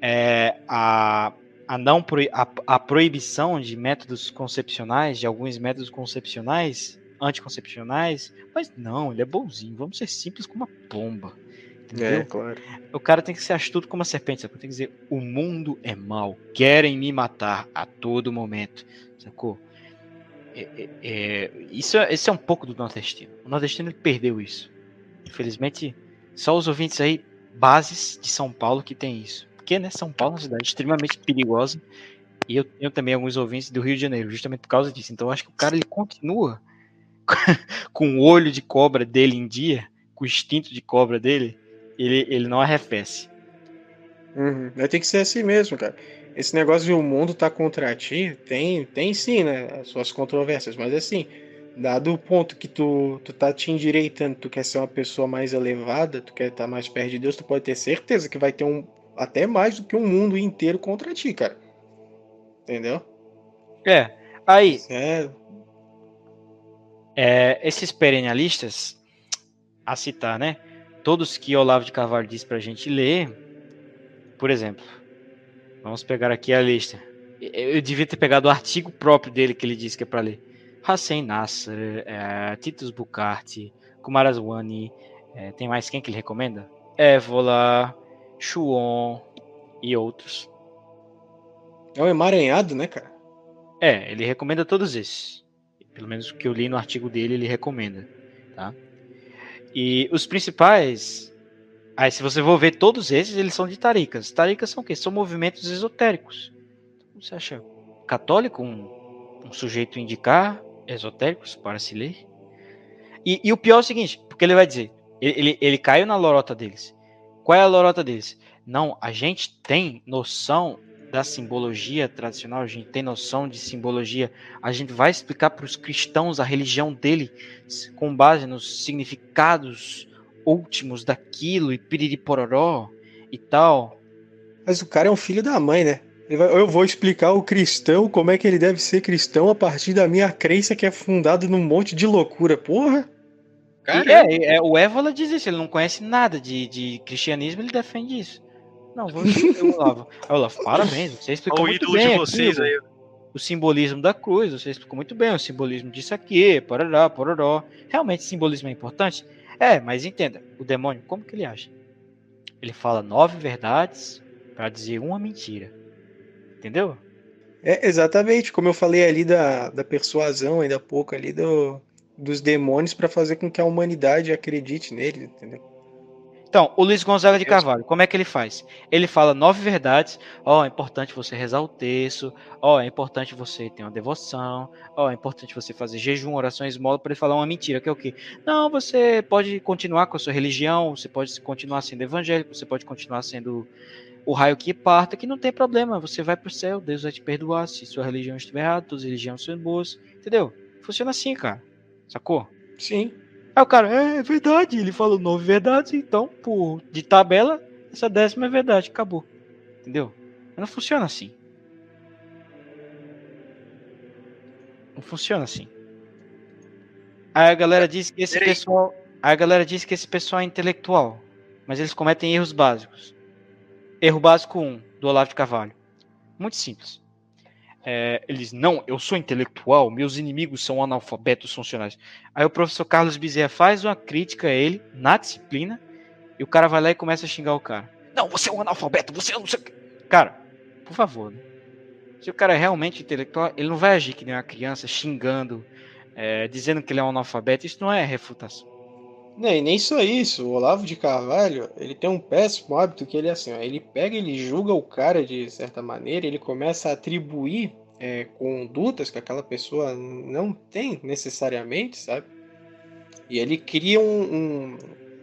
é, a, a não a, a proibição de métodos concepcionais, de alguns métodos concepcionais, anticoncepcionais, mas não, ele é bonzinho, vamos ser simples como uma pomba. Entendeu? É, claro. O cara tem que ser astuto como uma serpente? Tem que dizer, o mundo é mau, querem me matar a todo momento, sacou? É, é, é, isso, é, esse é um pouco do nordestino. O nordestino ele perdeu isso. Infelizmente, só os ouvintes aí, bases de São Paulo, que tem isso porque né, São Paulo é uma cidade extremamente perigosa e eu tenho também alguns ouvintes do Rio de Janeiro, justamente por causa disso. Então acho que o cara ele continua com o olho de cobra dele em dia, com o instinto de cobra dele, ele, ele não arrefece. Uhum. Tem que ser assim mesmo, cara. Esse negócio de o mundo tá contra ti, tem, tem sim, né? As suas controvérsias, mas assim, dado o ponto que tu, tu tá te endireitando, tu quer ser uma pessoa mais elevada, tu quer estar tá mais perto de Deus, tu pode ter certeza que vai ter um, até mais do que um mundo inteiro contra ti, cara. Entendeu? É. Aí. É... É, esses perennialistas, a citar, né? Todos que Olavo de Carvalho disse pra gente ler, por exemplo, vamos pegar aqui a lista. Eu devia ter pegado o artigo próprio dele que ele disse que é para ler. Hussein Nasser, é, Titus Bucarte, Kumaraswamy, é, tem mais quem que ele recomenda? Évola, Chuon e outros. É um emaranhado, né, cara? É, ele recomenda todos esses. Pelo menos o que eu li no artigo dele, ele recomenda. Tá? E os principais. Aí, se você for ver todos esses, eles são de taricas. Taricas são o quê? São movimentos esotéricos. Então, você acha católico um, um sujeito indicar esotéricos para se ler? E, e, o pior é o seguinte, porque ele vai dizer, ele, ele, ele caiu na lorota deles. Qual é a lorota deles? Não, a gente tem noção da simbologia tradicional, a gente tem noção de simbologia, a gente vai explicar para os cristãos a religião dele com base nos significados últimos daquilo e piriripororó e tal. Mas o cara é um filho da mãe, né? Eu vou explicar o cristão como é que ele deve ser cristão a partir da minha crença que é fundada num monte de loucura, porra. É, é, o Évola diz isso, ele não conhece nada de, de cristianismo, ele defende isso. Não, vou o Olavo. Olavo, parabéns, você explicou o muito bem de vocês aqui, aí. o simbolismo da cruz, você explicou muito bem o simbolismo disso aqui, pororó, pororó. Realmente simbolismo é importante? É, mas entenda, o demônio, como que ele age? Ele fala nove verdades para dizer uma mentira. Entendeu? É, exatamente, como eu falei ali da, da persuasão ainda há pouco ali do, dos demônios para fazer com que a humanidade acredite nele, entendeu? Então, o Luiz Gonzaga de Carvalho, como é que ele faz? Ele fala nove verdades. Ó, oh, é importante você rezar o texto. Ó, oh, é importante você ter uma devoção. Ó, oh, é importante você fazer jejum, oração, esmola, para ele falar uma mentira, que é o quê? Não, você pode continuar com a sua religião, você pode continuar sendo evangélico, você pode continuar sendo o raio que parta, que não tem problema. Você vai pro céu, Deus vai te perdoar se sua religião estiver errada, suas religiões são boas. Entendeu? Funciona assim, cara. Sacou? Sim. Aí o cara, é, é verdade, ele falou nove verdades, então, por de tabela, essa décima é verdade, acabou. Entendeu? Mas não funciona assim. Não funciona assim. Aí a galera diz que esse pessoal. Aí a galera diz que esse pessoal é intelectual. Mas eles cometem erros básicos. Erro básico 1, um, do Olavo de Carvalho. Muito simples. É, eles, não, eu sou intelectual, meus inimigos são analfabetos funcionais. Aí o professor Carlos Bezerra faz uma crítica a ele na disciplina e o cara vai lá e começa a xingar o cara. Não, você é um analfabeto, você é um. Cara, por favor, né? se o cara é realmente intelectual, ele não vai agir que nem uma criança xingando, é, dizendo que ele é um analfabeto. Isso não é refutação. E nem só isso. O Olavo de Carvalho, ele tem um péssimo hábito que ele é assim, ó, ele pega, ele julga o cara de certa maneira, ele começa a atribuir é, condutas que aquela pessoa não tem necessariamente, sabe? E ele cria um, um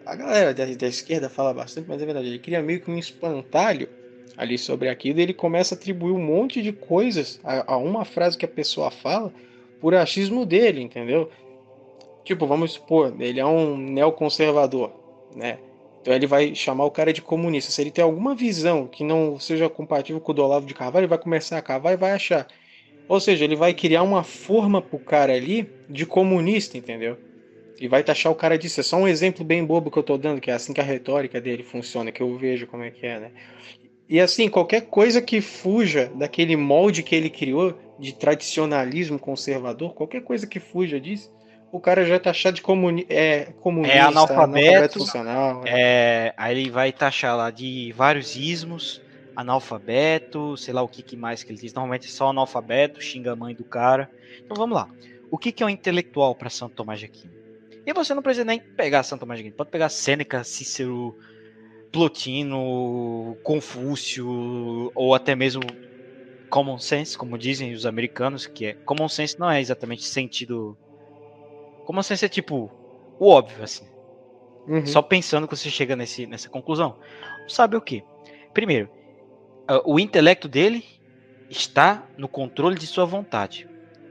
a galera da, da, esquerda fala bastante, mas é verdade, ele cria meio que um espantalho ali sobre aquilo e ele começa a atribuir um monte de coisas a, a uma frase que a pessoa fala por achismo dele, entendeu? Tipo, vamos supor, ele é um neoconservador, né? Então ele vai chamar o cara de comunista. Se ele tem alguma visão que não seja compatível com o do Olavo de Carvalho, ele vai começar a cavar e vai achar. Ou seja, ele vai criar uma forma pro cara ali de comunista, entendeu? E vai taxar o cara disso. É só um exemplo bem bobo que eu tô dando, que é assim que a retórica dele funciona, que eu vejo como é que é, né? E assim, qualquer coisa que fuja daquele molde que ele criou de tradicionalismo conservador, qualquer coisa que fuja disso, o cara já é taxado de comuni é, comunista, é analfabeto, analfabeto é. é, aí ele vai taxar lá de vários ismos, analfabeto, sei lá o que, que mais que ele diz. Normalmente é só analfabeto, xinga a mãe do cara. Então vamos lá. O que, que é um intelectual para Santo Tomás de Aquino? E você não precisa nem pegar Santo Tomás de Aquino. Pode pegar Sêneca, Cícero, Plotino, Confúcio, ou até mesmo common sense, como dizem os americanos, que é common sense não é exatamente sentido como assim ser tipo o óbvio, assim. Uhum. Só pensando que você chega nesse, nessa conclusão. Sabe o que? Primeiro, uh, o intelecto dele está no controle de sua vontade.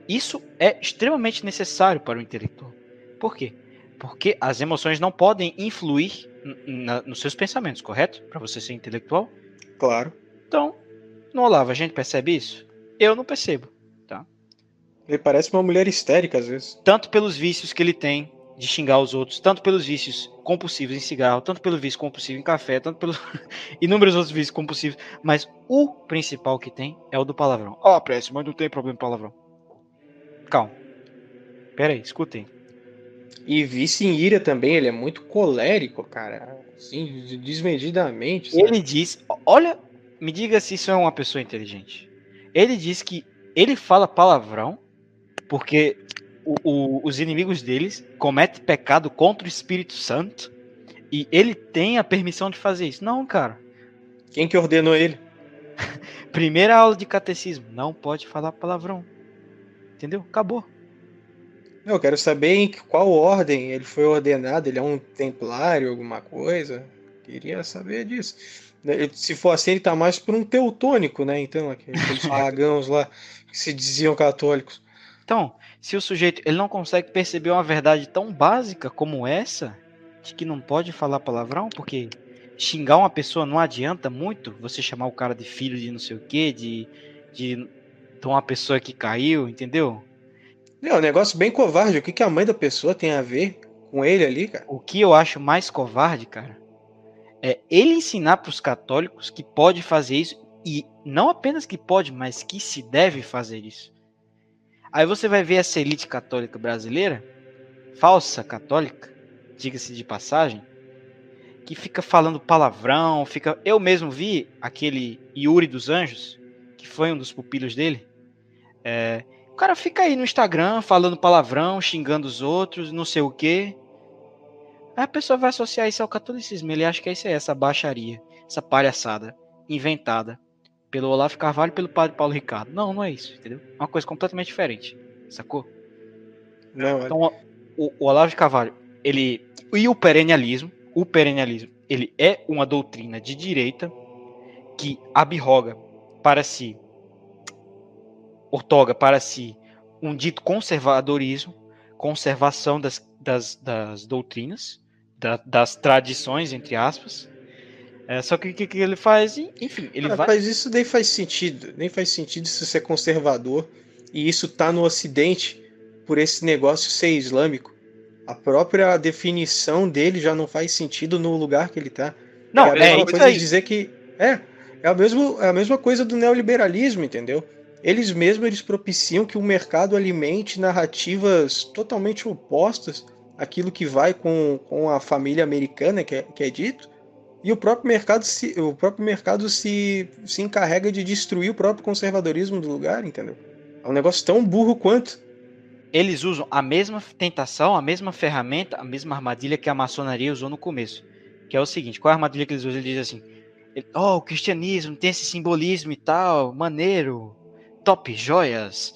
Isso é extremamente necessário para o intelectual. Por quê? Porque as emoções não podem influir nos seus pensamentos, correto? Para você ser intelectual? Claro. Então, no Olavo, a gente percebe isso? Eu não percebo. Ele parece uma mulher histérica às vezes. Tanto pelos vícios que ele tem, de xingar os outros, tanto pelos vícios compulsivos em cigarro, tanto pelo vício compulsivo em café, tanto pelos inúmeros outros vícios compulsivos, mas o principal que tem é o do palavrão. Ó, oh, mas não tem problema com palavrão. Calma. Pera aí, escutem. E vício em ira também, ele é muito colérico, cara. Assim, desmedidamente. Sabe? Ele diz, olha, me diga se isso é uma pessoa inteligente. Ele diz que ele fala palavrão porque o, o, os inimigos deles cometem pecado contra o Espírito Santo e ele tem a permissão de fazer isso. Não, cara. Quem que ordenou ele? Primeira aula de catecismo. Não pode falar palavrão. Entendeu? Acabou. Eu quero saber em qual ordem ele foi ordenado. Ele é um templário, alguma coisa? Queria saber disso. Se for assim, ele tá mais por um teutônico, né? Então, aqueles pagãos lá que se diziam católicos. Então, se o sujeito ele não consegue perceber uma verdade tão básica como essa, de que não pode falar palavrão, porque xingar uma pessoa não adianta muito, você chamar o cara de filho de não sei o que, de, de, de uma pessoa que caiu, entendeu? É um negócio bem covarde. O que, que a mãe da pessoa tem a ver com ele ali, cara? O que eu acho mais covarde, cara, é ele ensinar para os católicos que pode fazer isso e não apenas que pode, mas que se deve fazer isso. Aí você vai ver essa elite católica brasileira, falsa católica, diga-se de passagem, que fica falando palavrão, fica. Eu mesmo vi aquele Yuri dos Anjos, que foi um dos pupilos dele. É... O cara fica aí no Instagram falando palavrão, xingando os outros, não sei o quê. Aí a pessoa vai associar isso ao catolicismo. Ele acha que é isso aí, essa baixaria, essa palhaçada inventada pelo Olavo Carvalho e pelo padre Paulo Ricardo. Não, não é isso, entendeu? É uma coisa completamente diferente, sacou? Não, é. então, o, o Olavo de Carvalho, ele e o perennialismo, o perennialismo, ele é uma doutrina de direita que abroga para si, ortoga para si um dito conservadorismo, conservação das, das, das doutrinas, da, das tradições, entre aspas, é, só que o que, que, ele faz? Enfim, ele ah, vai. Mas isso nem faz sentido. Nem faz sentido isso ser conservador. E isso tá no Ocidente por esse negócio ser islâmico. A própria definição dele já não faz sentido no lugar que ele tá. Não, é a mesma é, coisa de dizer que. É, é a, mesmo, é a mesma coisa do neoliberalismo, entendeu? Eles mesmos eles propiciam que o mercado alimente narrativas totalmente opostas àquilo que vai com, com a família americana, que é, que é dito, e o próprio mercado se, o próprio mercado se, se encarrega de destruir o próprio conservadorismo do lugar, entendeu? É um negócio tão burro quanto. Eles usam a mesma tentação, a mesma ferramenta, a mesma armadilha que a maçonaria usou no começo. Que é o seguinte: qual é a armadilha que eles usam? Eles dizem assim: oh, o cristianismo tem esse simbolismo e tal, maneiro, top joias,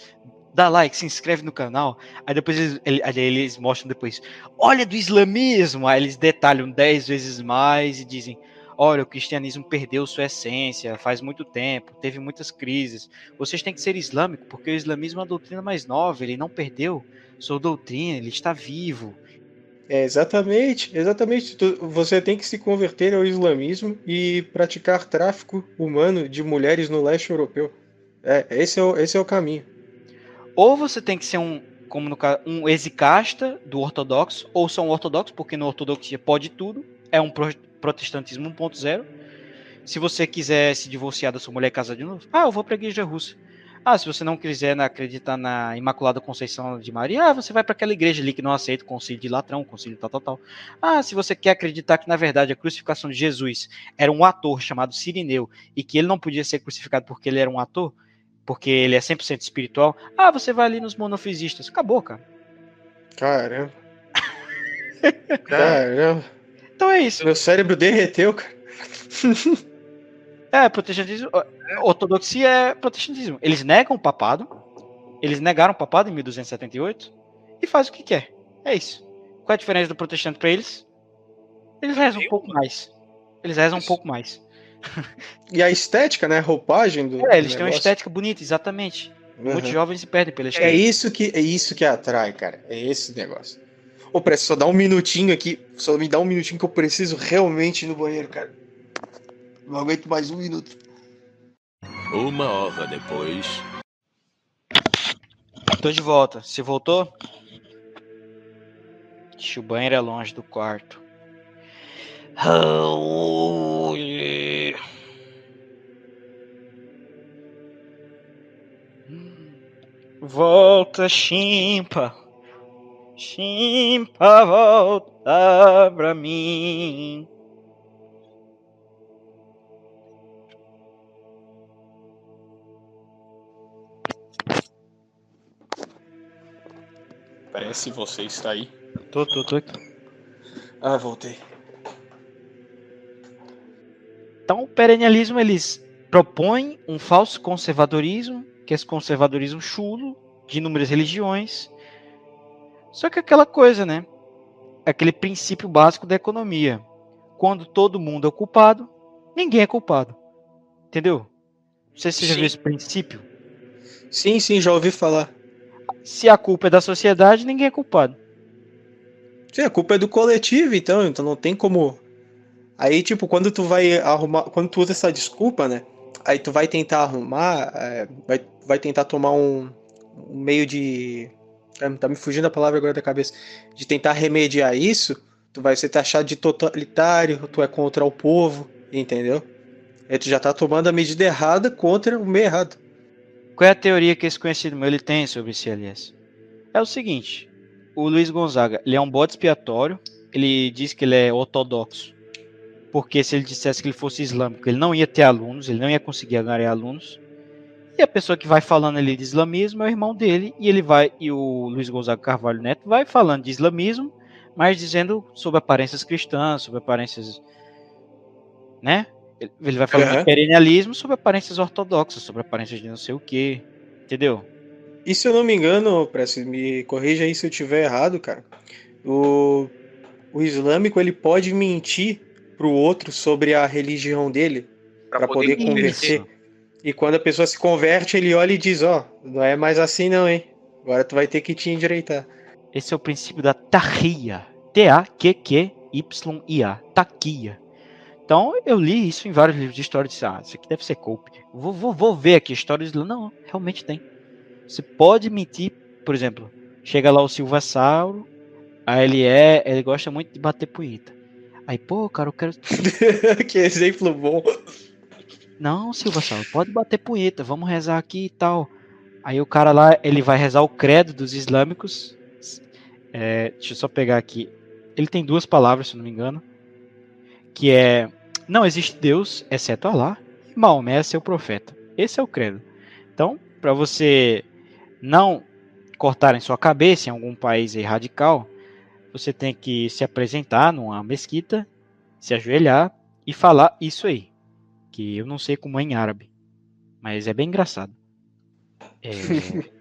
dá like, se inscreve no canal. Aí depois eles, aí eles mostram depois, olha do islamismo. Aí eles detalham dez vezes mais e dizem, olha, o cristianismo perdeu sua essência faz muito tempo, teve muitas crises. Vocês têm que ser islâmico, porque o islamismo é uma doutrina mais nova, ele não perdeu sua doutrina, ele está vivo. É, exatamente, exatamente. Você tem que se converter ao islamismo e praticar tráfico humano de mulheres no leste europeu. É, esse é o, esse é o caminho. Ou você tem que ser um, como no caso, um exicasta do ortodoxo, ou só um ortodoxo, porque no ortodoxia pode tudo, é um protestantismo 1.0. Se você quiser se divorciar da sua mulher e casar de novo, ah, eu vou para a igreja russa. Ah, se você não quiser acreditar na Imaculada Conceição de Maria, ah, você vai para aquela igreja ali que não aceita o concílio de Latrão, o concílio tal, tal, tal. Ah, se você quer acreditar que, na verdade, a crucificação de Jesus era um ator chamado Sirineu e que ele não podia ser crucificado porque ele era um ator, porque ele é 100% espiritual. Ah, você vai ali nos monofisistas. Acabou, cara. Caramba. Caramba. Então é isso. Meu cérebro derreteu, cara. é, protestantismo. Ortodoxia é protestantismo. Eles negam o papado. Eles negaram o papado em 1278 e faz o que quer. É isso. Qual é a diferença do protestante para eles? Eles rezam um pouco mais. Eles rezam um pouco mais. e a estética, né? A roupagem do. É, eles do têm uma estética bonita, exatamente. Uhum. Muitos jovens se perdem pela é estética. É isso que é isso que atrai, cara. É esse negócio. Ô, presta, só dá um minutinho aqui. Só me dá um minutinho que eu preciso realmente ir no banheiro, cara. Não aguento mais um minuto. Uma hora depois. Tô de volta. Você voltou? Deixa o banheiro é longe do quarto. Volta, chimpa. Chimpa, volta pra mim. Parece você está aí. Tô, tô, tô aqui. Ah, voltei. Então, o perennialismo eles propõem um falso conservadorismo, que é esse conservadorismo chulo de inúmeras religiões. Só que aquela coisa, né? Aquele princípio básico da economia. Quando todo mundo é culpado, ninguém é culpado. Entendeu? Não sei se você já viu esse princípio. Sim, sim, já ouvi falar. Se a culpa é da sociedade, ninguém é culpado. Sim, a culpa é do coletivo, então, então não tem como. Aí, tipo, quando tu vai arrumar. Quando tu usa essa desculpa, né? Aí tu vai tentar arrumar. é, vai, vai tentar tomar um, um meio de. é, Tá me fugindo a palavra agora da cabeça. De tentar remediar isso, tu vai ser taxado de totalitário, tu é contra o povo, entendeu? Aí tu já tá tomando a medida errada contra o meio errado. Qual é a teoria que esse conhecido meu ele tem sobre CLS? É o seguinte: o Luiz Gonzaga ele é um bode expiatório. Ele diz que ele é ortodoxo, porque se ele dissesse que ele fosse islâmico, ele não ia ter alunos, ele não ia conseguir ganhar alunos. E a pessoa que vai falando ali de islamismo é o irmão dele, e ele vai e o Luiz Gonzaga Carvalho Neto vai falando de islamismo, mas dizendo sobre aparências cristãs, sobre aparências, né? Ele vai falando Aham. de perennialismo sobre aparências ortodoxas, sobre aparências de não sei o que, entendeu? E se eu não me engano, Prestes, me corrija aí se eu tiver errado, cara. O, o islâmico ele pode mentir pro outro sobre a religião dele pra poder convencer. E quando a pessoa se converte, ele olha e diz: Ó, não é mais assim não, hein? Agora tu vai ter que te endireitar. Esse é o princípio da taquia. T-A-Q-Q-Y-A. Taquia. Então, eu li isso em vários livros de história e disse, ah, isso aqui deve ser cope. Vou, vou, vou ver aqui histórias. Não, realmente tem. Você pode mentir, por exemplo, chega lá o Silva Sauro, aí ele é, ele gosta muito de bater punheta. Aí, pô, cara, eu quero. que exemplo bom. Não, Silva pode bater punheta, vamos rezar aqui e tal. Aí o cara lá, ele vai rezar o credo dos islâmicos. É, deixa eu só pegar aqui. Ele tem duas palavras, se não me engano. Que é: Não existe Deus, exceto Allah. E Maomé é seu profeta. Esse é o credo. Então, para você não cortarem sua cabeça em algum país aí radical, você tem que se apresentar numa mesquita, se ajoelhar e falar isso aí. Que eu não sei como é em árabe. Mas é bem engraçado. É,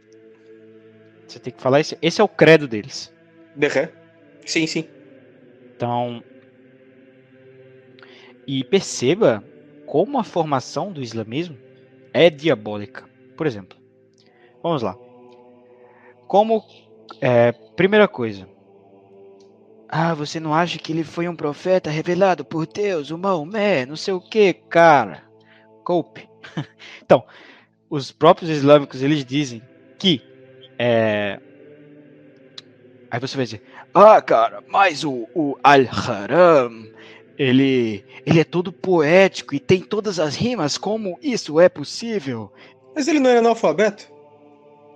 Você tem que falar isso. Esse é o credo deles. Aham. Sim, sim. Então. E perceba como a formação do islamismo é diabólica. Por exemplo, vamos lá. Como. é, primeira coisa. Ah, você não acha que ele foi um profeta revelado por Deus, o Maomé, não sei o que, cara? Coupe. então, os próprios islâmicos eles dizem que. é, Aí você vai dizer, ah, cara, mas o, o Al-Haram, ele, ele é todo poético e tem todas as rimas, como isso é possível? Mas ele não era analfabeto?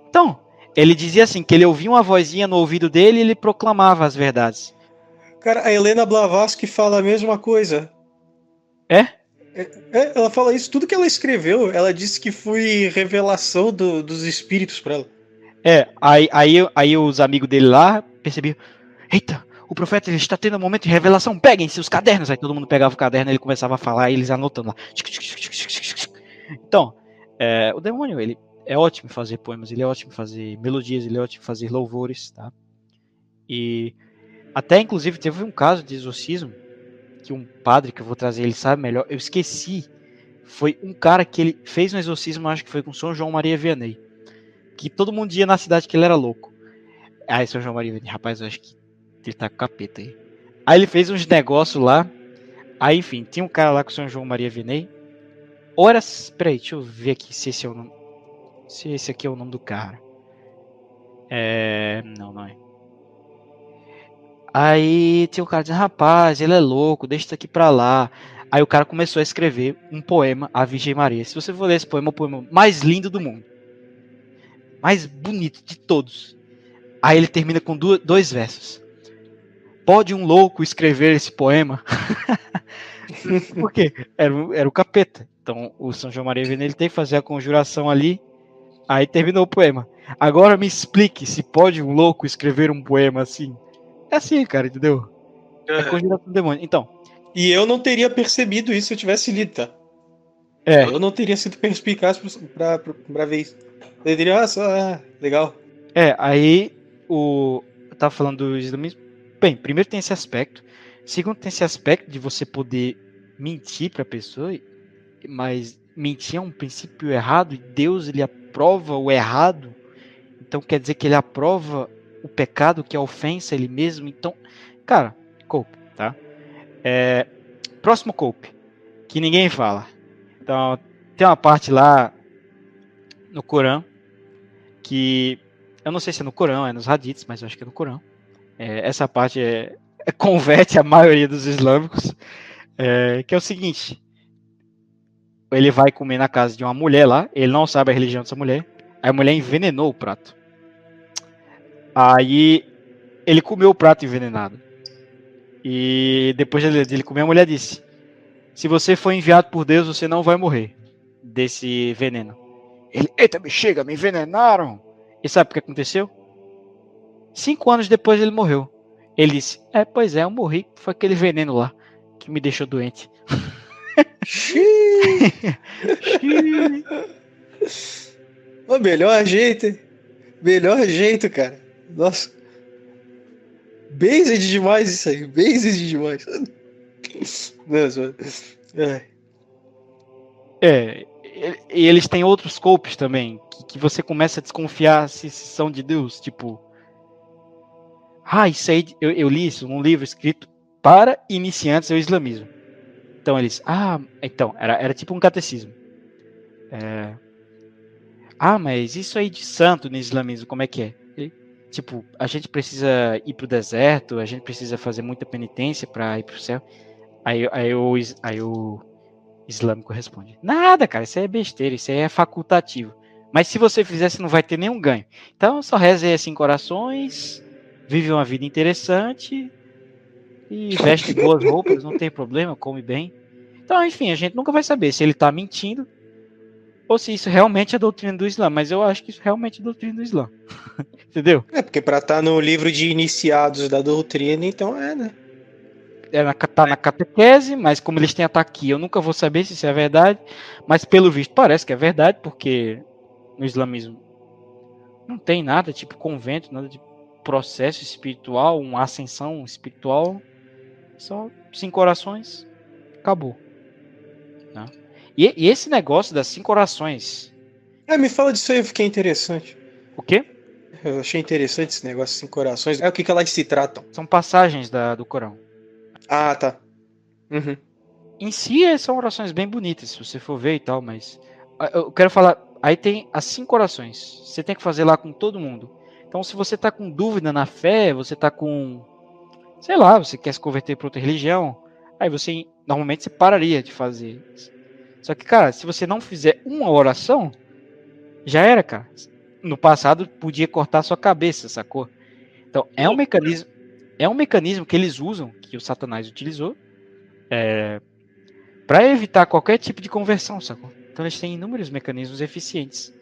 Então, ele dizia assim, que ele ouvia uma vozinha no ouvido dele e ele proclamava as verdades. Cara, a Helena Blavatsky fala a mesma coisa. É? É, ela fala isso, tudo que ela escreveu, ela disse que foi revelação do- dos espíritos pra ela. É, aí, aí, aí os amigos dele lá percebiam, eita, o profeta ele está tendo um momento de revelação, peguem seus cadernos. Aí todo mundo pegava o caderno, ele começava a falar e eles anotando lá. Então, é, o demônio, ele é ótimo em fazer poemas, ele é ótimo em fazer melodias, ele é ótimo em fazer louvores, tá? E até, inclusive, teve um caso de exorcismo que um padre, que eu vou trazer, ele sabe melhor, eu esqueci, foi um cara que ele fez um exorcismo, acho que foi com São João Maria Vianney, que todo mundo ia na cidade que ele era louco. Aí São João Maria Vianney, rapaz, eu acho que ele tá com capeta aí. Aí ele fez uns negócios lá, aí enfim, tinha um cara lá com São João Maria Vianney, horas, peraí, deixa eu ver aqui se esse é o nome, se esse aqui é o nome do cara. É, não, não é. Aí tinha o cara dizendo, rapaz, ele é louco, deixa isso aqui pra lá. Aí o cara começou a escrever um poema à Virgem Maria. Se você for ler esse poema, é o poema mais lindo do mundo. Mais bonito de todos. Aí ele termina com dois versos. Pode um louco escrever esse poema? Por quê? Era, era o capeta. Então o São João Maria Vianney tem que fazer a conjuração ali. Aí terminou o poema. Agora me explique se pode um louco escrever um poema assim. É assim, cara, entendeu? É conjuração do demônio. Então. E eu não teria percebido isso se eu tivesse lido, tá? É. Eu não teria sido perspicaz pra, pra, pra ver isso. Eu diria, ah, só, ah, legal. É, aí o. Eu tava falando do islamismo. Bem, primeiro tem esse aspecto. Segundo, tem esse aspecto de você poder mentir pra pessoa, mas mentir é um princípio errado e Deus ele aprova o errado. Então quer dizer que ele aprova o pecado, que é a ofensa ele mesmo. Então, cara, cope, tá? É, próximo cope, que ninguém fala. Então, tem uma parte lá no Corão que eu não sei se é no Corão, é nos hadiths, mas eu acho que é no Corão. É, essa parte é, é, converte a maioria dos islâmicos, é, que é o seguinte: ele vai comer na casa de uma mulher lá, ele não sabe a religião dessa mulher, a mulher envenenou o prato. Aí ele comeu o prato envenenado. E depois de comer, a mulher disse: Se você for enviado por Deus, você não vai morrer desse veneno. Ele, eita, me chega, me envenenaram. E sabe o que aconteceu? Cinco anos depois ele morreu. Ele disse: É, pois é, eu morri. Foi aquele veneno lá que me deixou doente. o melhor jeito. Melhor jeito, cara. Nossa. Based demais isso aí. Based demais. Nossa, é. é. E eles têm outros scopes também. Que, que você começa a desconfiar se, se são de Deus. Tipo. Ah, isso aí. Eu, eu li isso num livro escrito para iniciantes ao islamismo. Então eles. Ah, então. Era, era tipo um catecismo. É, ah, mas isso aí de santo no islamismo, como é que é? Tipo, a gente precisa ir pro deserto, a gente precisa fazer muita penitência para ir pro céu. Aí, aí, o, aí o islâmico responde: Nada, cara, isso aí é besteira, isso aí é facultativo. Mas se você fizer, você não vai ter nenhum ganho. Então só reze aí assim corações, vive uma vida interessante e veste boas roupas, não tem problema, come bem. Então, enfim, a gente nunca vai saber se ele tá mentindo ou se isso realmente é doutrina do Islã, mas eu acho que isso realmente é doutrina do Islã. Entendeu? É, porque para estar tá no livro de iniciados da doutrina, então é, né? É na, tá na catequese, mas como eles têm ataque aqui, eu nunca vou saber se isso é verdade, mas pelo visto parece que é verdade, porque no islamismo não tem nada tipo convento, nada de processo espiritual, uma ascensão espiritual, só cinco orações, acabou. Né? E, e, esse negócio das cinco orações. É, me fala disso aí, eu fiquei interessante. O quê? Eu achei interessante esse negócio de cinco orações. É o que, que elas se tratam? São passagens da, do Corão. Ah, tá. Uhum. Em si, é, são orações bem bonitas, se você for ver e tal, mas. Ah, eu quero falar. Aí tem as cinco orações. Você tem que fazer lá com todo mundo. Então, se você tá com dúvida na fé, você tá com. Sei lá, você quer se converter para outra religião. Aí você. Normalmente você pararia de fazer. Só que, cara, se você não fizer uma oração, já era, cara. No passado podia cortar sua cabeça, sacou? Então é um mecanismo, é um mecanismo que eles usam, que o Satanás utilizou, é, para evitar qualquer tipo de conversão, sacou? Então eles têm inúmeros mecanismos eficientes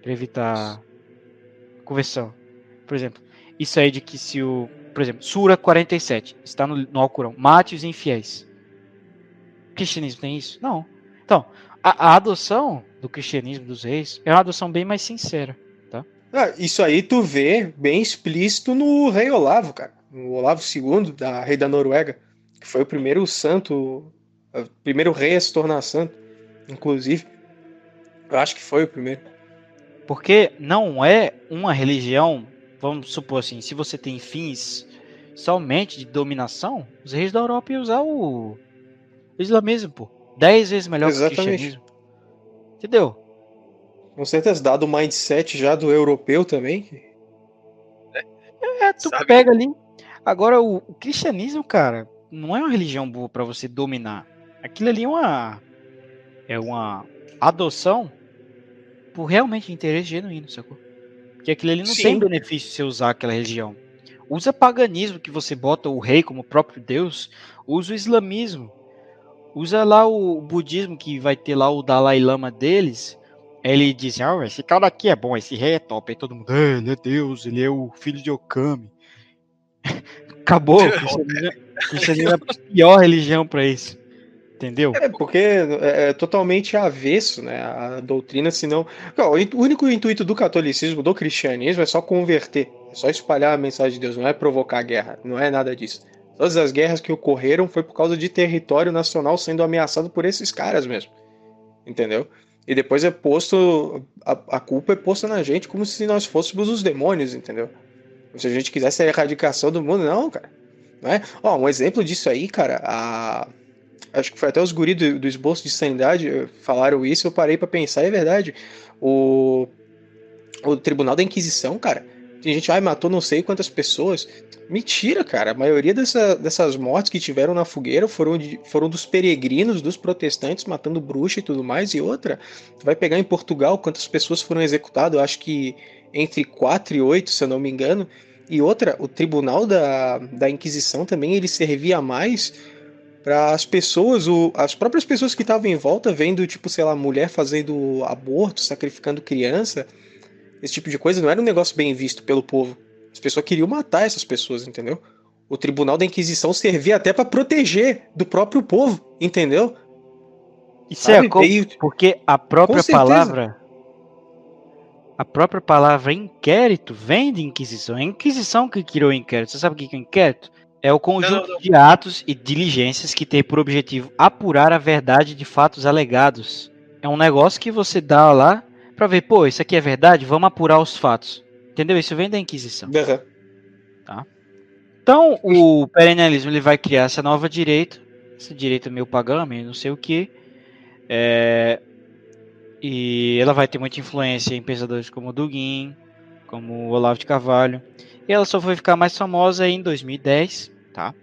para evitar conversão. Por exemplo, isso aí de que se o, por exemplo, Sura 47 está no, no Alcorão, mate os infiéis. O cristianismo tem isso? Não. Então, a, a, adoção do cristianismo dos reis é uma adoção bem mais sincera, tá? Ah, isso aí tu vê bem explícito no rei Olavo, cara. No Olavo II, da rei da Noruega, que foi o primeiro santo, o primeiro rei a se tornar santo, inclusive. Eu acho que foi o primeiro. Porque não é uma religião, vamos supor assim, se você tem fins somente de dominação, os reis da Europa iam usar o, o islamismo, pô. Dez vezes melhor Exatamente. que o cristianismo. Entendeu? Com certeza, dado o mindset já do europeu também. É, tu Sabe? pega ali. Agora, o, o cristianismo, cara, não é uma religião boa para você dominar. Aquilo ali é uma. É uma adoção por realmente interesse genuíno, sacou? Porque aquilo ali não Sim. tem benefício você usar aquela religião. Usa paganismo que você bota o rei como próprio Deus, usa o islamismo. Usa lá o budismo que vai ter lá o Dalai Lama deles. Ele diz, ah, esse cara aqui é bom, esse rei é top. Aí todo mundo, "É, ele é Deus, ele é o filho de Okami. Acabou. O cristianismo, cristianismo é a pior religião pra isso. Entendeu? É, porque é, é totalmente avesso, né? A doutrina, senão. Não, o único intuito do catolicismo, do cristianismo, é só converter. É só espalhar a mensagem de Deus, não é provocar guerra. Não é nada disso. Todas as guerras que ocorreram foi por causa de território nacional sendo ameaçado por esses caras mesmo. Entendeu? E depois é posto. A, a culpa é posta na gente como se nós fôssemos os demônios, entendeu? Se a gente quisesse a erradicação do mundo, não, cara. Não é? Ó, um exemplo disso aí, cara, a acho que foi até os guris do, do esboço de sanidade eh, falaram isso, eu parei pra pensar, é verdade. O, o Tribunal da Inquisição, cara, tem gente, ai, matou não sei quantas pessoas. Mentira, cara. A maioria dessa, dessas mortes que tiveram na fogueira foram, de, foram dos peregrinos, dos protestantes, matando bruxa e tudo mais. E outra, tu vai pegar em Portugal quantas pessoas foram executadas, eu acho que entre 4 e 8, se eu não me engano. E outra, o tribunal da, da Inquisição também, ele servia mais para as pessoas, o, as próprias pessoas que estavam em volta, vendo, tipo, sei lá, mulher fazendo aborto, sacrificando criança, esse tipo de coisa, não era um negócio bem visto pelo povo. As pessoas queriam matar essas pessoas, entendeu? O tribunal da Inquisição servia até para proteger do próprio povo, entendeu? Isso Sabe? é co- E- porque a própria Com palavra. A própria palavra inquérito vem de Inquisição. É a Inquisição que criou o inquérito. Você sabe o que que é o inquérito? É o conjunto Não, não. de atos e diligências que tem por objetivo apurar a verdade de fatos alegados. É um negócio que você dá lá pra ver, pô, isso aqui é verdade? Vamos apurar os fatos. Entendeu? Isso vem da Inquisição. Aham. Então, o perennialismo ele vai criar essa nova direita, essa direita meio pagã, meio não sei o que, e ela vai ter muita influência em pensadores como Dugin, como o Olavo de Carvalho, e ela só foi ficar mais famosa em 2010, tá?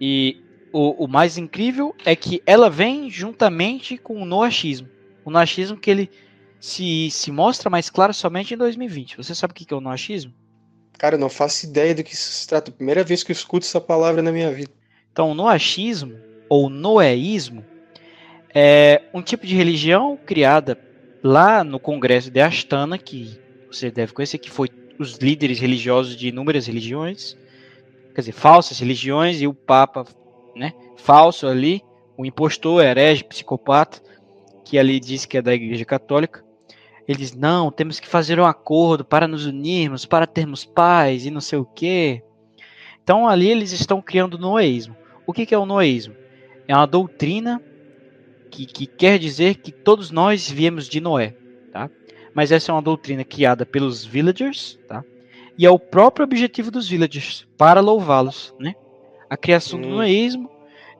E o, o mais incrível é que ela vem juntamente com o noachismo, o noachismo que ele se, se mostra mais claro somente em 2020. Você sabe o que é o noachismo? Cara, eu não faço ideia do que se trata. Primeira vez que eu escuto essa palavra na minha vida. Então, o noachismo ou noéismo é um tipo de religião criada lá no Congresso de Astana, que você deve conhecer, que foi os líderes religiosos de inúmeras religiões, quer dizer, falsas religiões, e o Papa, né, falso ali, o impostor, herege, psicopata, que ali diz que é da Igreja Católica. Ele diz: não, temos que fazer um acordo para nos unirmos, para termos paz e não sei o quê. Então ali eles estão criando o noeísmo. O que, que é o noeísmo? É uma doutrina que, que quer dizer que todos nós viemos de Noé, tá? Mas essa é uma doutrina criada pelos villagers, tá? E é o próprio objetivo dos villagers, para louvá-los, né? A criação do Hum. noeísmo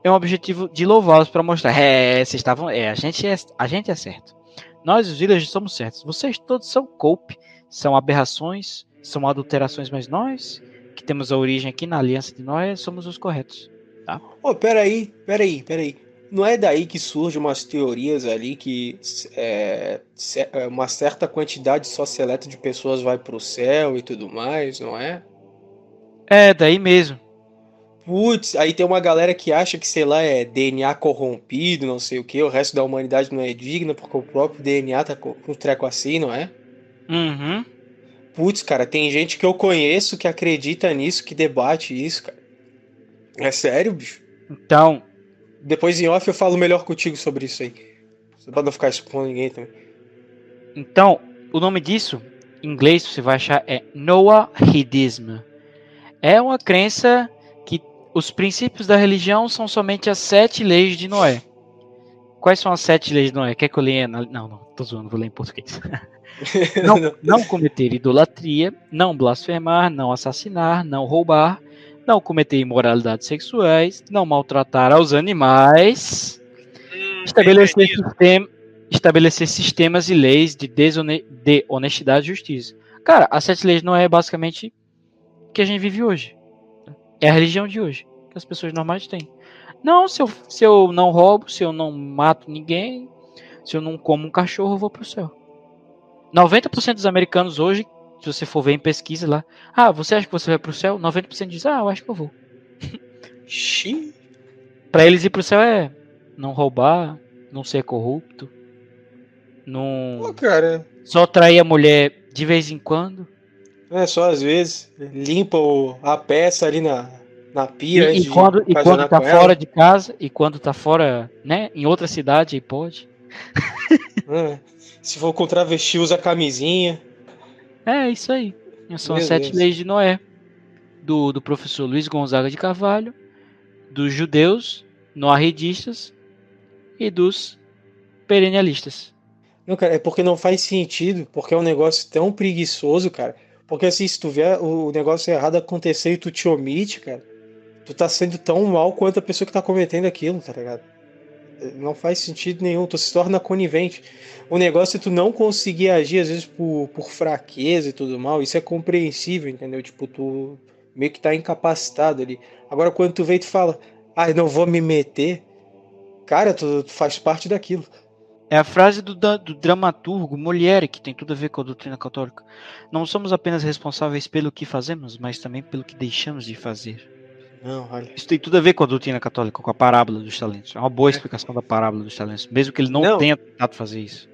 é um objetivo de louvá-los para mostrar, é, vocês estavam, é, a gente é, a gente é certo. Nós os villagers somos certos. Vocês todos são cope, são aberrações, são adulterações, mas nós que temos a origem aqui na aliança de Noé somos os corretos. Ô, peraí, peraí, peraí. Não é daí que surgem umas teorias ali que é, é, uma certa quantidade só seleta de pessoas vai pro céu e tudo mais, não é? É, daí mesmo. Putz, aí tem uma galera que acha que, sei lá, é DNA corrompido, não sei o que, o resto da humanidade não é digna porque o próprio DNA tá com um treco assim, não é? Uhum. Putz, cara, tem gente que eu conheço que acredita nisso, que debate isso, cara. É sério, bicho? Então, Depois em off eu falo melhor contigo sobre isso aí. Pra não ficar expondo ninguém também. então, o nome disso, em inglês você vai achar é Noahidism. É uma crença os princípios da religião são somente as sete leis de Noé. Quais são as sete leis de Noé? Quer que eu leia? na- Não, não, tô zoando, vou ler em português. Não, não cometer idolatria, não blasfemar, não assassinar, não roubar, não cometer imoralidades sexuais, não maltratar aos animais, Hum, estabelecer, sistema, estabelecer sistemas e leis de, desone, de honestidade e justiça. Cara, as sete leis não é basicamente o que a gente vive hoje. É a religião de hoje, que as pessoas normais têm. Não, se eu, se eu não roubo, se eu não mato ninguém, se eu não como um cachorro, eu vou pro céu. 90% dos americanos hoje, se você for ver em pesquisa lá, ah, você acha que você vai pro céu? 90% diz, ah, eu acho que eu vou. Xiii. Pra eles ir pro céu é não roubar, não ser corrupto, não Pô, cara, só trair a mulher de vez em quando. É só às vezes. Limpa o- a peça ali na, na pia. E, e quando, e quando tá com ela. fora de casa, e quando tá fora, né, em outra cidade, aí pode. É. Se for com travesti, usa camisinha. É, isso aí. São as Meu sete Deus. leis de Noé. Do, do professor Luiz Gonzaga de Carvalho, dos judeus, noarredistas e dos perennialistas. Não, cara, é porque não faz sentido, porque é um negócio tão preguiçoso, cara. Porque assim, se tu vê o negócio errado acontecer e tu te omite, cara, tu tá sendo tão mal quanto a pessoa que tá cometendo aquilo, tá ligado? Não faz sentido nenhum, tu se torna conivente. O negócio é tu não conseguir agir, às vezes, por, por fraqueza e tudo mal, isso é compreensível, entendeu? Tipo, tu meio que tá incapacitado ali. Agora, quando tu vem e tu fala, ah, não vou me meter, cara, tu, tu faz parte daquilo. É a frase do, do dramaturgo Molière, que tem tudo a ver com a doutrina católica. Não somos apenas responsáveis pelo que fazemos, mas também pelo que deixamos de fazer. Não, olha. Isso tem tudo a ver com a doutrina católica, com a parábola dos talentos. É uma boa explicação da parábola dos talentos, mesmo que ele não, Não. tenha tentado fazer isso.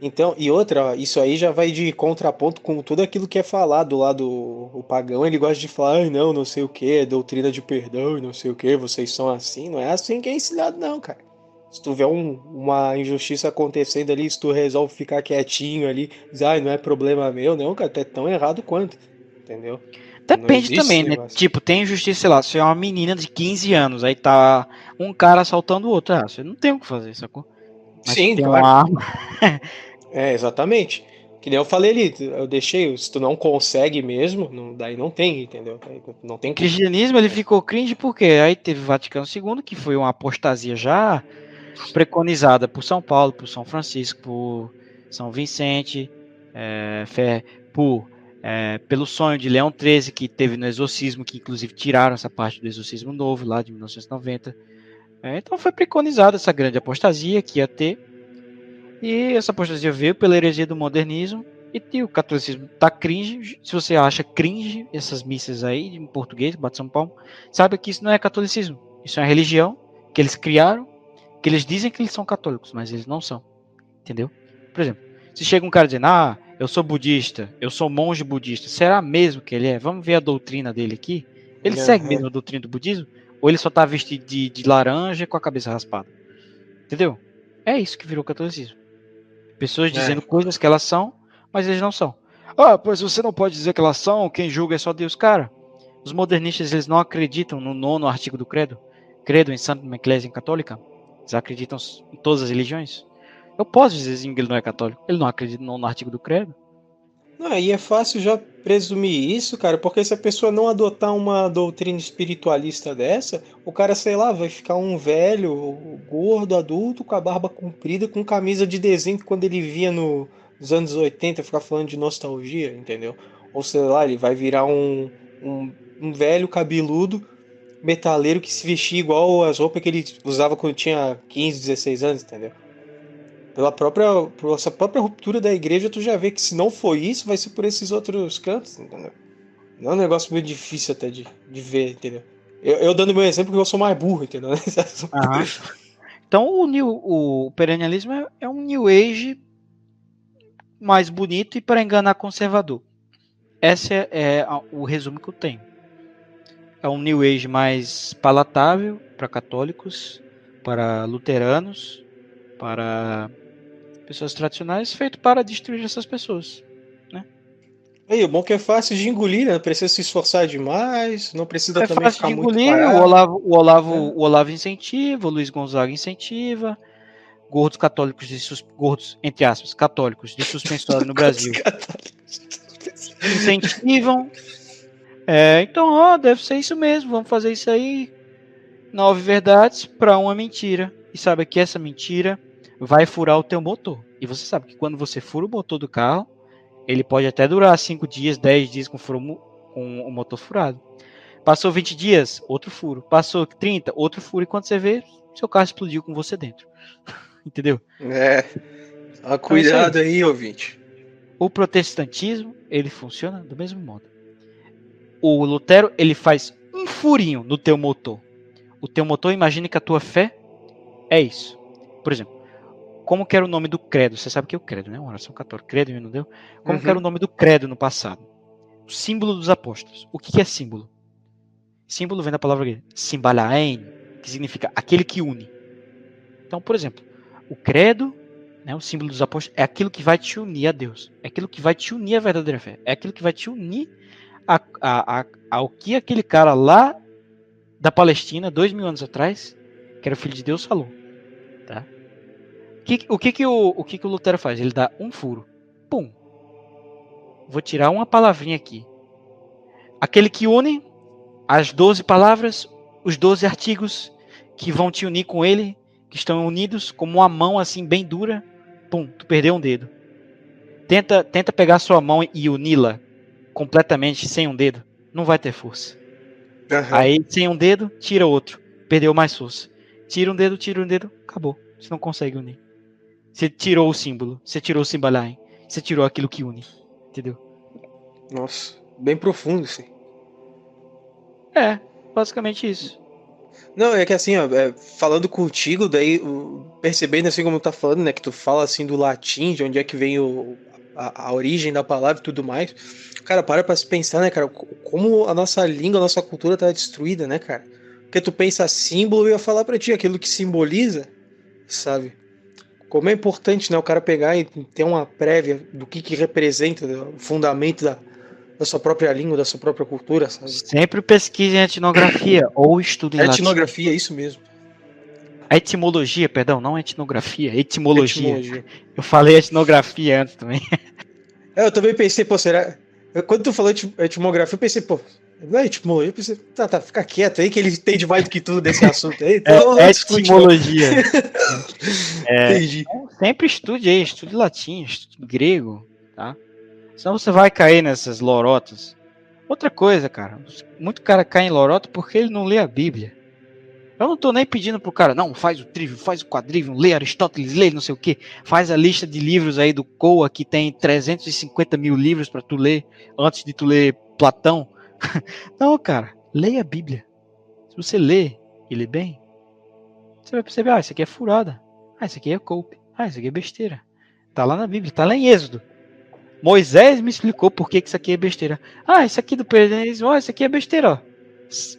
Então, e outra, ó, isso aí já vai de contraponto com tudo aquilo que é falado lá do o pagão. Ele gosta de falar, ai não, não sei o que, é doutrina de perdão e não sei o que, vocês são assim. Não é assim que é ensinado, não, cara. Se tu vê um- uma injustiça acontecendo ali, se tu resolve ficar quietinho ali, diz, ai, não é problema meu, não, cara, tu é tão errado quanto. Entendeu? Depende também, né? negócio. Tipo, tem injustiça, sei lá, se é uma menina de 15 anos, aí tá um cara assaltando o outro. Ah, você não tem o que fazer, sacou? Mas Sim, tem claro. uma arma. É, exatamente. Que nem eu falei ali, eu deixei, se tu não consegue mesmo, não- daí não tem, entendeu? Não tem O cristianismo ele ficou cringe porque aí teve o Vaticano II, que foi uma apostasia já preconizada por São Paulo, por São Francisco, por São Vicente, é, por, é, pelo sonho de Leão XIII, que teve no exorcismo, que inclusive tiraram essa parte do exorcismo novo, lá de 1990. É, então foi preconizada essa grande apostasia que ia ter. E essa apostasia veio pela heresia do modernismo. E o catolicismo tá cringe. Se você acha cringe essas missas aí em português, bate São Paulo, saiba que isso não é catolicismo. Isso é uma religião que eles criaram, que eles dizem que eles são católicos, mas eles não são. Entendeu? Por exemplo, se chega um cara dizendo, ah, eu sou budista, eu sou monge budista, será mesmo que ele é? Vamos ver a doutrina dele aqui. Ele Aham. segue mesmo a doutrina do budismo? Ou ele só tá vestido de, de laranja com a cabeça raspada? Entendeu? É isso que virou catolicismo. Pessoas É. dizendo coisas que elas são, mas eles não são. Ah, pois você não pode dizer que elas são, quem julga é só Deus. Cara, os modernistas eles não acreditam no nono artigo do credo. Credo em Santa Ecclesia Católica. Eles acreditam em todas as religiões. Eu posso dizer sim que ele não é católico. Ele não acredita no artigo do credo. Não, aí é fácil já presumir isso, cara, porque se a pessoa não adotar uma doutrina espiritualista dessa, o cara, sei lá, vai ficar um velho, gordo, adulto, com a barba comprida, com camisa de desenho que quando ele via no- nos anos 80 ficar falando de nostalgia, entendeu? Ou sei lá, ele vai virar um, um, um velho cabeludo metaleiro que se vestia igual as roupas que ele usava quando tinha 15, 16 anos, entendeu? Pela própria, por essa própria ruptura da igreja, tu já vê que se não for isso, vai ser por esses outros cantos, entendeu? Não é um negócio meio difícil até de, de ver, entendeu? Eu, eu dando meu exemplo porque eu sou mais burro, entendeu? Então o, new, o perennialismo é, é um New Age mais bonito e para enganar conservador. Esse é, é o resumo que eu tenho. É um New Age mais palatável para católicos, para luteranos, para pessoas tradicionais, feito para destruir essas pessoas. Aí, o bom que é fácil de engolir, né? Não precisa se esforçar demais, não precisa É também fácil ficar de muito engolir, parado. o Olavo, o, Olavo, É. o Olavo incentiva, o Luiz Gonzaga incentiva, gordos católicos de sus, gordos, entre aspas, católicos de suspensório no Brasil incentivam. É, então, ó, deve ser isso mesmo, vamos fazer isso aí. Nove verdades para uma mentira. E sabe que essa mentira vai furar o teu motor. E você sabe que quando você fura o motor do carro, ele pode até durar cinco dias, 10 dias com, furo- com o motor furado. Passou 20 dias, outro furo. Passou 30, outro furo. E quando você vê, seu carro explodiu com você dentro. Entendeu? É. Ah, cuidado aí. aí, ouvinte. O protestantismo, ele funciona do mesmo modo. O Lutero, ele faz um furinho no teu motor. O teu motor, imagine que a tua fé é isso. Por exemplo, como que era o nome do credo? Você sabe que é o credo, né? Uma oração católica. Credo, não deu? Como uhum. que era o nome do credo no passado? O símbolo dos apóstolos. O que, que é símbolo? Símbolo vem da palavra grega, simbalaen, que significa aquele que une. Então, por exemplo, o credo, né, o símbolo dos apóstolos, é aquilo que vai te unir a Deus. É aquilo que vai te unir à verdadeira fé. É aquilo que vai te unir a, a, a, ao que aquele cara lá da Palestina, dois mil anos atrás, que era o filho de Deus, falou. Tá? Que, o que, que, o, o que, que o Lutero faz? Ele dá um furo. Pum. Vou tirar uma palavrinha aqui. Aquele que une as 12 palavras, os 12 artigos que vão te unir com ele, que estão unidos como uma mão assim bem dura, pum, tu perdeu um dedo. Tenta, tenta pegar sua mão e uni-la completamente sem um dedo, não vai ter força. Uhum. Aí sem um dedo, tira outro, perdeu mais força. Tira um dedo, tira um dedo, acabou. Você não consegue unir. Você tirou o símbolo, você tirou o simbalain, você tirou aquilo que une, entendeu? Nossa, bem profundo isso. É, basicamente isso. Não, é que assim, ó, é, falando contigo, daí percebendo assim como tu tá falando, né, que tu fala assim do latim, de onde é que vem o, a, a origem da palavra e tudo mais. Cara, para pra se pensar, né, cara, como a nossa língua, a nossa cultura tá destruída, né, cara? Porque tu pensa símbolo, eu ia falar pra ti aquilo que simboliza, sabe? Como é importante, né, o cara pegar e ter uma prévia do que que representa, o fundamento da, da sua própria língua, da sua própria cultura, sabe? Sempre pesquise em etnografia ou estude em Etnografia, latim. isso mesmo. A etimologia, perdão, não etnografia, etimologia. etimologia. Eu falei etnografia antes também. É, eu também pensei, pô, será. Quando tu falou etimografia, eu pensei, pô, não é etimologia? Eu pensei, tá, tá, fica quieto aí que ele entende mais do que tudo desse assunto aí. Então, é, etimologia. é, Entendi. Sempre estude aí, estude latim, estude grego, tá? Senão você vai cair nessas lorotas. Outra coisa, cara, muito cara cai em lorota porque ele não lê a Bíblia. Eu não tô nem pedindo pro cara, não, faz o trívio, faz o quadrívio, lê Aristóteles, lê não sei o que, faz a lista de livros aí do Coa, que tem 350 mil livros para tu ler, antes de tu ler Platão. não, cara, leia a Bíblia. Se você lê e lê bem, você vai perceber, ah, isso aqui é furada, ah, isso aqui é coupe, ah, isso aqui é besteira. Tá lá na Bíblia, tá lá em Êxodo. Moisés me explicou por que, isso aqui é besteira. Ah, isso aqui do perenismo, oh, isso aqui é besteira, ó.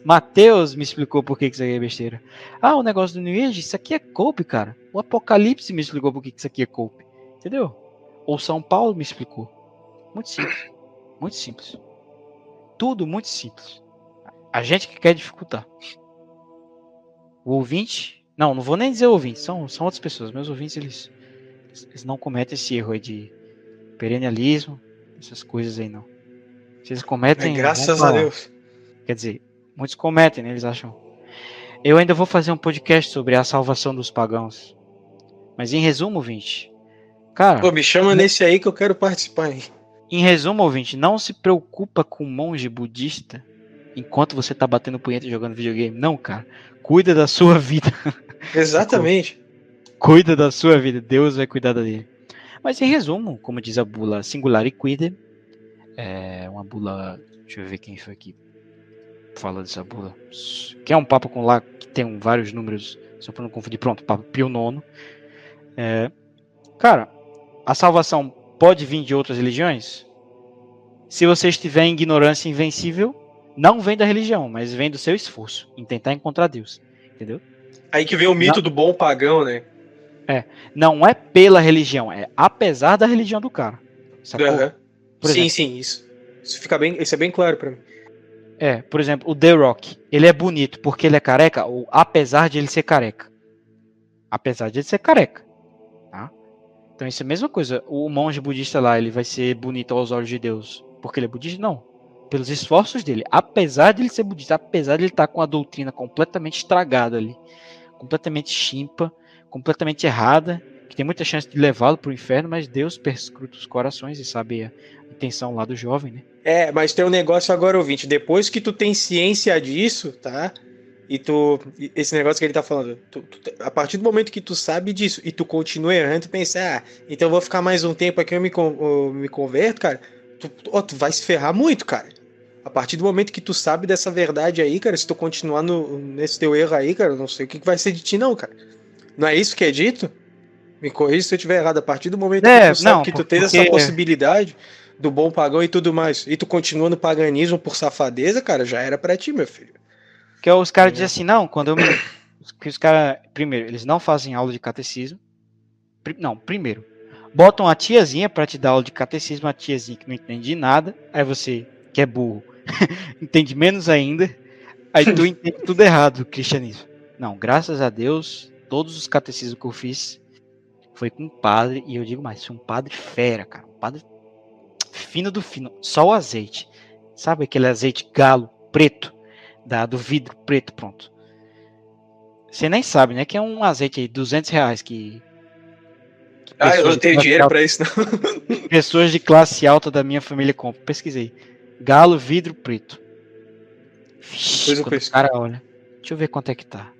Mateus me explicou por que, isso aqui é besteira. Ah, o negócio do New Age, isso aqui é cope, cara. O Apocalipse me explicou por que, que isso aqui é cope. Entendeu? Ou São Paulo me explicou. Muito simples. Muito simples. Tudo muito simples. A gente que quer dificultar. O ouvinte. Não, não vou nem dizer ouvinte, são, são outras pessoas. Meus ouvintes, eles, eles não cometem esse erro aí de perennialismo, essas coisas aí não. Vocês cometem. É, graças a Deus. Quer dizer, muitos cometem, né? Eles acham. Eu ainda vou fazer um podcast sobre a salvação dos pagãos. Mas em resumo, ouvinte. Cara. Pô, me chama nesse aí que eu quero participar, hein? Em resumo, ouvinte, não se preocupa com um monge budista enquanto você tá batendo punheta e jogando videogame. Não, cara. Cuida da sua vida. Exatamente. Cuida da sua vida. Deus vai cuidar dele. Mas em resumo, como diz a bula singular e quid, é uma bula. Deixa eu ver quem foi aqui. Fala dessa bula. Que é um papo com lá que tem vários números, só para não confundir. Pronto, Papa Pio IX. É, cara, a salvação pode vir de outras religiões? Se você estiver em ignorância invencível, não vem da religião, mas vem do seu esforço em tentar encontrar Deus. Entendeu? Aí que vem o mito não, do bom pagão, né? É. Não é pela religião, é apesar da religião do cara. Sacou? Uhum. sim, sim, isso. Isso fica bem, isso é bem claro para mim. É, por exemplo, o The Rock, ele é bonito porque ele é careca, ou apesar de ele ser careca. Apesar de ele ser careca. Tá? Então isso é a mesma coisa. O monge budista lá, ele vai ser bonito aos olhos de Deus porque ele é budista? Não. Pelos esforços dele. Apesar de ele ser budista, apesar de ele estar com a doutrina completamente estragada ali, completamente chimpa, completamente errada, que tem muita chance de levá-lo para o inferno, mas Deus perscruta os corações e sabe a intenção lá do jovem, né? É, mas tem um negócio agora, ouvinte. Depois que tu tem ciência disso, tá? E tu. Esse negócio que ele tá falando. Tu, tu, a partir do momento que tu sabe disso e tu continua errando, tu pensa, ah, então eu vou ficar mais um tempo aqui, eu me, eu me converto, cara. Tu, tu, tu vai se ferrar muito, cara. A partir do momento que tu sabe dessa verdade aí, cara, se tu continuar no, nesse teu erro aí, cara, não sei o que, que vai ser de ti, não, cara. Não é isso que é dito? Me corrija se eu estiver errado. A partir do momento é, que tu não, que tu tens essa possibilidade do bom pagão e tudo mais, e tu continua no paganismo por safadeza, cara, já era para ti, meu filho. Que os caras dizem assim, não, quando eu me. Que os caras, primeiro, eles não fazem aula de catecismo. Não, primeiro, botam a tiazinha para te dar aula de catecismo, a tiazinha que não entende nada, aí você, que é burro, entende menos ainda, aí tu entende tudo errado do cristianismo. Não, graças a Deus, todos os catecismos que eu fiz foi com um padre, e eu digo mais, foi um padre fera, cara, um padre fino do fino, só o azeite. Sabe aquele azeite galo preto, da, do vidro preto, pronto. Você nem sabe, né? Que é um azeite aí, 200 reais que. que ah, eu não tenho dinheiro pra isso, não. pessoas de classe alta da minha família compram. Pesquisei. Galo vidro preto. Vixe, cara olha. Deixa eu ver quanto é que tá.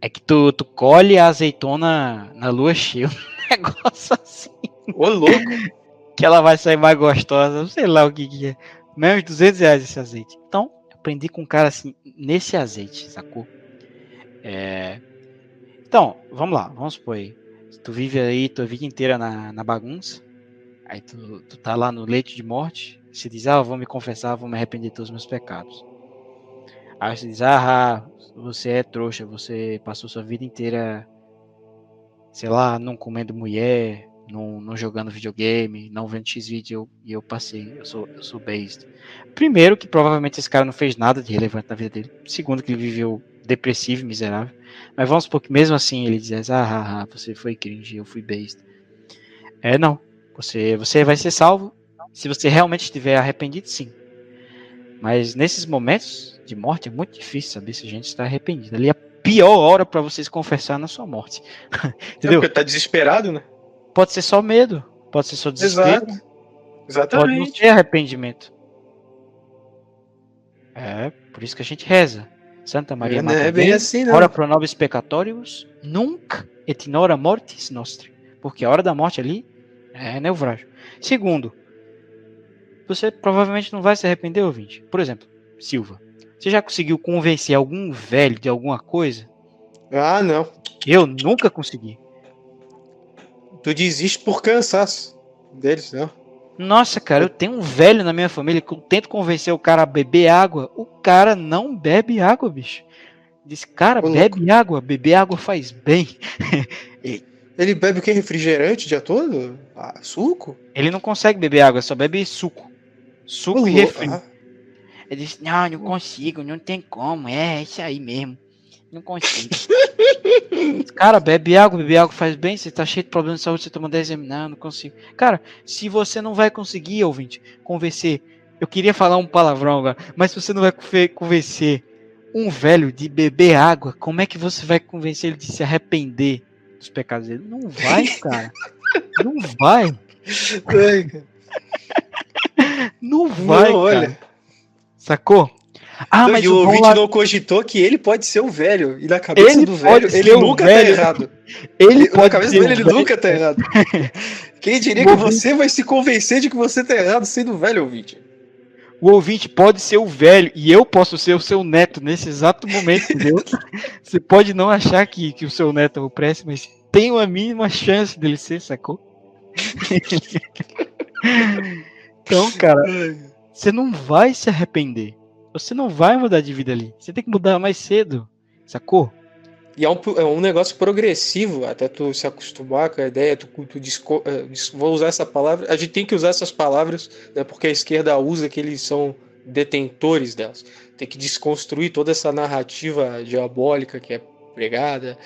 É que tu, tu colhe a azeitona na lua cheia. Um negócio assim. Ô, louco! que ela vai sair mais gostosa, não sei lá o que, que é. Menos 200 reais esse azeite. Então, aprendi com um cara assim, nesse azeite, sacou? É... Então, vamos lá, vamos supor aí. Tu vive aí tua vida inteira na, na bagunça, aí tu, tu tá lá no leito de morte, se diz, ah, vou me confessar, vou me arrepender de todos os meus pecados. Aí você diz, ah, você é trouxa, você passou sua vida inteira, sei lá, não comendo mulher, não, não jogando videogame, não vendo X-Vídeo e eu passei, eu sou, eu sou based. Primeiro, que provavelmente esse cara não fez nada de relevante na vida dele. Segundo, que ele viveu depressivo e miserável. Mas vamos supor que mesmo assim ele dizesse, ah, ah, ah, você foi cringe, eu fui based. É, não. Você, você vai ser salvo se você realmente estiver arrependido, sim. Mas nesses momentos de morte é muito difícil saber se a gente está arrependido. Ali é a pior hora para você se confessar na sua morte. Entendeu? É porque tá desesperado, né? Pode ser só medo, pode ser só desespero. Exato. Exatamente. Pode não ser arrependimento. É, por isso que a gente reza. Santa Maria Não é bem assim, não. ora pro nobis peccatorius, nunca et in hora mortis nostri. Porque a hora da morte ali é neuvrágio. Segundo, você provavelmente não vai se arrepender, ouvinte. Por exemplo, Silva. Você já conseguiu convencer algum velho de alguma coisa? Ah, não. Eu nunca consegui. Tu desiste por cansaço deles, não? Nossa, cara, eu tenho um velho na minha família que eu tento convencer o cara a beber água. O cara não bebe água, bicho. Diz, cara, Ô, bebe louco. água. Beber água faz bem. Ele bebe o que? Refrigerante o dia todo? Ah, suco? Ele não consegue beber água, só bebe suco. Suco Ô, e refri. Ah. Ele disse, não, não consigo, não tem como. É, é isso aí mesmo. Não consigo. Cara, bebe água, bebe água faz bem. Você tá cheio de problemas de saúde, você toma 10 ml. Não, não consigo. Cara, se você não vai conseguir, ouvinte, convencer. Eu queria falar um palavrão agora, mas se você não vai convencer um velho de beber água, como é que você vai convencer ele de se arrepender dos pecados dele? Não vai, cara. Não vai. Não vai, não, cara. Olha. Sacou? Ah, mas e o ouvinte não cogitou que ele pode ser o velho. E na cabeça ele do velho, ele nunca tá velho. tá errado. Ele, ele na cabeça dele, ele velho. nunca tá errado. Quem diria que você vai se convencer de que você tá errado sendo velho, ouvinte? O ouvinte pode ser o velho e eu posso ser o seu neto nesse exato momento, entendeu? você pode não achar que, que o seu neto é o préssimo, mas tem uma mínima chance dele ser, sacou? Então, cara, você não vai se arrepender você não vai mudar de vida ali. Você tem que mudar mais cedo, sacou? E é um, é um negócio progressivo, até tu se acostumar com a ideia, tu, tu disco, é, vou usar essa palavra, a gente tem que usar essas palavras, né, porque a esquerda usa que eles são detentores delas. Tem que desconstruir toda essa narrativa diabólica que é pregada,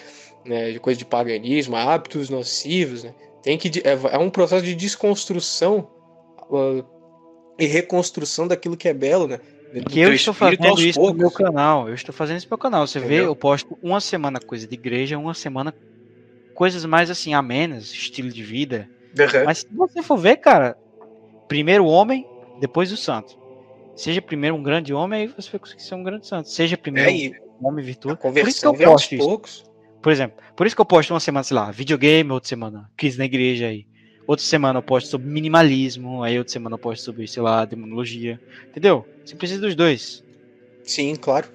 né, de coisa de paganismo, hábitos nocivos, né? Tem que é, é um processo de desconstrução uh, e reconstrução daquilo que é belo, né? Que eu estou fazendo isso poucos. no meu canal. Eu estou fazendo isso no meu canal. Você Entendeu? vê, eu posto uma semana coisa de igreja, uma semana coisas mais assim, amenas, estilo de vida. Uhum. Mas se você for ver, cara, primeiro o homem, depois o santo. Seja primeiro um grande homem, aí você vai conseguir ser um grande santo. Seja primeiro É, um homem virtuoso. Por isso que eu posto isso. poucos. Por exemplo, por isso que eu posto uma semana, sei lá, videogame, outra semana, crise na igreja aí. Outra semana eu posto sobre minimalismo, aí outra semana eu posto sobre, sei lá, demonologia. Entendeu? Você precisa dos dois. Sim, claro.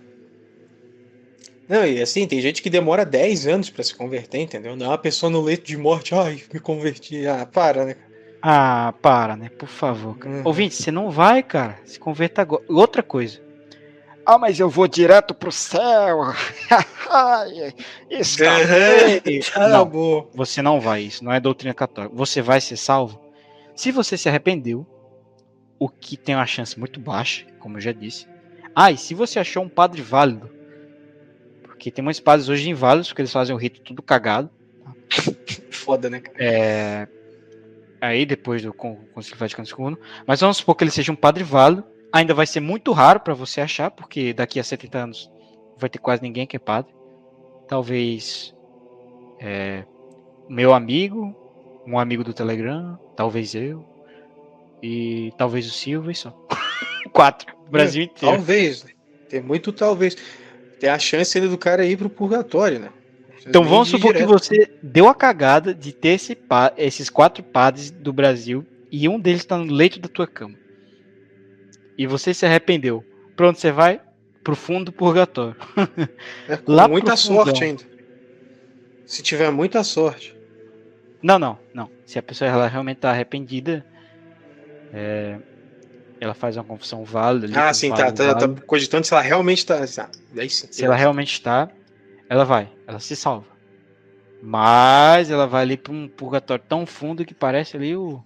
Não, e assim, tem gente que demora 10 anos pra se converter, entendeu? Não é uma pessoa no leito de morte, ai, me converti. Ah, para, né? Ah, para, né? Por favor. Cara. Uhum. Ouvinte, você não vai, cara. Se converta agora. Outra coisa. Ah, mas eu vou direto pro céu. Isso a Não. Você não vai, isso não é doutrina católica. Você vai ser salvo se você se arrependeu, o que tem uma chance muito baixa, como eu já disse. Ah, e se você achou um padre válido, porque tem muitos padres hoje inválidos, porque eles fazem o rito tudo cagado. Foda, né? cara? É, aí depois do Con- Concílio Vaticano II, mas vamos supor que ele seja um padre válido, ainda vai ser muito raro para você achar, porque daqui a 70 anos vai ter quase ninguém que é padre. Talvez é, meu amigo, um amigo do Telegram, talvez eu, e talvez o Silva e só. Quatro, o Brasil inteiro. Talvez, né? Tem muito talvez. Tem a chance ainda do cara ir pro purgatório, né? Então vamos supor que direto. você deu a cagada de ter esse esses quatro padres do Brasil e um deles está no leito da tua cama. E você se arrependeu. Pra onde você vai? Pro fundo do purgatório. É, com lá muita pro fundão. sorte ainda. Se tiver muita sorte. Não, não, não. Se a pessoa ela realmente tá arrependida, é, ela faz uma confissão válida. ali, Ah, sim, tá, tá, tá cogitando se ela realmente tá. Ah, daí sim. Se ela realmente está, ela vai, ela se salva. Mas ela vai ali para um purgatório tão fundo que parece ali o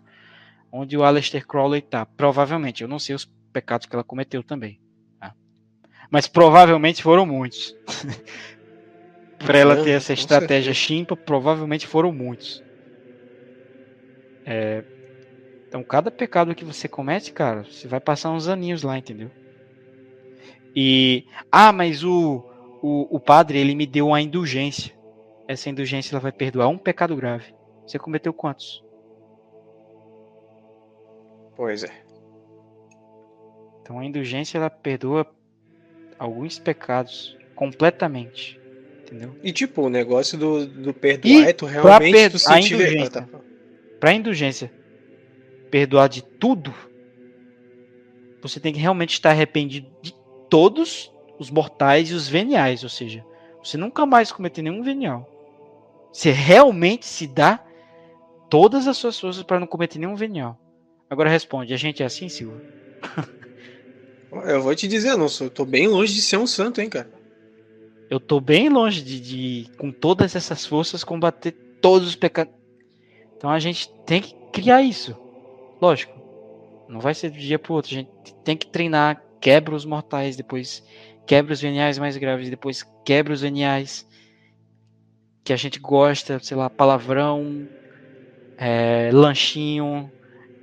onde o Aleister Crowley tá. Provavelmente, eu não sei os pecados que ela cometeu também. tá? Mas provavelmente foram muitos. para ela ter essa estratégia chimpa, provavelmente foram muitos. É, Então, cada pecado que você comete, cara, você vai passar uns aninhos lá, entendeu? E. Ah, mas o, o, o padre, ele me deu uma indulgência. Essa indulgência ela vai perdoar um pecado grave. Você cometeu quantos? Pois é. Então a indulgência ela perdoa alguns pecados completamente. Entendeu? E tipo, o negócio do, do perdoar E é tu realmente per- tu a sentir. indulgência. Ah, tá. Para indulgência perdoar de tudo, você tem que realmente estar arrependido de todos os mortais e os veniais, ou seja, você nunca mais cometer nenhum venial. Você realmente se dá todas as suas forças para não cometer nenhum venial. Agora responde, a gente é assim, Silva? Eu vou te dizer, sou, eu tô bem longe de ser um santo, hein, cara. Eu tô bem longe de, de, com todas essas forças, combater todos os pecados. Então a gente tem que criar isso. Lógico. Não vai ser de um dia pro outro. A gente tem que treinar, quebra os mortais, depois quebra os veniais mais graves, depois quebra os veniais que a gente gosta, sei lá, palavrão, é, lanchinho,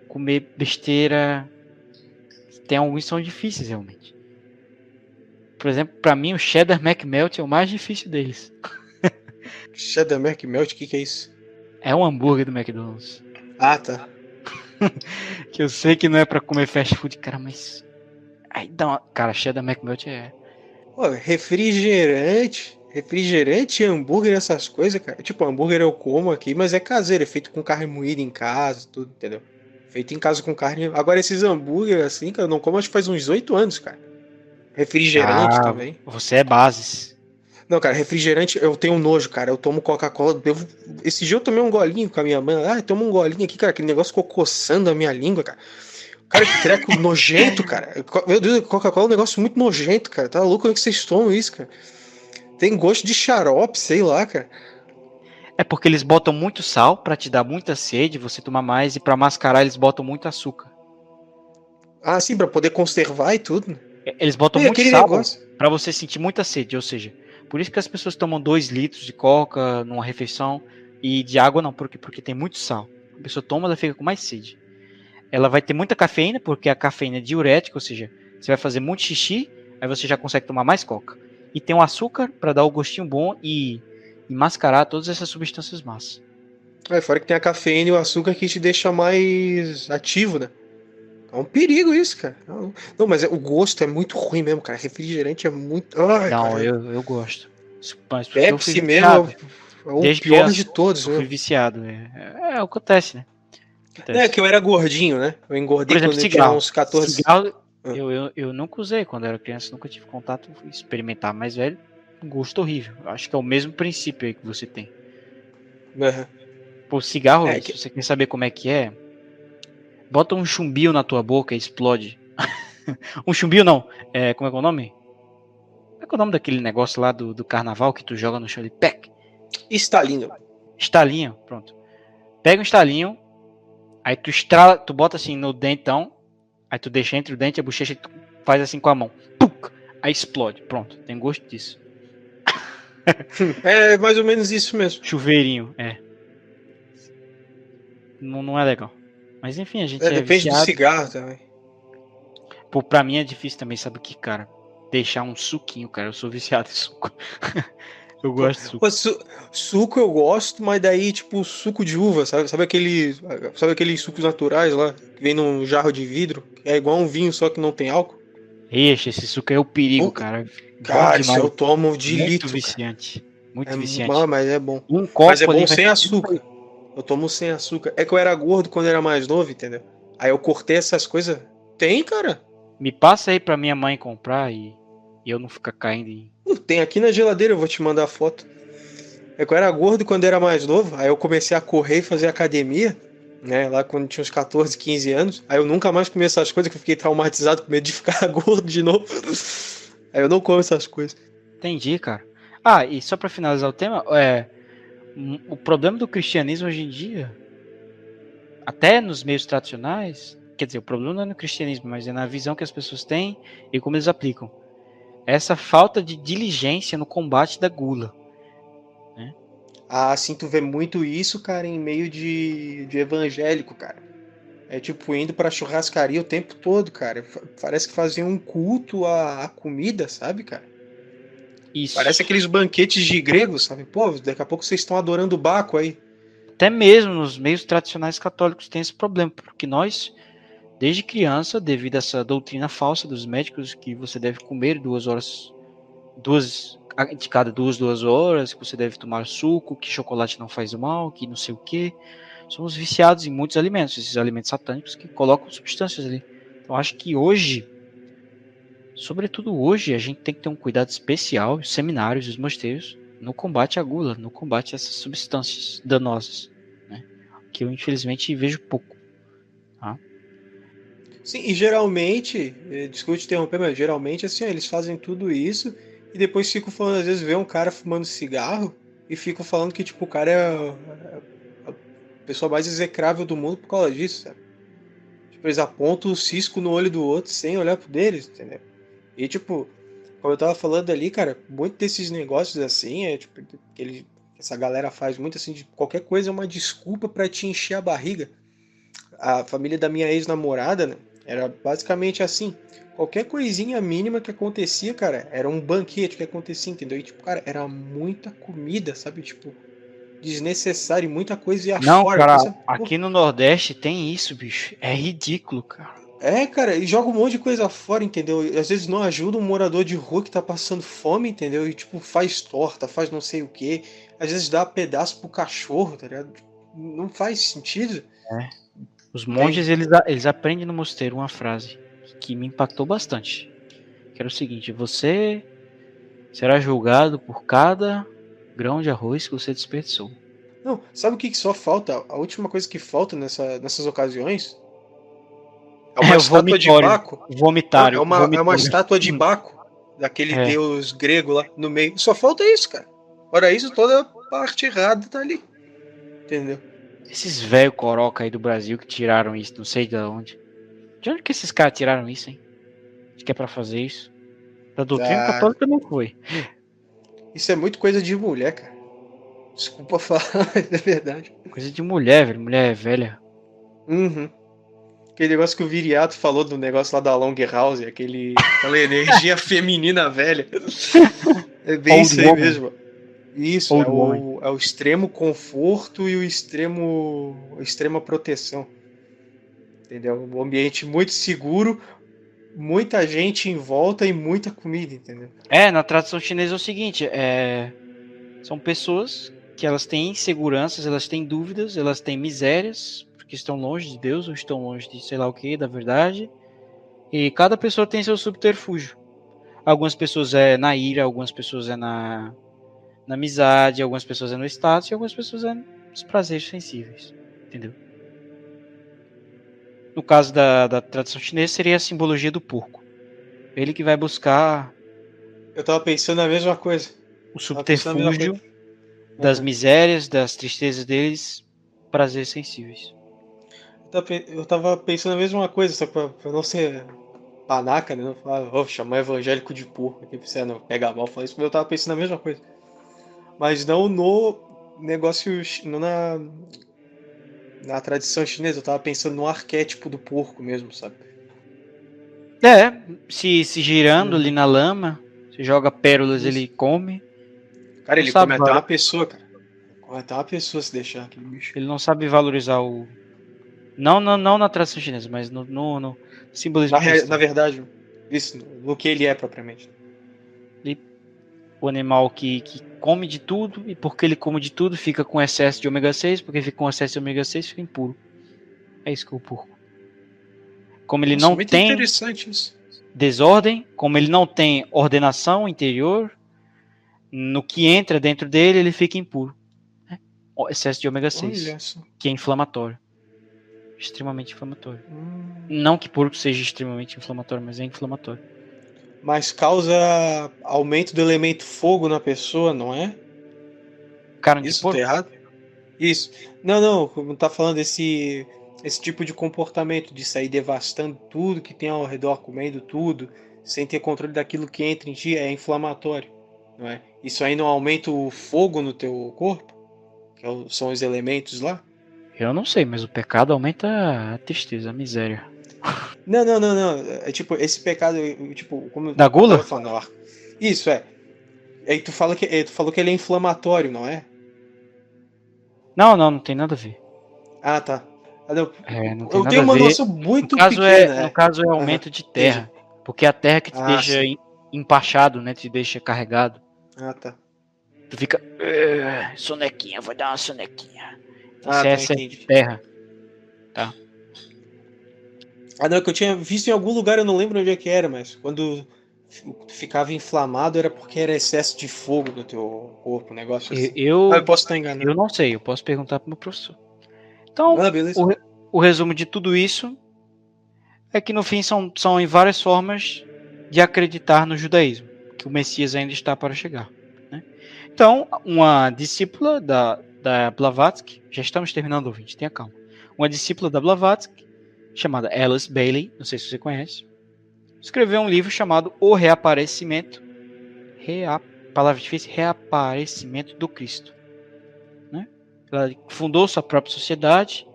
comer besteira. Tem alguns que são difíceis realmente. Por exemplo, pra mim o cheddar McMelt é o mais difícil deles. Cheddar McMelt, o que que é isso? É um hambúrguer do McDonald's. Ah, tá. Que eu sei que não é pra comer fast food, cara, mas. Aí dá uma. Cara, cheddar McMelt é. Pô, refrigerante. Refrigerante, hambúrguer, essas coisas, cara. Tipo, hambúrguer eu como aqui, mas é caseiro, é feito com carne moída em casa, tudo, entendeu? Feito em casa com carne. Agora, esses hambúrguer, assim, cara, eu não como acho que faz uns oito anos, cara. Refrigerante Ah. também. Você é bases. Não, cara, refrigerante eu tenho nojo, cara. Eu tomo Coca-Cola. devo- Esse dia eu tomei um golinho com a minha mãe. Ah, toma um golinho aqui, cara. Aquele negócio ficou coçando a minha língua, cara. Cara, que treco nojento, cara. Meu Deus, Coca-Cola é um negócio muito nojento, cara. Tá louco como é que vocês tomam isso, cara? Tem gosto de xarope, sei lá, cara. É porque eles botam muito sal pra te dar muita sede, você tomar mais, e pra mascarar eles botam muito açúcar. Ah, sim, pra poder conservar e tudo. né? E- Eles botam E muito sal pra você sentir muita sede, ou seja, por isso que as pessoas tomam 2 litros de coca numa refeição e de água não, porque porque tem muito sal. A pessoa toma, ela fica com mais sede. Ela vai ter muita cafeína, porque a cafeína é diurética, ou seja, você vai fazer muito xixi, aí você já consegue tomar mais coca. E tem o açúcar para dar o gostinho bom e e mascarar todas essas substâncias massas. É, fora que tem a cafeína e o açúcar que te deixa mais ativo, né? É um perigo isso, cara. Não, não mas é, o gosto é muito ruim mesmo, cara. Refrigerante é muito. Ai, não, cara. eu, eu gosto. Mas Pepsi mesmo é o Desde pior de todos. Eu fui viciado. É, é, é, acontece, né? Acontece. É que eu era gordinho, né? Eu engordei exemplo, quando cigarro. eu tinha uns 14 cigarro, ah. eu, eu, eu nunca usei quando era criança, nunca tive contato, fui experimentar mais velho. Gosto horrível. Acho que é o mesmo princípio aí que você tem. Uhum. Pô, cigarro, é, que... se você quer saber como é que é, bota um chumbinho na tua boca e explode. um chumbinho não, é, como é que é o nome? Como é que é o nome daquele negócio lá do, do carnaval que tu joga no chão de pec? Estalinho. Estalinho, pronto. Pega um estalinho, aí tu estrala, tu bota assim no dentão, aí tu deixa entre o dente e a bochecha e tu faz assim com a mão. Puc, aí explode, pronto, tem gosto disso. É mais ou menos isso mesmo. Chuveirinho, é. Não, não é legal. Mas enfim, a gente é, é depende viciado. do cigarro também. Pô, pra mim é difícil também, sabe o que, cara? Deixar um suquinho, cara. Eu sou viciado em suco. eu gosto de suco. Su suco eu gosto, mas daí, tipo, suco de uva, sabe? Sabe aquele. Sabe aqueles sucos naturais lá? Que vem num jarro de vidro? É igual um vinho, só que não tem álcool? Ixi, esse suco é o perigo, cara. Cara, isso eu tomo de Muito litro. viciante. Muito É, viciante. ah, mas é bom. Um copo Mas é bom sem açúcar. Eu tomo sem açúcar. É que eu era gordo quando era mais novo, entendeu? Aí eu cortei essas coisas. Tem, cara. Me passa aí pra minha mãe comprar e, e eu não ficar caindo em. Tem aqui na geladeira, eu vou te mandar a foto. É que eu era gordo quando era mais novo. Aí eu comecei a correr e fazer academia. Né, lá quando tinha uns 14, 15 anos. Aí eu nunca mais comi essas coisas que eu fiquei traumatizado com medo de ficar gordo de novo. Aí eu não como essas coisas. Entendi, cara. Ah, e só pra finalizar o tema, é. um- O problema do cristianismo hoje em dia, até nos meios tradicionais, quer dizer, o problema não é no cristianismo, mas é na visão que as pessoas têm e como eles aplicam. Essa falta de diligência no combate da gula. Ah, assim, tu vê muito isso, cara, em meio de, de evangélico, cara. É tipo indo pra churrascaria o tempo todo, cara. Fa- Parece que faziam um culto à, à comida, sabe, cara? Isso. Parece aqueles banquetes de gregos, sabe? Pô, daqui a pouco vocês estão adorando o Baco aí. até mesmo nos meios tradicionais católicos tem esse problema, porque nós, desde criança, devido a essa doutrina falsa dos médicos que você deve comer duas horas, duas de cada duas, duas horas, que você deve tomar suco, que chocolate não faz mal, que não sei o que, somos viciados em muitos alimentos, esses alimentos satânicos que colocam substâncias ali. Então acho que hoje, sobretudo hoje, a gente tem que ter um cuidado especial, os seminários, os mosteiros, no combate à gula, no combate a essas substâncias danosas, né? Que eu infelizmente vejo pouco. Sim, e geralmente, eh, desculpa te interromper, mas geralmente assim, eles fazem tudo isso e depois ficam falando, às vezes vê um cara fumando cigarro e ficam falando que tipo, o cara é a, pessoa mais execrável do mundo por causa disso, sabe? Tipo, eles apontam o cisco no olho do outro sem olhar pro deles, entendeu? E tipo, como eu tava falando ali, cara, muito desses negócios assim, é tipo, que ele, essa galera faz muito assim, de qualquer coisa é uma desculpa pra te encher a barriga. A família da minha ex-namorada, né, era basicamente assim. Qualquer coisinha mínima que acontecia, cara, era um banquete que acontecia, entendeu? E, tipo, cara, era muita comida, sabe? Tipo, desnecessário, e muita coisa ia Não, fora. cara, aqui no Nordeste tem isso, bicho. É ridículo, cara. É, cara, e joga um monte de coisa fora, entendeu? E às vezes não ajuda um morador de rua que tá passando fome, entendeu? E, tipo, faz torta, faz não sei o quê. Às vezes dá pedaço pro cachorro, tá ligado? Não faz sentido. Os monges, eles, eles aprendem no mosteiro uma frase que me impactou bastante. Que era o seguinte, você será julgado por cada grão de arroz que você desperdiçou. Não, sabe o que, que só falta? A última coisa que falta nessa, nessas ocasiões é uma É estátua de. Baco. Vomitário. É uma, é uma estátua de Baco, daquele É. deus grego lá no meio. Só falta isso, cara. Fora isso, toda a parte errada tá ali. Entendeu? Esses velho coroca aí do Brasil que tiraram isso, não sei de onde. De onde que esses caras tiraram isso, hein? Acho que é pra fazer isso. Da doutrina Ah. católica não foi. Isso é muito coisa de mulher, cara. Desculpa falar, mas é verdade. Coisa de mulher, velho. Mulher velha. Uhum. Aquele negócio que o Viriato falou do negócio lá da Long House, aquele, aquela energia feminina velha. É bem Old isso aí woman. mesmo. Isso, é o, é o, extremo conforto e o extremo a extrema proteção. Entendeu? Um ambiente muito seguro, muita gente em volta e muita comida, entendeu? É, na tradição chinesa é o seguinte, é... são pessoas que elas têm inseguranças, elas têm dúvidas, elas têm misérias, porque estão longe de Deus ou estão longe de sei lá o que, da verdade. E cada pessoa tem seu subterfúgio. Algumas pessoas é na ira, algumas pessoas é na, na amizade, algumas pessoas é no status e algumas pessoas é nos prazeres sensíveis. Entendeu? No caso da, da tradição chinesa, seria a simbologia do porco. Ele que vai buscar. Eu tava pensando a mesma coisa. O subterfúgio das misérias, das tristezas deles, prazeres sensíveis. Eu tava pensando a mesma coisa, só pra, pra não ser panaca, né? Não falar, oh, chamar evangélico de porco pra você não pegar mal, falar isso, mas eu tava pensando a mesma coisa. Mas não no negócio, não na, na tradição chinesa, eu tava pensando no arquétipo do porco mesmo, sabe? É, se, se girando ali na lama, você joga pérolas, Isso. ele come. Cara, ele come até uma pessoa, cara. Come até uma pessoa se deixar aquele bicho. Ele não sabe valorizar o. Não, não, não na tradição chinesa, mas no, no, no simbolismo. Na, na, verdade, isso, no que ele é propriamente. Ele, o animal que, que come de tudo, e porque ele come de tudo, fica com excesso de ômega 6, porque fica com excesso de ômega 6, fica impuro. É isso que é o porco. Como ele Nossa, não tem desordem, como ele não tem ordenação interior, no que entra dentro dele, ele fica impuro. Né? Excesso de ômega 6, que é inflamatório. Extremamente inflamatório. Hum. Não que porco seja extremamente inflamatório, mas é inflamatório mas causa aumento do elemento fogo na pessoa, não é? Cara, Isso tá errado? Isso. Não, não, como tá falando esse esse tipo de comportamento de sair devastando tudo que tem ao redor, comendo tudo, sem ter controle daquilo que entra em ti, é inflamatório, não é? Isso aí não aumenta o fogo no teu corpo? Que é são os elementos lá? Eu não sei, mas o pecado aumenta a tristeza, a miséria. Não, não, não, não. É tipo, esse pecado, tipo, como. Da gula? Falando, isso, é. Aí tu, fala que, tu falou que ele é inflamatório, não é? Não, não, não tem nada a ver. Ah, tá. Ah. É, não tem eu tenho uma noção muito no caso é, pequena. É, no caso é aumento de terra. Porque a terra que te ah, deixa sim. empachado, né? Te deixa carregado. Ah, tá. Tu fica. Sonequinha, vou dar uma sonequinha. Ah, tá, é de terra. Tá. Ah, não, que eu tinha visto em algum lugar, eu não lembro onde é que era, mas quando ficava inflamado era porque era excesso de fogo no teu corpo, um negócio assim. Eu, ah, eu posso estar enganado. Eu não sei, eu posso perguntar pro meu professor. Então, ah, o, o, resumo de tudo isso é que no fim são, são em várias formas de acreditar no judaísmo, que o Messias ainda está para chegar. Né? Então, uma discípula da, da Blavatsky, já estamos terminando o vídeo, tenha calma. Uma discípula da Blavatsky chamada Alice Bailey, não sei se você conhece, escreveu um livro chamado O Reaparecimento, rea, palavra difícil, Reaparecimento do Cristo. Né? Ela fundou sua própria sociedade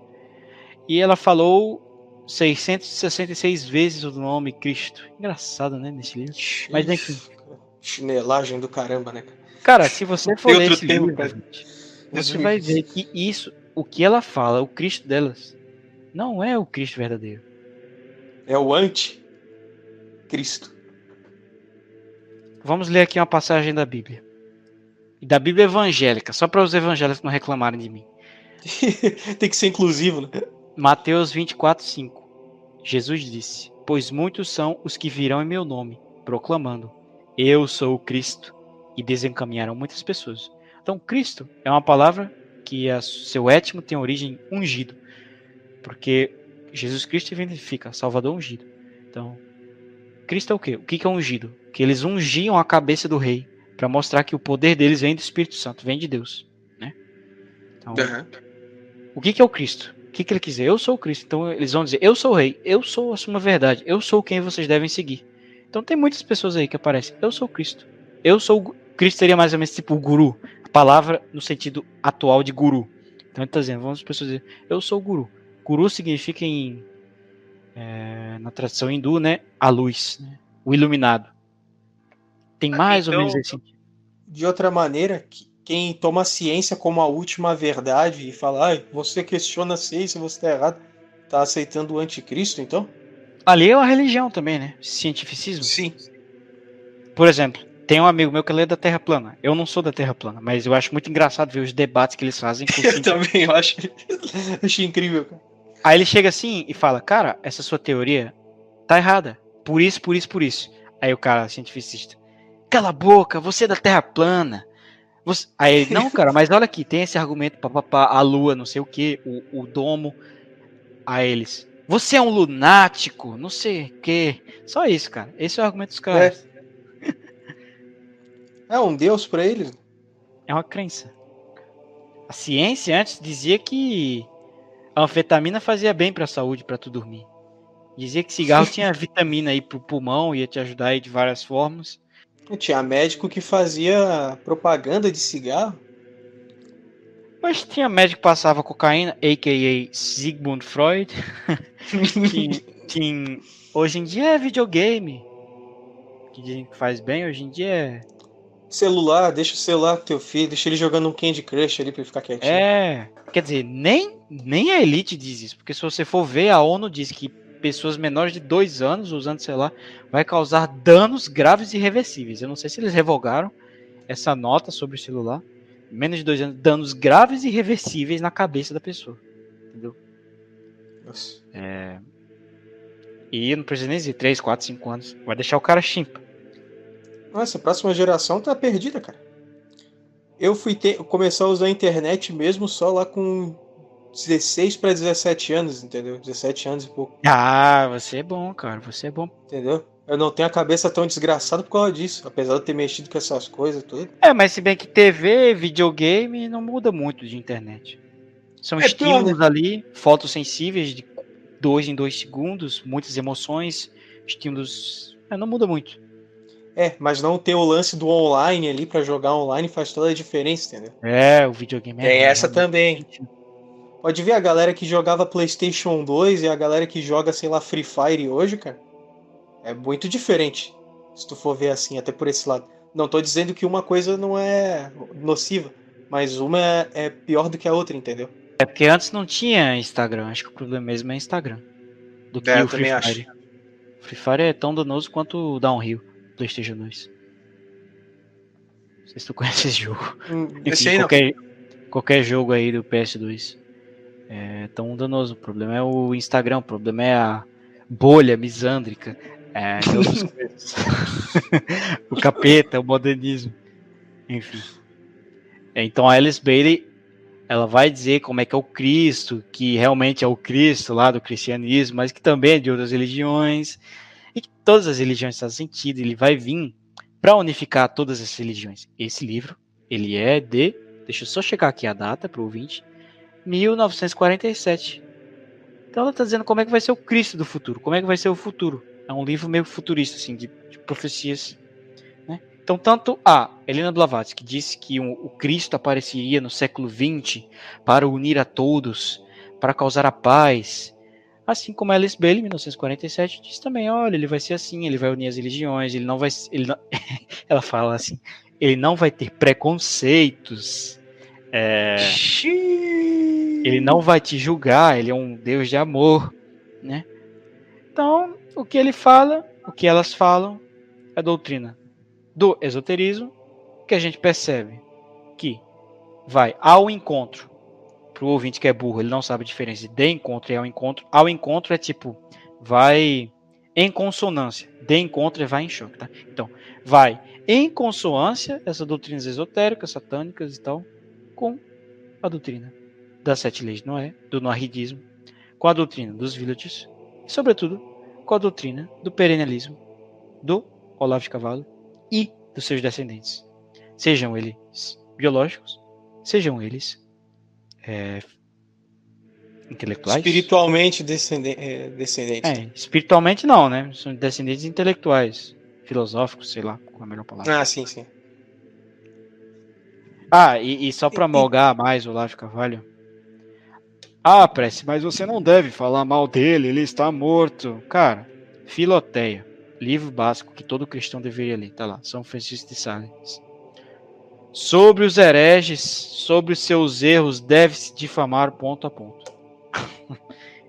e ela falou 666 vezes o nome Cristo. Engraçado, né, nesse livro. Mas enfim. Chinelagem do caramba, né? Cara, se você for ler esse livro, você vai ver que isso, o que ela fala, o Cristo delas, não é o Cristo verdadeiro. É o anti-Cristo. Vamos ler aqui uma passagem da Bíblia. E da Bíblia evangélica, só para os evangélicos não reclamarem de mim. Tem que ser inclusivo, né? Mateus 24, 5. Jesus disse: Pois muitos são os que virão em meu nome, proclamando: Eu sou o Cristo, e desencaminharão muitas pessoas. Então, Cristo é uma palavra que a seu étimo tem origem ungido. Porque Jesus Cristo significa Salvador ungido. Então, Cristo é o quê? O que é ungido? Que eles ungiam a cabeça do rei para mostrar que o poder deles vem do Espírito Santo, vem de Deus, né? Então, uhum. o que é o Cristo? O que, ele quiser? Eu sou o Cristo. Então eles vão dizer: Eu sou o rei, eu sou a sua verdade, eu sou quem vocês devem seguir. Então tem muitas pessoas aí que aparecem: Eu sou o Cristo. Eu sou o Cristo seria mais ou menos tipo o guru, a palavra no sentido atual de guru. Então ele está dizendo: Vamos as pessoas dizer: Eu sou o guru. Guru significa em é, na tradição hindu, né, a luz, né, o iluminado. Tem mais então, ou menos esse sentido. De outra maneira, quem toma a ciência como a última verdade e fala, ah, você questiona a ciência, você está errado, tá aceitando o anticristo, então? Ali é uma religião também, né? Cientificismo. Sim. Por exemplo, tem um amigo meu que lê da Terra plana. Eu não sou da Terra plana, mas eu acho muito engraçado ver os debates que eles fazem. Com eu também, eu acho, achei incrível. Cara. Aí ele chega assim e fala, cara, essa sua teoria tá errada. Por isso, por isso, por isso. Aí o cara, cientificista, cala a boca, você é da Terra plana. Você... Aí ele, não, cara, mas olha aqui, tem esse argumento, papapá, a lua, não sei o que, o, o domo. Aí eles, você é um lunático, não sei o que. Só isso, cara. Esse é o argumento dos caras. É, é um deus para eles. É uma crença. A ciência antes dizia que a anfetamina fazia bem para a saúde, para tu dormir. Dizia que cigarro tinha vitamina aí pro pulmão, ia te ajudar aí de várias formas. Tinha médico que fazia propaganda de cigarro. Mas tinha médico que passava cocaína, a.k.a. Sigmund Freud. que, que, hoje em dia é videogame. Que dizem que faz bem, hoje em dia é... Celular, deixa o celular com teu filho, deixa ele jogando um Candy Crush ali pra ele ficar quietinho. É, quer dizer, nem, nem a Elite diz isso, porque se você for ver, a ONU diz que pessoas menores de dois anos usando celular vai causar danos graves e irreversíveis. Eu não sei se eles revogaram essa nota sobre o celular. Menos de dois anos, danos graves e irreversíveis na cabeça da pessoa. Entendeu? Nossa. É... E não precisa nem dizer 3, 4, 5 anos. Vai deixar o cara chimpa. Nossa, a próxima geração tá perdida, cara. Eu fui ter, começar a usar a internet mesmo só lá com 16 para 17 anos, entendeu? 17 anos e pouco. Ah, você é bom, cara. Você é bom. Entendeu? Eu não tenho a cabeça tão desgraçada por causa disso, apesar de eu ter mexido com essas coisas tudo. É, mas se bem que TV, videogame não muda muito de internet. São é estímulos pior, né? ali, fotos sensíveis de dois em dois segundos, muitas emoções, estímulos. É, não muda muito. É, mas não ter o lance do online ali para jogar online faz toda a diferença, entendeu? É, o videogame é. Tem essa também. Pode ver a galera que jogava PlayStation 2 e a galera que joga, sei lá, Free Fire hoje, cara. É muito diferente. Se tu for ver assim, até por esse lado. Não tô dizendo que uma coisa não é nociva, mas uma é, pior do que a outra, entendeu? É porque antes não tinha Instagram. Acho que o problema mesmo é Instagram. Do que é, o Free Fire. Acho. Free Fire é tão danoso quanto o Downhill, PlayStation 2. Não sei se tu conhece esse jogo. Hum, Enfim, qualquer, qualquer jogo aí do PS2 é tão danoso. O problema é o Instagram, o problema é a bolha misândrica. É, o capeta, o modernismo. Enfim. É, então a Alice Bailey ela vai dizer como é que é o Cristo, que realmente é o Cristo lá do cristianismo, mas que também é de outras religiões, e que todas as religiões fazem sentido, ele vai vir para unificar todas as religiões. Esse livro, ele é de, deixa eu só checar aqui a data para o ouvinte, 1947. Então ela está dizendo como é que vai ser o Cristo do futuro, como é que vai ser o futuro. É um livro meio futurista, assim, de, de profecias. Né? Então, tanto a Helena Blavatsky disse que o, o Cristo apareceria no século XX para unir a todos, para causar a paz, assim como Alice Bailey, em 1947, disse também, olha, ele vai ser assim, ele vai unir as religiões, ele não vai, ele não... ela fala assim, ele não vai ter preconceitos, é... Ele não vai te julgar, ele é um Deus de amor, né? Então, o que ele fala, o que elas falam, é doutrina do esoterismo, que a gente percebe que vai ao encontro. Para o ouvinte que é burro, ele não sabe a diferença de encontro e ao encontro. Ao encontro é tipo, vai em consonância. De encontro é vai em choque, tá? Então, vai em consonância, essas doutrinas esotéricas, satânicas e tal, com a doutrina das sete leis de Noé, do noahidismo, com a doutrina dos villages e, sobretudo, com a doutrina do perennialismo do Olavo de Cavalo e dos seus descendentes, sejam eles biológicos, sejam eles é, intelectuais. Espiritualmente é, descendentes. É, espiritualmente não, né? São descendentes intelectuais, filosóficos, sei lá qual é a melhor palavra. Ah, sim, sim. Ah, e, e só para molgar mais o de Carvalho, ah, Prece, mas você não deve falar mal dele, ele está morto. Cara, Filoteia, livro básico que todo cristão deveria ler, tá lá, São Francisco de Sales. Sobre os hereges, sobre os seus erros, deve-se difamar ponto a ponto.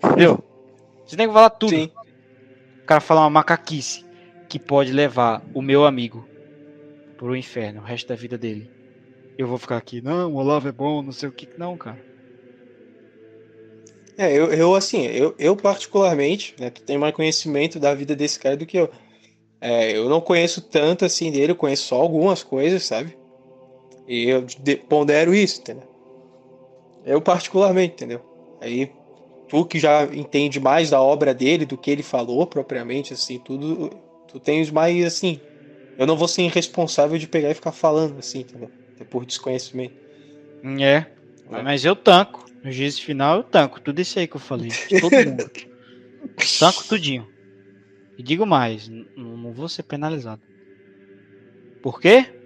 Entendeu? Você tem que falar tudo. Sim. O cara fala uma macaquice que pode levar o meu amigo pro inferno o resto da vida dele. Eu vou ficar aqui, não, o Olavo é bom, não sei o que. Não, cara. É, eu, eu assim, eu, eu particularmente, né, tu tem mais conhecimento da vida desse cara do que eu. É, eu não conheço tanto assim dele, eu conheço só algumas coisas, sabe? E eu pondero isso, entendeu? Eu particularmente, entendeu? Aí tu que já entende mais da obra dele, do que ele falou propriamente, assim, tudo, tu tens mais, assim, eu não vou ser irresponsável de pegar e ficar falando, assim, entendeu? Por desconhecimento. É, é. mas eu tanco. No juízo final eu tanco tudo isso aí que eu falei. Todo mundo. tanco tudinho. E digo mais, não vou ser penalizado. Por quê?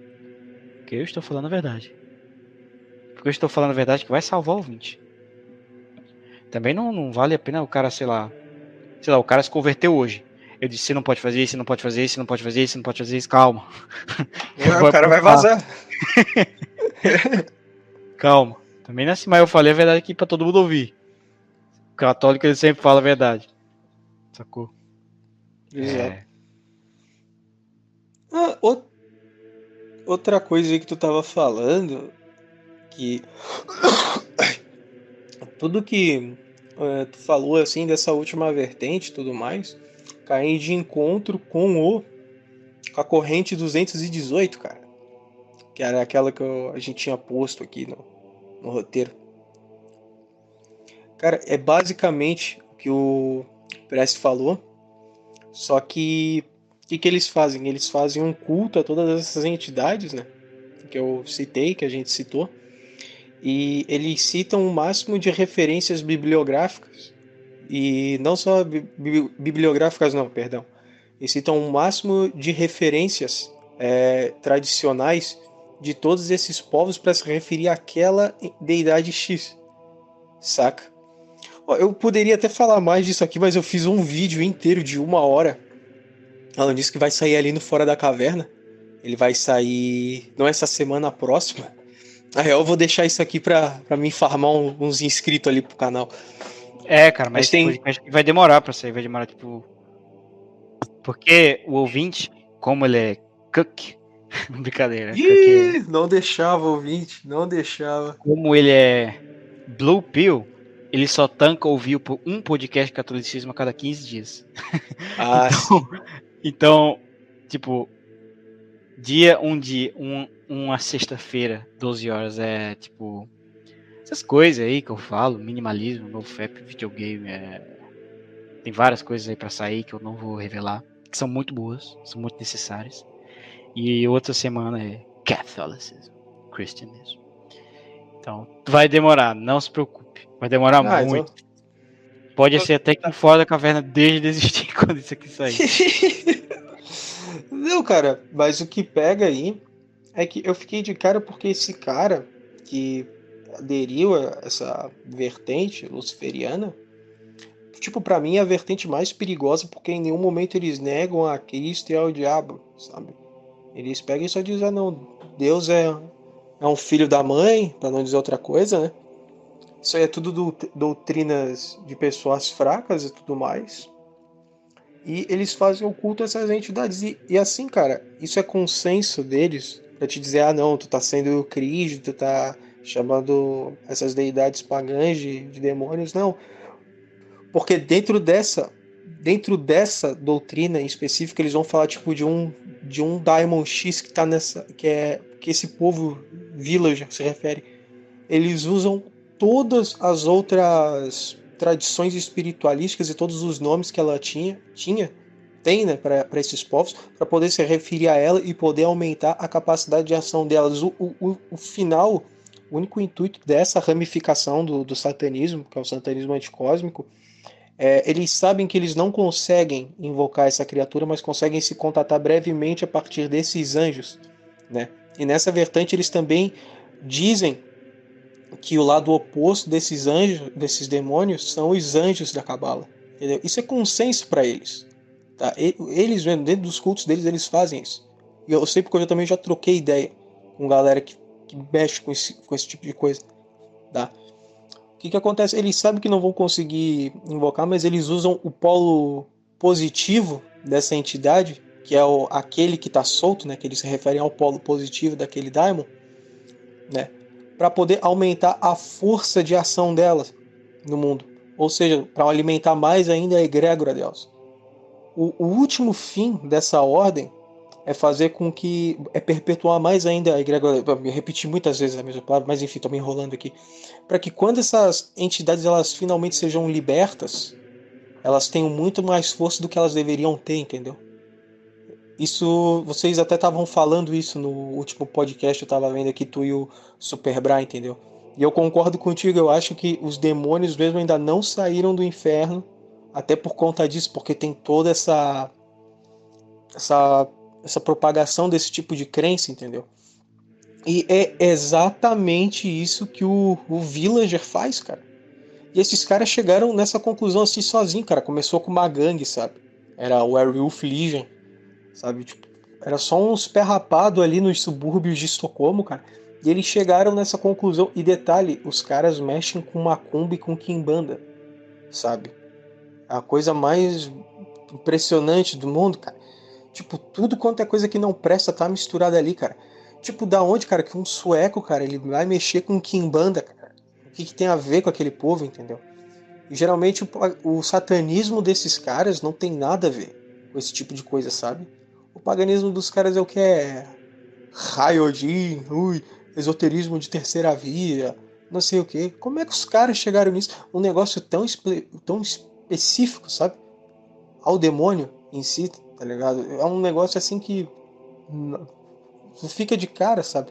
Porque eu estou falando a verdade. Porque eu estou falando a verdade que vai salvar o ouvinte. Também não, não vale a pena o cara, sei lá. Sei lá, o cara se converteu hoje. Eu disse, você não pode fazer isso, você não pode fazer isso, você não pode fazer isso, você não pode fazer isso, calma. o cara vai vazar. calma. Também não é assim, mas eu falei a verdade aqui pra todo mundo ouvir. O católico ele sempre fala a verdade. Sacou? Exato. É. Ah, outra coisa que tu tava falando, que tudo que uh, tu falou assim dessa última vertente e tudo mais, cai de encontro com o com a corrente 218, cara. Que era aquela que eu, a gente tinha posto aqui no, no roteiro. Cara, é basicamente o que o Prest falou, só que o que, que eles fazem? Eles fazem um culto a todas essas entidades, né? Que eu citei, que a gente citou. E eles citam o máximo de referências bibliográficas. E não só bi bibliográficas, não, perdão. Eles citam o máximo de referências é, tradicionais de todos esses povos para se referir àquela deidade X. Saca? Eu poderia até falar mais disso aqui, mas eu fiz um vídeo inteiro de uma hora ela disse que vai sair ali no Fora da Caverna. Ele vai sair não essa semana, a próxima. Aí eu vou deixar isso aqui pra, pra me farmar uns inscritos ali pro canal. É, cara, mas, mas tem... vai demorar pra sair, vai demorar, tipo. Porque o ouvinte, como ele é cook, brincadeira. Ih, não deixava o ouvinte, não deixava. Como ele é Blue Pill, ele só tanca ouvir um podcast de catolicismo a cada 15 dias. Ah, então, então, tipo, dia, um dia, um, uma sexta-feira, 12 horas, é tipo. Essas coisas aí que eu falo, minimalismo, no FAP, videogame, é... tem várias coisas aí para sair que eu não vou revelar, que são muito boas, são muito necessárias. E outra semana é Catholicism, Christianism. Então, vai demorar, não se preocupe. Vai demorar ah, muito. Pode ser até que fora da caverna desde desistir quando isso aqui sair. Não, cara, mas o que pega aí é que eu fiquei de cara porque esse cara que aderiu a essa vertente luciferiana, tipo, para mim é a vertente mais perigosa porque em nenhum momento eles negam a Cristo e ao diabo, sabe? Eles pegam e só dizem, ah, não, Deus é, é um filho da mãe, para não dizer outra coisa, né? Isso aí é tudo do, doutrinas de pessoas fracas e tudo mais. E eles fazem o culto a essas entidades. E, e assim, cara, isso é consenso deles para te dizer, ah não, tu tá sendo Cristo, tu tá chamando essas deidades pagãs de, de demônios, não. Porque dentro dessa dentro dessa doutrina em específico, eles vão falar tipo de um de um Daimon X que tá nessa que é que esse povo village se refere. Eles usam todas as outras tradições espiritualísticas e todos os nomes que ela tinha, tinha tem né, para esses povos, para poder se referir a ela e poder aumentar a capacidade de ação delas. O, o, o final, o único intuito dessa ramificação do, do satanismo, que é o satanismo anticósmico, é, eles sabem que eles não conseguem invocar essa criatura, mas conseguem se contatar brevemente a partir desses anjos. Né? E nessa vertente eles também dizem que o lado oposto desses anjos, desses demônios, são os anjos da cabala. Entendeu? Isso é consenso para eles. Tá? Eles mesmo, dentro dos cultos deles, eles fazem isso. E eu sei porque eu também já troquei ideia com galera que que mexe com esse, com esse tipo de coisa. Tá? O que, que acontece? Eles sabem que não vão conseguir invocar, mas eles usam o polo positivo dessa entidade, que é o, aquele que está solto, né? Que eles se referem ao polo positivo daquele Daimon, né? Para poder aumentar a força de ação dela no mundo. Ou seja, para alimentar mais ainda a egrégora delas. O, o último fim dessa ordem é fazer com que é perpetuar mais ainda a egrégora, repeti muitas vezes a mesma palavra, mas enfim, estou me enrolando aqui, para que quando essas entidades elas finalmente sejam libertas, elas tenham muito mais força do que elas deveriam ter, entendeu? Isso, vocês até estavam falando isso no último podcast, eu estava vendo aqui tu e o Superbra, entendeu? E eu concordo contigo, eu acho que os demônios mesmo ainda não saíram do inferno, até por conta disso, porque tem toda essa essa essa propagação desse tipo de crença, entendeu? E é exatamente isso que o, o Villager faz, cara. E esses caras chegaram nessa conclusão assim sozinho, cara. Começou com uma gangue, sabe? Era o Werewolf Legion, sabe? Tipo, era só uns pé rapado ali nos subúrbios de Estocolmo, cara. E eles chegaram nessa conclusão. E detalhe, os caras mexem com macumba e com quimbanda, sabe? A coisa mais impressionante do mundo, cara. Tipo, tudo quanto é coisa que não presta tá misturado ali, cara. Tipo, da onde, cara, que um sueco, cara, ele vai mexer com Kimbanda, cara? O que, que tem a ver com aquele povo, entendeu? E geralmente o, o, satanismo desses caras não tem nada a ver com esse tipo de coisa, sabe? O paganismo dos caras é o que é Raiodin, ui, esoterismo de terceira via, não sei o que. Como é que os caras chegaram nisso? Um negócio tão, tão específico, sabe? Ao demônio em si, tá ligado? É um negócio assim que fica de cara, sabe?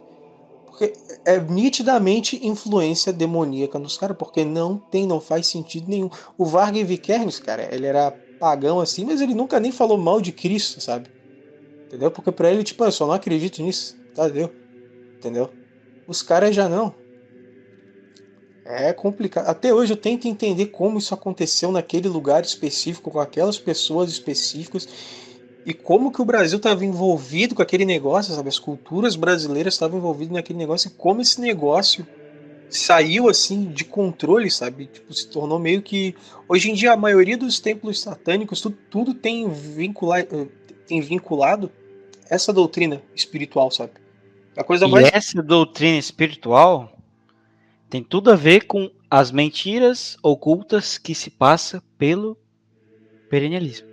Porque é nitidamente influência demoníaca nos caras, porque não tem, não faz sentido nenhum. O Vargas Vikernes, cara, ele era pagão assim, mas ele nunca nem falou mal de Cristo, sabe? Entendeu? Porque pra ele, tipo, eu só não acredito nisso, tá, entendeu? Entendeu? Os caras já não. É complicado. Até hoje eu tento entender como isso aconteceu naquele lugar específico, com aquelas pessoas específicas e como que o Brasil estava envolvido com aquele negócio, sabe? As culturas brasileiras estavam envolvidas naquele negócio e como esse negócio saiu assim de controle, sabe? Tipo, se tornou meio que hoje em dia a maioria dos templos satânicos tudo, tudo tem vinculado tem vinculado essa doutrina espiritual, sabe? A coisa e mais essa doutrina espiritual tem tudo a ver com as mentiras ocultas que se passa pelo perennialismo.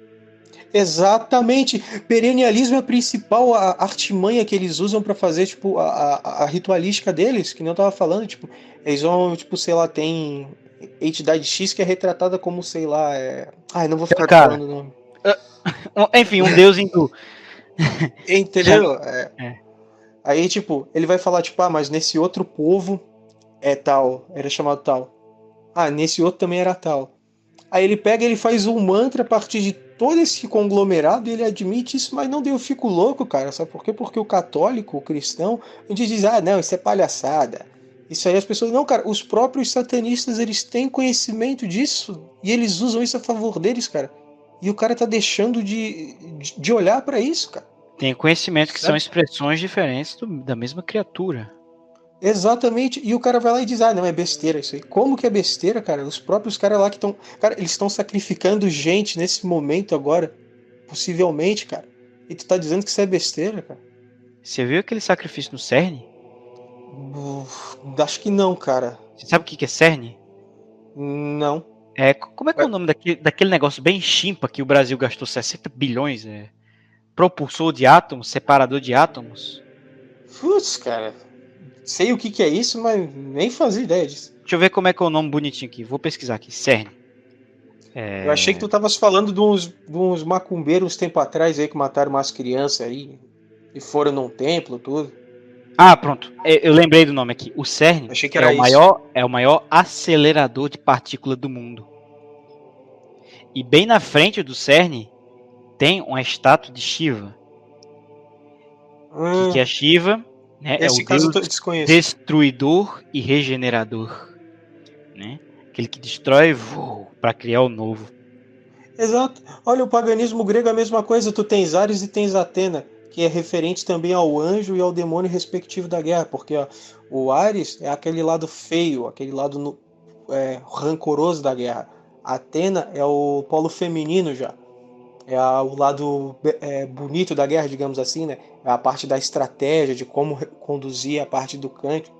Exatamente. Perennialismo é a principal artimanha que eles usam para fazer, tipo, a, a, a, ritualística deles, que nem eu tava falando, tipo, eles vão, tipo, sei lá, tem entidade X que é retratada como, sei lá, é... Ai, não vou ficar Cara, falando o nome. Enfim, um deus hindu. Entendeu? É. É. Aí, tipo, ele vai falar, tipo, ah, mas nesse outro povo é tal, era chamado tal. Ah, nesse outro também era tal. Aí ele pega ele faz um mantra a partir de todo esse conglomerado e ele admite isso, mas não deu, eu fico louco, cara. Sabe por quê? Porque o católico, o cristão, a gente diz, ah, não, isso é palhaçada. Isso aí as pessoas. Não, cara, os próprios satanistas eles têm conhecimento disso e eles usam isso a favor deles, cara. E o cara tá deixando de, de olhar para isso, cara. Tem conhecimento que Sabe? são expressões diferentes do, da mesma criatura. Exatamente. E o cara vai lá e diz: ah, não, é besteira isso aí. Como que é besteira, cara? Os próprios caras lá que estão. Cara, eles estão sacrificando gente nesse momento agora. Possivelmente, cara. E tu tá dizendo que isso é besteira, cara. Você viu aquele sacrifício no CERN? Uf, acho que não, cara. Você sabe o que é CERN? Não. É, como é que é o nome daquele, daquele negócio bem chimpa que o Brasil gastou 60 bilhões? É? Propulsor de átomos, separador de átomos? Putz, cara sei o que, que é isso, mas nem fazia ideia disso. Deixa eu ver como é que é o nome bonitinho aqui. Vou pesquisar aqui. CERN. É... Eu achei que tu tavas falando de uns, de uns macumbeiros uns tempo atrás aí que mataram umas crianças aí e foram num templo, tudo. Ah, pronto. É, eu lembrei do nome aqui. O CERN achei que era é, o maior, é o maior acelerador de partícula do mundo. E bem na frente do CERN tem uma estátua de Shiva. Hum. O que é Shiva? Né? é o Deus destruidor e regenerador. Né? Aquele que destrói para criar o novo. Exato. Olha, o paganismo grego é a mesma coisa. Tu tens Ares e tens Atena. Que é referente também ao anjo e ao demônio respectivo da guerra, porque ó, o Ares é aquele lado feio, aquele lado no, é, rancoroso da guerra. A Atena é o polo feminino já. É a, o lado é, bonito da guerra, digamos assim, né? É a parte da estratégia, de como conduzir a parte do canto,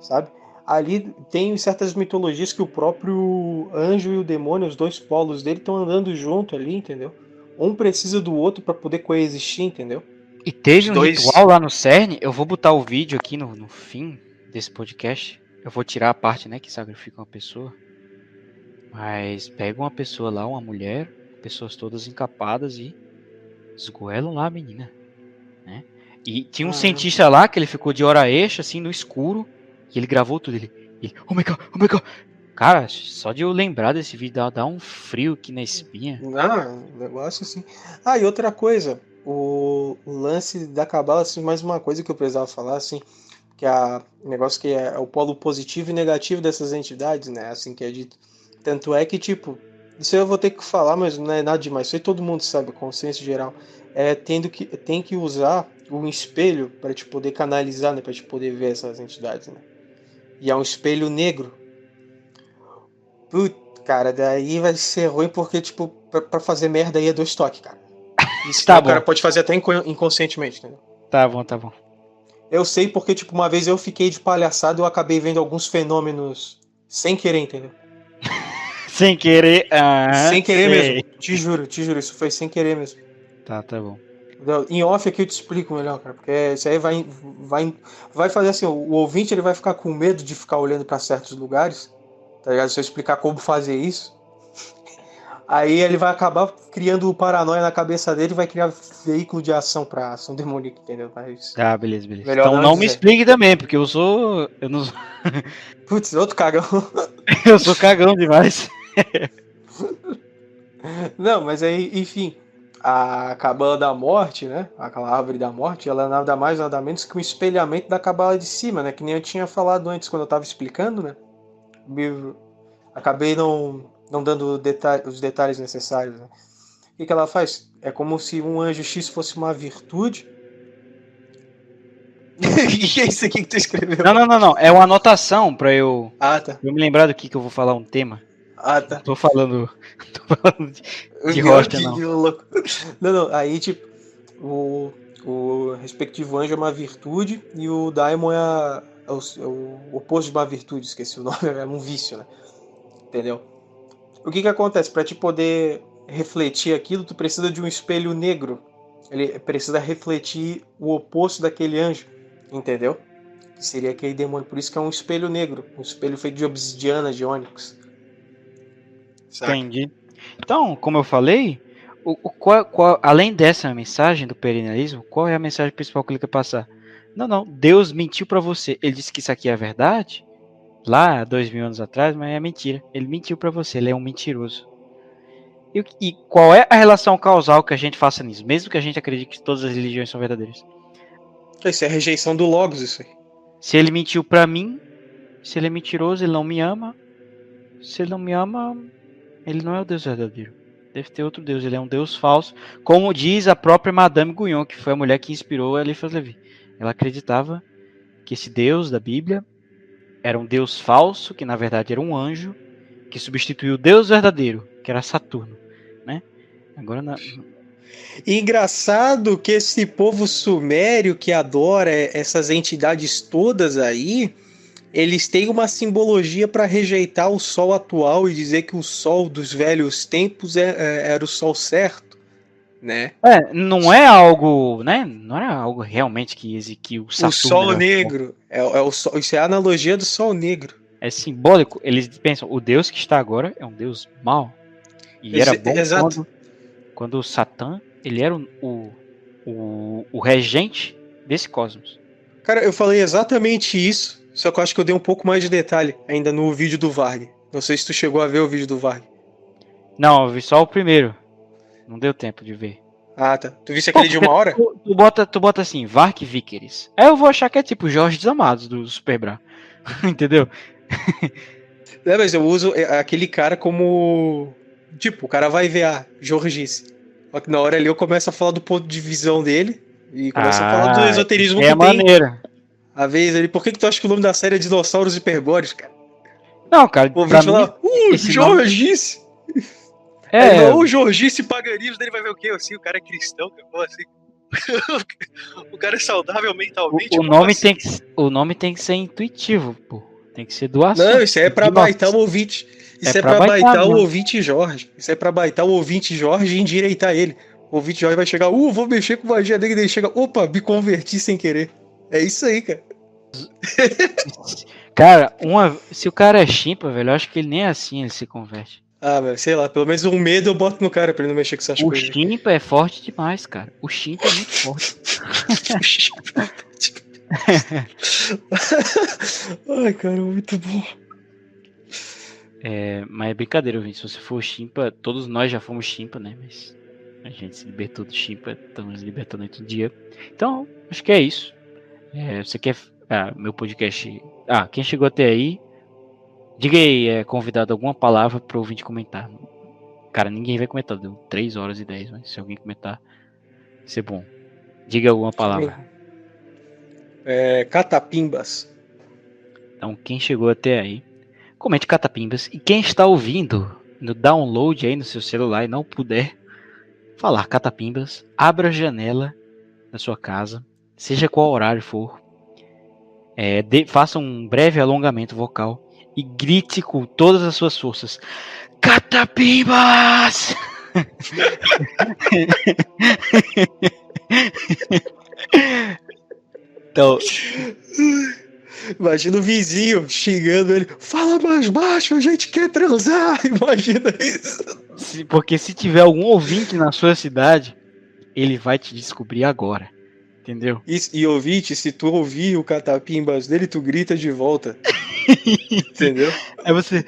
sabe? Ali tem certas mitologias que o próprio anjo e o demônio, os dois polos dele, estão andando junto ali, entendeu? Um precisa do outro para poder coexistir, entendeu? E teve um dois... ritual lá no CERN, eu vou botar o vídeo aqui no, no fim desse podcast. Eu vou tirar a parte, né, que sacrifica uma pessoa. Mas pega uma pessoa lá, uma mulher, pessoas todas encapadas e esgoelam lá a menina, né? E tinha um ah, cientista lá que ele ficou de hora extra, assim, no escuro, e ele gravou tudo. Ele, ele oh my god, oh my god. Cara, só de eu lembrar desse vídeo dá, dá um frio aqui na espinha. Ah, negócio assim. Ah, e outra coisa, o, lance da cabala, assim, mais uma coisa que eu precisava falar, assim, que é negócio que é, é, o polo positivo e negativo dessas entidades, né? Assim que é dito. Tanto é que, tipo, isso eu vou ter que falar, mas não é nada demais. Isso aí todo mundo sabe, consciência geral. É tendo que tem que usar um espelho para te poder canalizar, né? Para te poder ver essas entidades, né? E é um espelho negro. Putz, cara, daí vai ser ruim porque, tipo, pra, fazer merda aí é dois toques, cara. Isso tá o cara pode fazer até inconscientemente, entendeu? Tá bom, tá bom. Eu sei porque, tipo, uma vez eu fiquei de palhaçada e eu acabei vendo alguns fenômenos sem querer, entendeu? sem querer. Ah, sem querer sei. mesmo. Te juro, te juro, isso foi sem querer mesmo. Tá, tá bom. Em off aqui eu te explico melhor, cara, porque isso aí vai, vai, vai fazer assim, o ouvinte ele vai ficar com medo de ficar olhando para certos lugares, tá ligado? Se eu explicar como fazer isso, Aí ele vai acabar criando paranoia na cabeça dele e vai criar veículo de ação pra ação demoníaca, entendeu? Mas... Ah, beleza, beleza. Melhor então não, não me explique também, porque eu sou. Eu não Putz, outro cagão. eu sou cagão demais. não, mas aí, enfim. A cabala da morte, né? Aquela árvore da morte, ela é nada mais, nada menos que um espelhamento da cabala de cima, né? Que nem eu tinha falado antes quando eu tava explicando, né? Acabei não não dando os detalhes necessários. Né? O que, que ela faz? É como se um anjo X fosse uma virtude. O que é isso aqui que tu escreveu? Não, não, não, não. É uma anotação pra eu, ah, tá. eu me lembrar do que, que eu vou falar um tema. Ah, tá. Tô falando, tô falando de, de rocha, não. Não, não. Aí, tipo, o, o respectivo anjo é uma virtude e o daimon é, a, é, o, é o oposto de uma virtude. Esqueci o nome, é um vício, né? Entendeu? O que que acontece? Para te poder refletir aquilo, tu precisa de um espelho negro. Ele precisa refletir o oposto daquele anjo, entendeu? Que seria aquele demônio. Por isso que é um espelho negro, um espelho feito de obsidiana, de ônix. Entendi. Então, como eu falei, o, o qual, qual, além dessa mensagem do perennialismo, qual é a mensagem principal que ele quer passar? Não, não. Deus mentiu para você. Ele disse que isso aqui é verdade lá dois mil anos atrás, mas é mentira. Ele mentiu para você, ele é um mentiroso. E, e, qual é a relação causal que a gente faça nisso, mesmo que a gente acredite que todas as religiões são verdadeiras? Isso é a rejeição do Logos, isso aí. Se ele mentiu para mim, se ele é mentiroso, ele não me ama. Se ele não me ama, ele não é o Deus verdadeiro. Deve ter outro Deus, ele é um Deus falso. Como diz a própria Madame Guyon, que foi a mulher que inspirou Eliphas Levi. Ela acreditava que esse Deus da Bíblia era um deus falso, que na verdade era um anjo, que substituiu o deus verdadeiro, que era Saturno, né? Agora na... engraçado que esse povo sumério que adora essas entidades todas aí, eles têm uma simbologia para rejeitar o sol atual e dizer que o sol dos velhos tempos é, é, era o sol certo né? É, não é algo, né? Não era algo realmente que Ezequiel O sol negro. É, é, o sol, isso é a analogia do sol negro. É simbólico. Eles pensam, o Deus que está agora é um Deus mau. E era bom quando, quando o Satã, ele era o, o, o regente desse cosmos. Cara, eu falei exatamente isso, só que eu acho que eu dei um pouco mais de detalhe ainda no vídeo do Varg. Não sei se tu chegou a ver o vídeo do Varg. Não, eu vi só o primeiro. Não deu tempo de ver. Ah, tá. Tu viste aquele Pô, de uma hora? Tu, tu, bota, tu bota assim, Vark Vickers. Aí eu vou achar que é tipo Jorge Desamados do Superbra. Entendeu? É, mas eu uso é, aquele cara como. Tipo, o cara vai ver, ah, Jorge. Só que na hora ali eu começo a falar do ponto de visão dele, E começa a falar do Ah, esoterismo é que tem. maneiro. A vez ali, por que, que tu acha que o nome da série é Dinossauros Hiperbóreos, cara? Não, cara, O ouvinte mim, fala, uh, Jorgice! É, É, o Jorgice paga livros, dele vai ver o quê? Assim, o cara é cristão, porra, assim. o cara é saudável mentalmente. o, o nome assim? tem que, o nome tem que ser intuitivo, pô. Tem que ser doação. Não, isso é pra baitar o ouvinte. Isso É é, pra pra baitar baitar o ouvinte Jorge. Isso é pra baitar o ouvinte Jorge e endireitar ele. O ouvinte Jorge vai chegar, uh, vou mexer com magia dele, daí chega, opa, me converti sem querer. É isso aí, cara. Cara, uma, se o cara é chimpa, velho, eu acho que ele nem é assim ele se converte. Ah, velho, sei lá, pelo menos um medo eu boto no cara pra ele não mexer com essas O coisas. chimpa é forte demais, cara. O chimpa é muito forte. Ai, cara, muito bom. É, mas é brincadeira, gente. Se você for chimpa, todos nós já fomos chimpa, né? Mas a gente se libertou do chimpa, estamos libertando outro dia. Então, acho que é isso. É, você quer. Ah, meu podcast. Ah, quem chegou até aí, diga aí, é, convidado, alguma palavra para o ouvinte comentar. Cara, ninguém vai comentar, deu 3 horas e 10, mas se alguém comentar, vai ser bom. Diga alguma palavra. É, catapimbas. Então, quem chegou até aí, comente catapimbas. E quem está ouvindo no download aí no seu celular e não puder falar catapimbas, abra a janela da sua casa, seja qual horário for. É, dê- faça um breve alongamento vocal e grite com todas as suas forças: Catapimbas! então, Imagina o vizinho xingando ele. Fala mais baixo, a gente quer transar. Imagina isso. Porque se tiver algum ouvinte na sua cidade, ele vai te descobrir agora. Entendeu? E, e ouvinte, se tu ouvir o catapimbas dele, tu grita de volta. Entendeu? Aí você.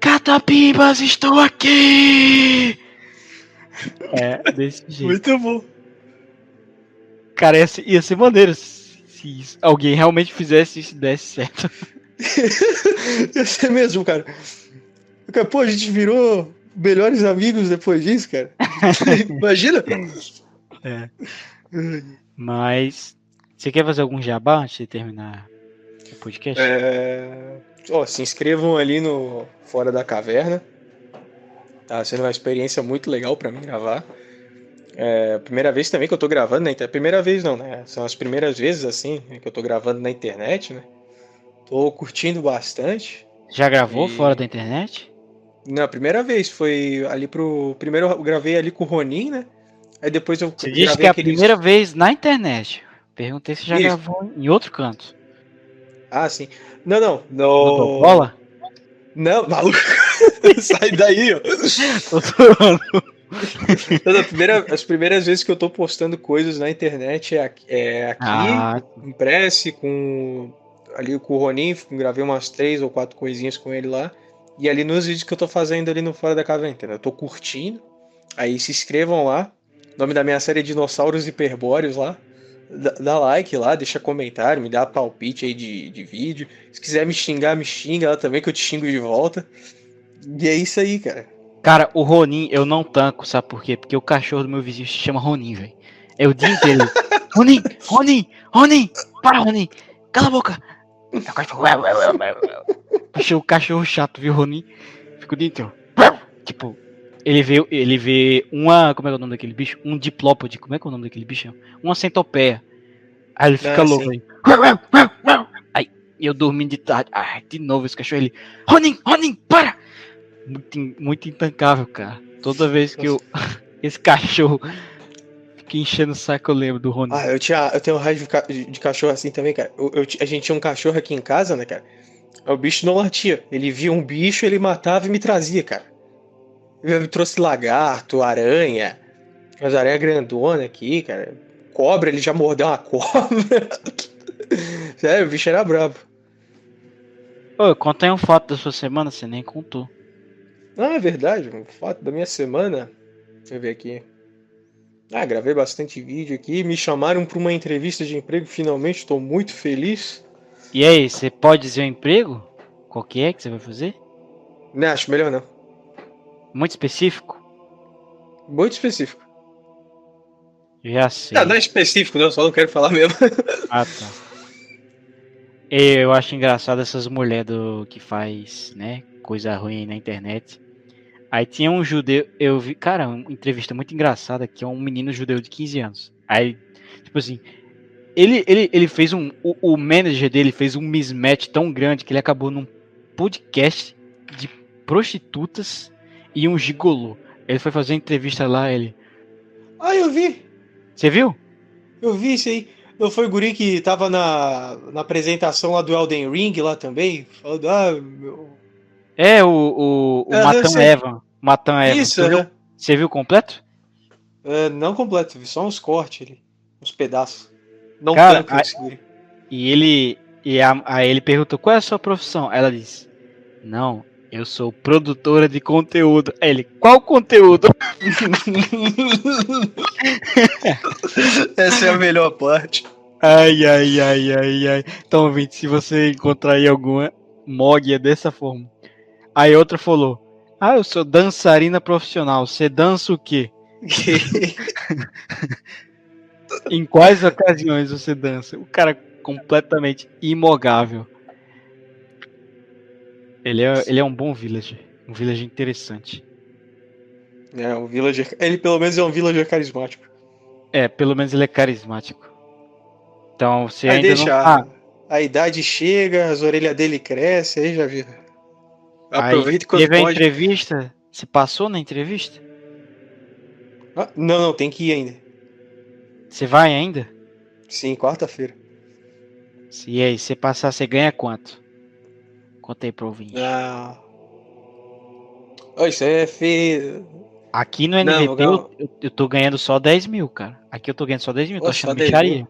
Catapimbas, estou aqui! É, desse jeito. Muito bom. Cara, ia ser, ia ser maneiro se, alguém realmente fizesse isso e desse certo. Ia ser mesmo, cara. Cara, Pô, a gente virou melhores amigos depois disso, cara. Imagina. É. Mas. Você quer fazer algum jabá antes de terminar o podcast? É, Ó, se inscrevam ali no Fora da Caverna. Tá sendo uma experiência muito legal pra mim gravar. É a primeira vez também que eu tô gravando na internet. Primeira vez não, né? São as primeiras vezes assim que eu tô gravando na internet, né? Tô curtindo bastante. Já gravou E- fora da internet? Não, a primeira vez foi ali pro. Primeiro eu gravei ali com o Ronin, né? Aí depois eu Você disse que é a primeira vez na internet. Perguntei se já Isso. gravou em outro canto. Ah, sim. Não, não. No bola? Não, maluco. Sai daí, ó. Tô primeira- as primeiras vezes que eu tô postando coisas na internet é aqui, é aqui Ah, em Prece, com ali com o Ronin, gravei umas três ou quatro coisinhas com ele lá. E ali nos vídeos que eu tô fazendo ali no Fora da Caverna? Eu tô curtindo. Aí se inscrevam lá. O nome da minha série é Dinossauros Hiperbóreos lá. Dá, dá like lá, deixa comentário, me dá palpite aí de, de vídeo. Se quiser me xingar, me xinga lá também, que eu te xingo de volta. E é isso aí, cara. Cara, o Ronin eu não tanco, sabe por quê? Porque o cachorro do meu vizinho se chama Ronin, velho. É o dia inteiro. Ronin, Ronin, Ronin, para, Ronin, cala a boca. Aí o cachorro, chato, viu, Ronin? Fica o dia inteiro. Tipo, ele vê, ele vê uma. Como é é o nome daquele bicho? Um diplópode. Como é que é o nome daquele bicho? Uma centopeia. Aí ele fica Ah, louco aí. Aí eu dormindo de tarde. Ai, de novo esse cachorro. Ele. Ronin, Ronin, para! Muito, muito intancável, cara. Toda vez que eu. Esse cachorro fica enchendo o saco, eu lembro do Ronin. Ah, eu, tinha, eu tenho raiva de, ca- de cachorro assim também, cara. Eu- eu a gente tinha um cachorro aqui em casa, né, cara? O bicho não latia. Ele via um bicho, ele matava e me trazia, cara. Ele me trouxe lagarto, aranha. As aranhas grandona aqui, cara. Cobra, ele já mordeu uma cobra. Sério, o bicho era brabo. Ô, eu contei um fato da sua semana, você nem contou. Ah, é verdade, o fato da minha semana. Deixa eu ver aqui. Ah, gravei bastante vídeo aqui. Me chamaram para uma entrevista de emprego, finalmente, estou muito feliz. E aí, você pode dizer o emprego? Qual que é que você vai fazer? Não, acho melhor não. Muito específico? Muito específico. Já sei. Não, não é específico, não, só não quero falar mesmo. Ah, tá. Eu acho engraçado essas mulheres do que faz, né, coisa ruim na internet. Aí tinha um judeu, eu vi, cara, uma entrevista muito engraçada que é um menino judeu de 15 anos. Aí, tipo assim, ele, ele, ele fez um. O, o manager dele fez um mismatch tão grande que ele acabou num podcast de prostitutas e um gigolô. Ele foi fazer entrevista lá, ele. Ah, eu vi! Você viu? Eu vi isso aí. Não foi o guri que tava na, na apresentação lá do Elden Ring lá também? Falando, ah, meu... É, o, o, o Matan. Evan. Matan Evan. Isso, Você viu, né? você viu completo? É, não completo, vi só uns cortes ali. Uns pedaços. Não Cara, tanto a- guri. E ele. E a, aí ele perguntou qual é a sua profissão? Ela disse: Não, eu sou produtora de conteúdo. Aí ele, qual conteúdo? Essa é a melhor parte. Ai, ai, ai, ai, ai. Então, ouvinte, se você encontrar aí alguma mog é dessa forma. Aí outra falou: Ah, eu sou dançarina profissional. Você dança o quê? Em quais ocasiões você dança? O cara completamente imogável. Ele é, ele é um bom villager. Um villager interessante. É, um villager. Ele pelo menos é um villager carismático. É, pelo menos ele é carismático. Então, você Aí ainda deixa. não. a- Ah, A idade chega, as orelhas dele crescem, aí já viu. aí Aproveita quando teve a pode. entrevista. Você passou na entrevista? Ah, não, não, tem que ir ainda. Você vai ainda? Sim, quarta-feira. E aí, se você passar, você ganha quanto? Conta aí pro ouvinte. Ah. Aí é feio. Aqui no Não, NVT Gal- eu, eu, eu tô ganhando só 10 mil, cara. Aqui eu tô ganhando só 10 mil, tô Oxe, só achando 10 micharia.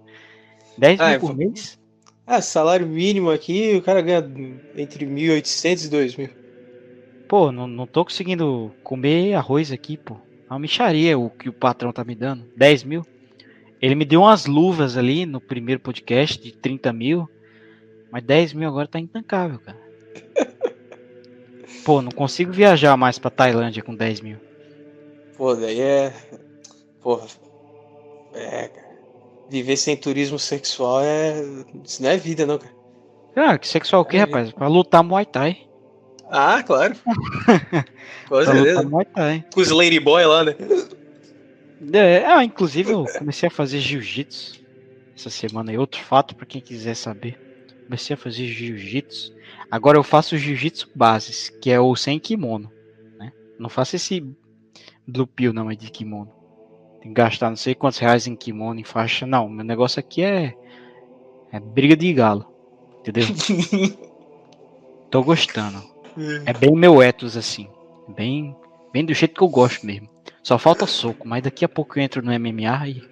10 Ah, mil por vou- mês? Ah, salário mínimo aqui, o cara ganha entre 1.800 e 2.000. Pô, não, não tô conseguindo comer arroz aqui, pô. É uma micharia o que o patrão tá me dando. 10 mil. Ele me deu umas luvas ali no primeiro podcast de 30 mil. Mas 10 mil agora tá intancável, cara. Pô, não consigo viajar mais pra Tailândia com 10 mil. Pô, daí é. Porra. É, cara. Viver sem turismo sexual é. Isso não é vida, não, cara. Ah, que sexual o quê, É. rapaz? Pra lutar Muay Thai. Ah, claro. Com lutar certeza. Muay Thai. Com os Ladyboy lá, né? É, ah, inclusive eu comecei a fazer jiu-jitsu essa semana. E outro fato pra quem quiser saber. Comecei a fazer jiu-jitsu. Agora eu faço jiu-jitsu bases, que é o sem kimono. Né? Não faço esse blue pill não, é de kimono. Tem que gastar não sei quantos reais em kimono, em faixa. Não, meu negócio aqui é, é briga de galo. Entendeu? Tô gostando. É bem meu ethos assim. Bem, bem do jeito que eu gosto mesmo. Só falta soco, mas daqui a pouco eu entro no MMA e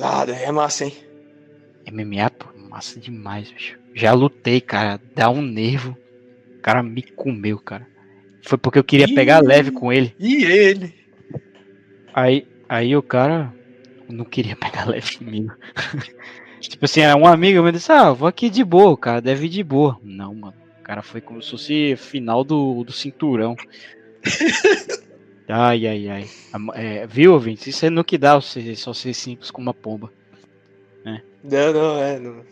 Ah, é massa, hein? MMA, pô, massa demais, bicho. Já lutei, cara, dá um nervo. O cara me comeu, cara. Foi porque eu queria Ih. pegar leve com ele. E ele? Aí, aí o cara não queria pegar leve comigo. tipo assim, um amigo me disse: Ah, vou aqui de boa, cara, deve ir de boa. Não, mano. O cara foi como se fosse final do, do cinturão. ai, ai, ai. É, viu, ouvinte? Isso é no que dá você só ser simples como uma pomba. Não, não, é. Não,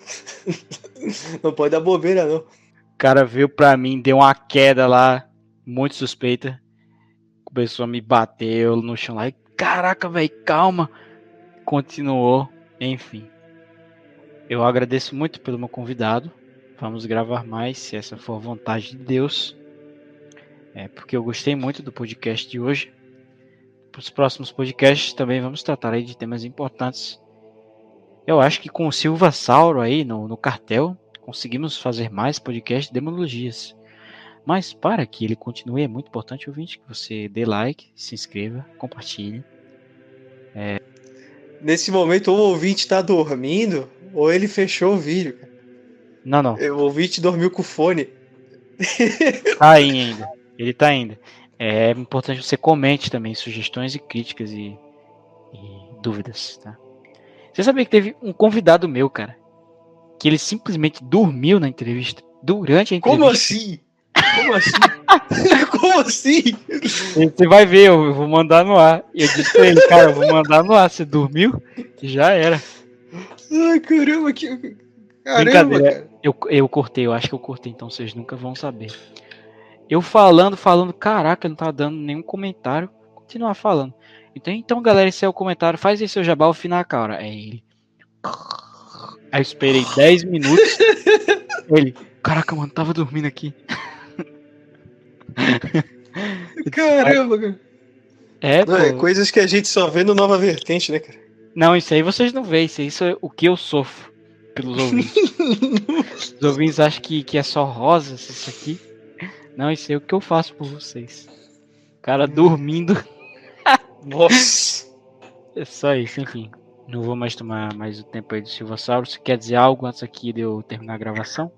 não pode dar bobeira, não. O cara veio pra mim, deu uma queda lá, muito suspeita. Começou a me bater no chão lá. Caraca, velho, calma. Continuou, enfim. Eu agradeço muito pelo meu convidado. Vamos gravar mais, se essa for a vontade de Deus. É porque eu gostei muito do podcast de hoje. Para os próximos podcasts também vamos tratar aí de temas importantes. Eu acho que com o Silva Sauro aí no, no cartel, conseguimos fazer mais podcasts de demonologias. Mas para que ele continue, é muito importante, ouvinte, que você dê like, se inscreva, compartilhe. Nesse momento, ou o ouvinte tá dormindo, ou ele fechou o vídeo. Não, não, O ouvinte dormiu com o fone. tá aí ainda. Ele tá ainda. É importante que você comente também sugestões e críticas e, e dúvidas, tá? Você sabia que teve um convidado meu, cara, que ele simplesmente dormiu na entrevista, durante a entrevista. Como assim? Como assim? Como assim? Você vai ver, eu vou mandar no ar. E eu disse pra ele, cara, eu vou mandar no ar. Você dormiu? Já era. Ai, caramba, que. Caramba, cara. Eu, eu cortei, eu acho que eu cortei, então vocês nunca vão saber. Eu falando, falando, caraca, não tá dando nenhum comentário. Continuar falando. Então, então, galera, esse é o comentário. Faz aí seu jabá ao final, cara. É ele. Aí eu esperei 10 minutos. ele, caraca, mano, tava dormindo aqui. Caramba, cara. É. Não, é coisas que a gente só vê no Nova Vertente, né, cara? Não, isso aí vocês não veem. Isso, aí, isso é o que eu sofro pelos ouvintes. Os ouvintes acham que, que é só rosas isso aqui. Não, isso aí é o que eu faço por vocês. O cara dormindo. Nossa. É só isso, enfim. Não vou mais tomar mais o tempo aí do Silvossauro. Você quer dizer algo antes aqui de eu terminar a gravação?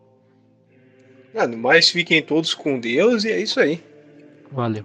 Ah, no mais, fiquem todos com Deus e é isso aí. Valeu.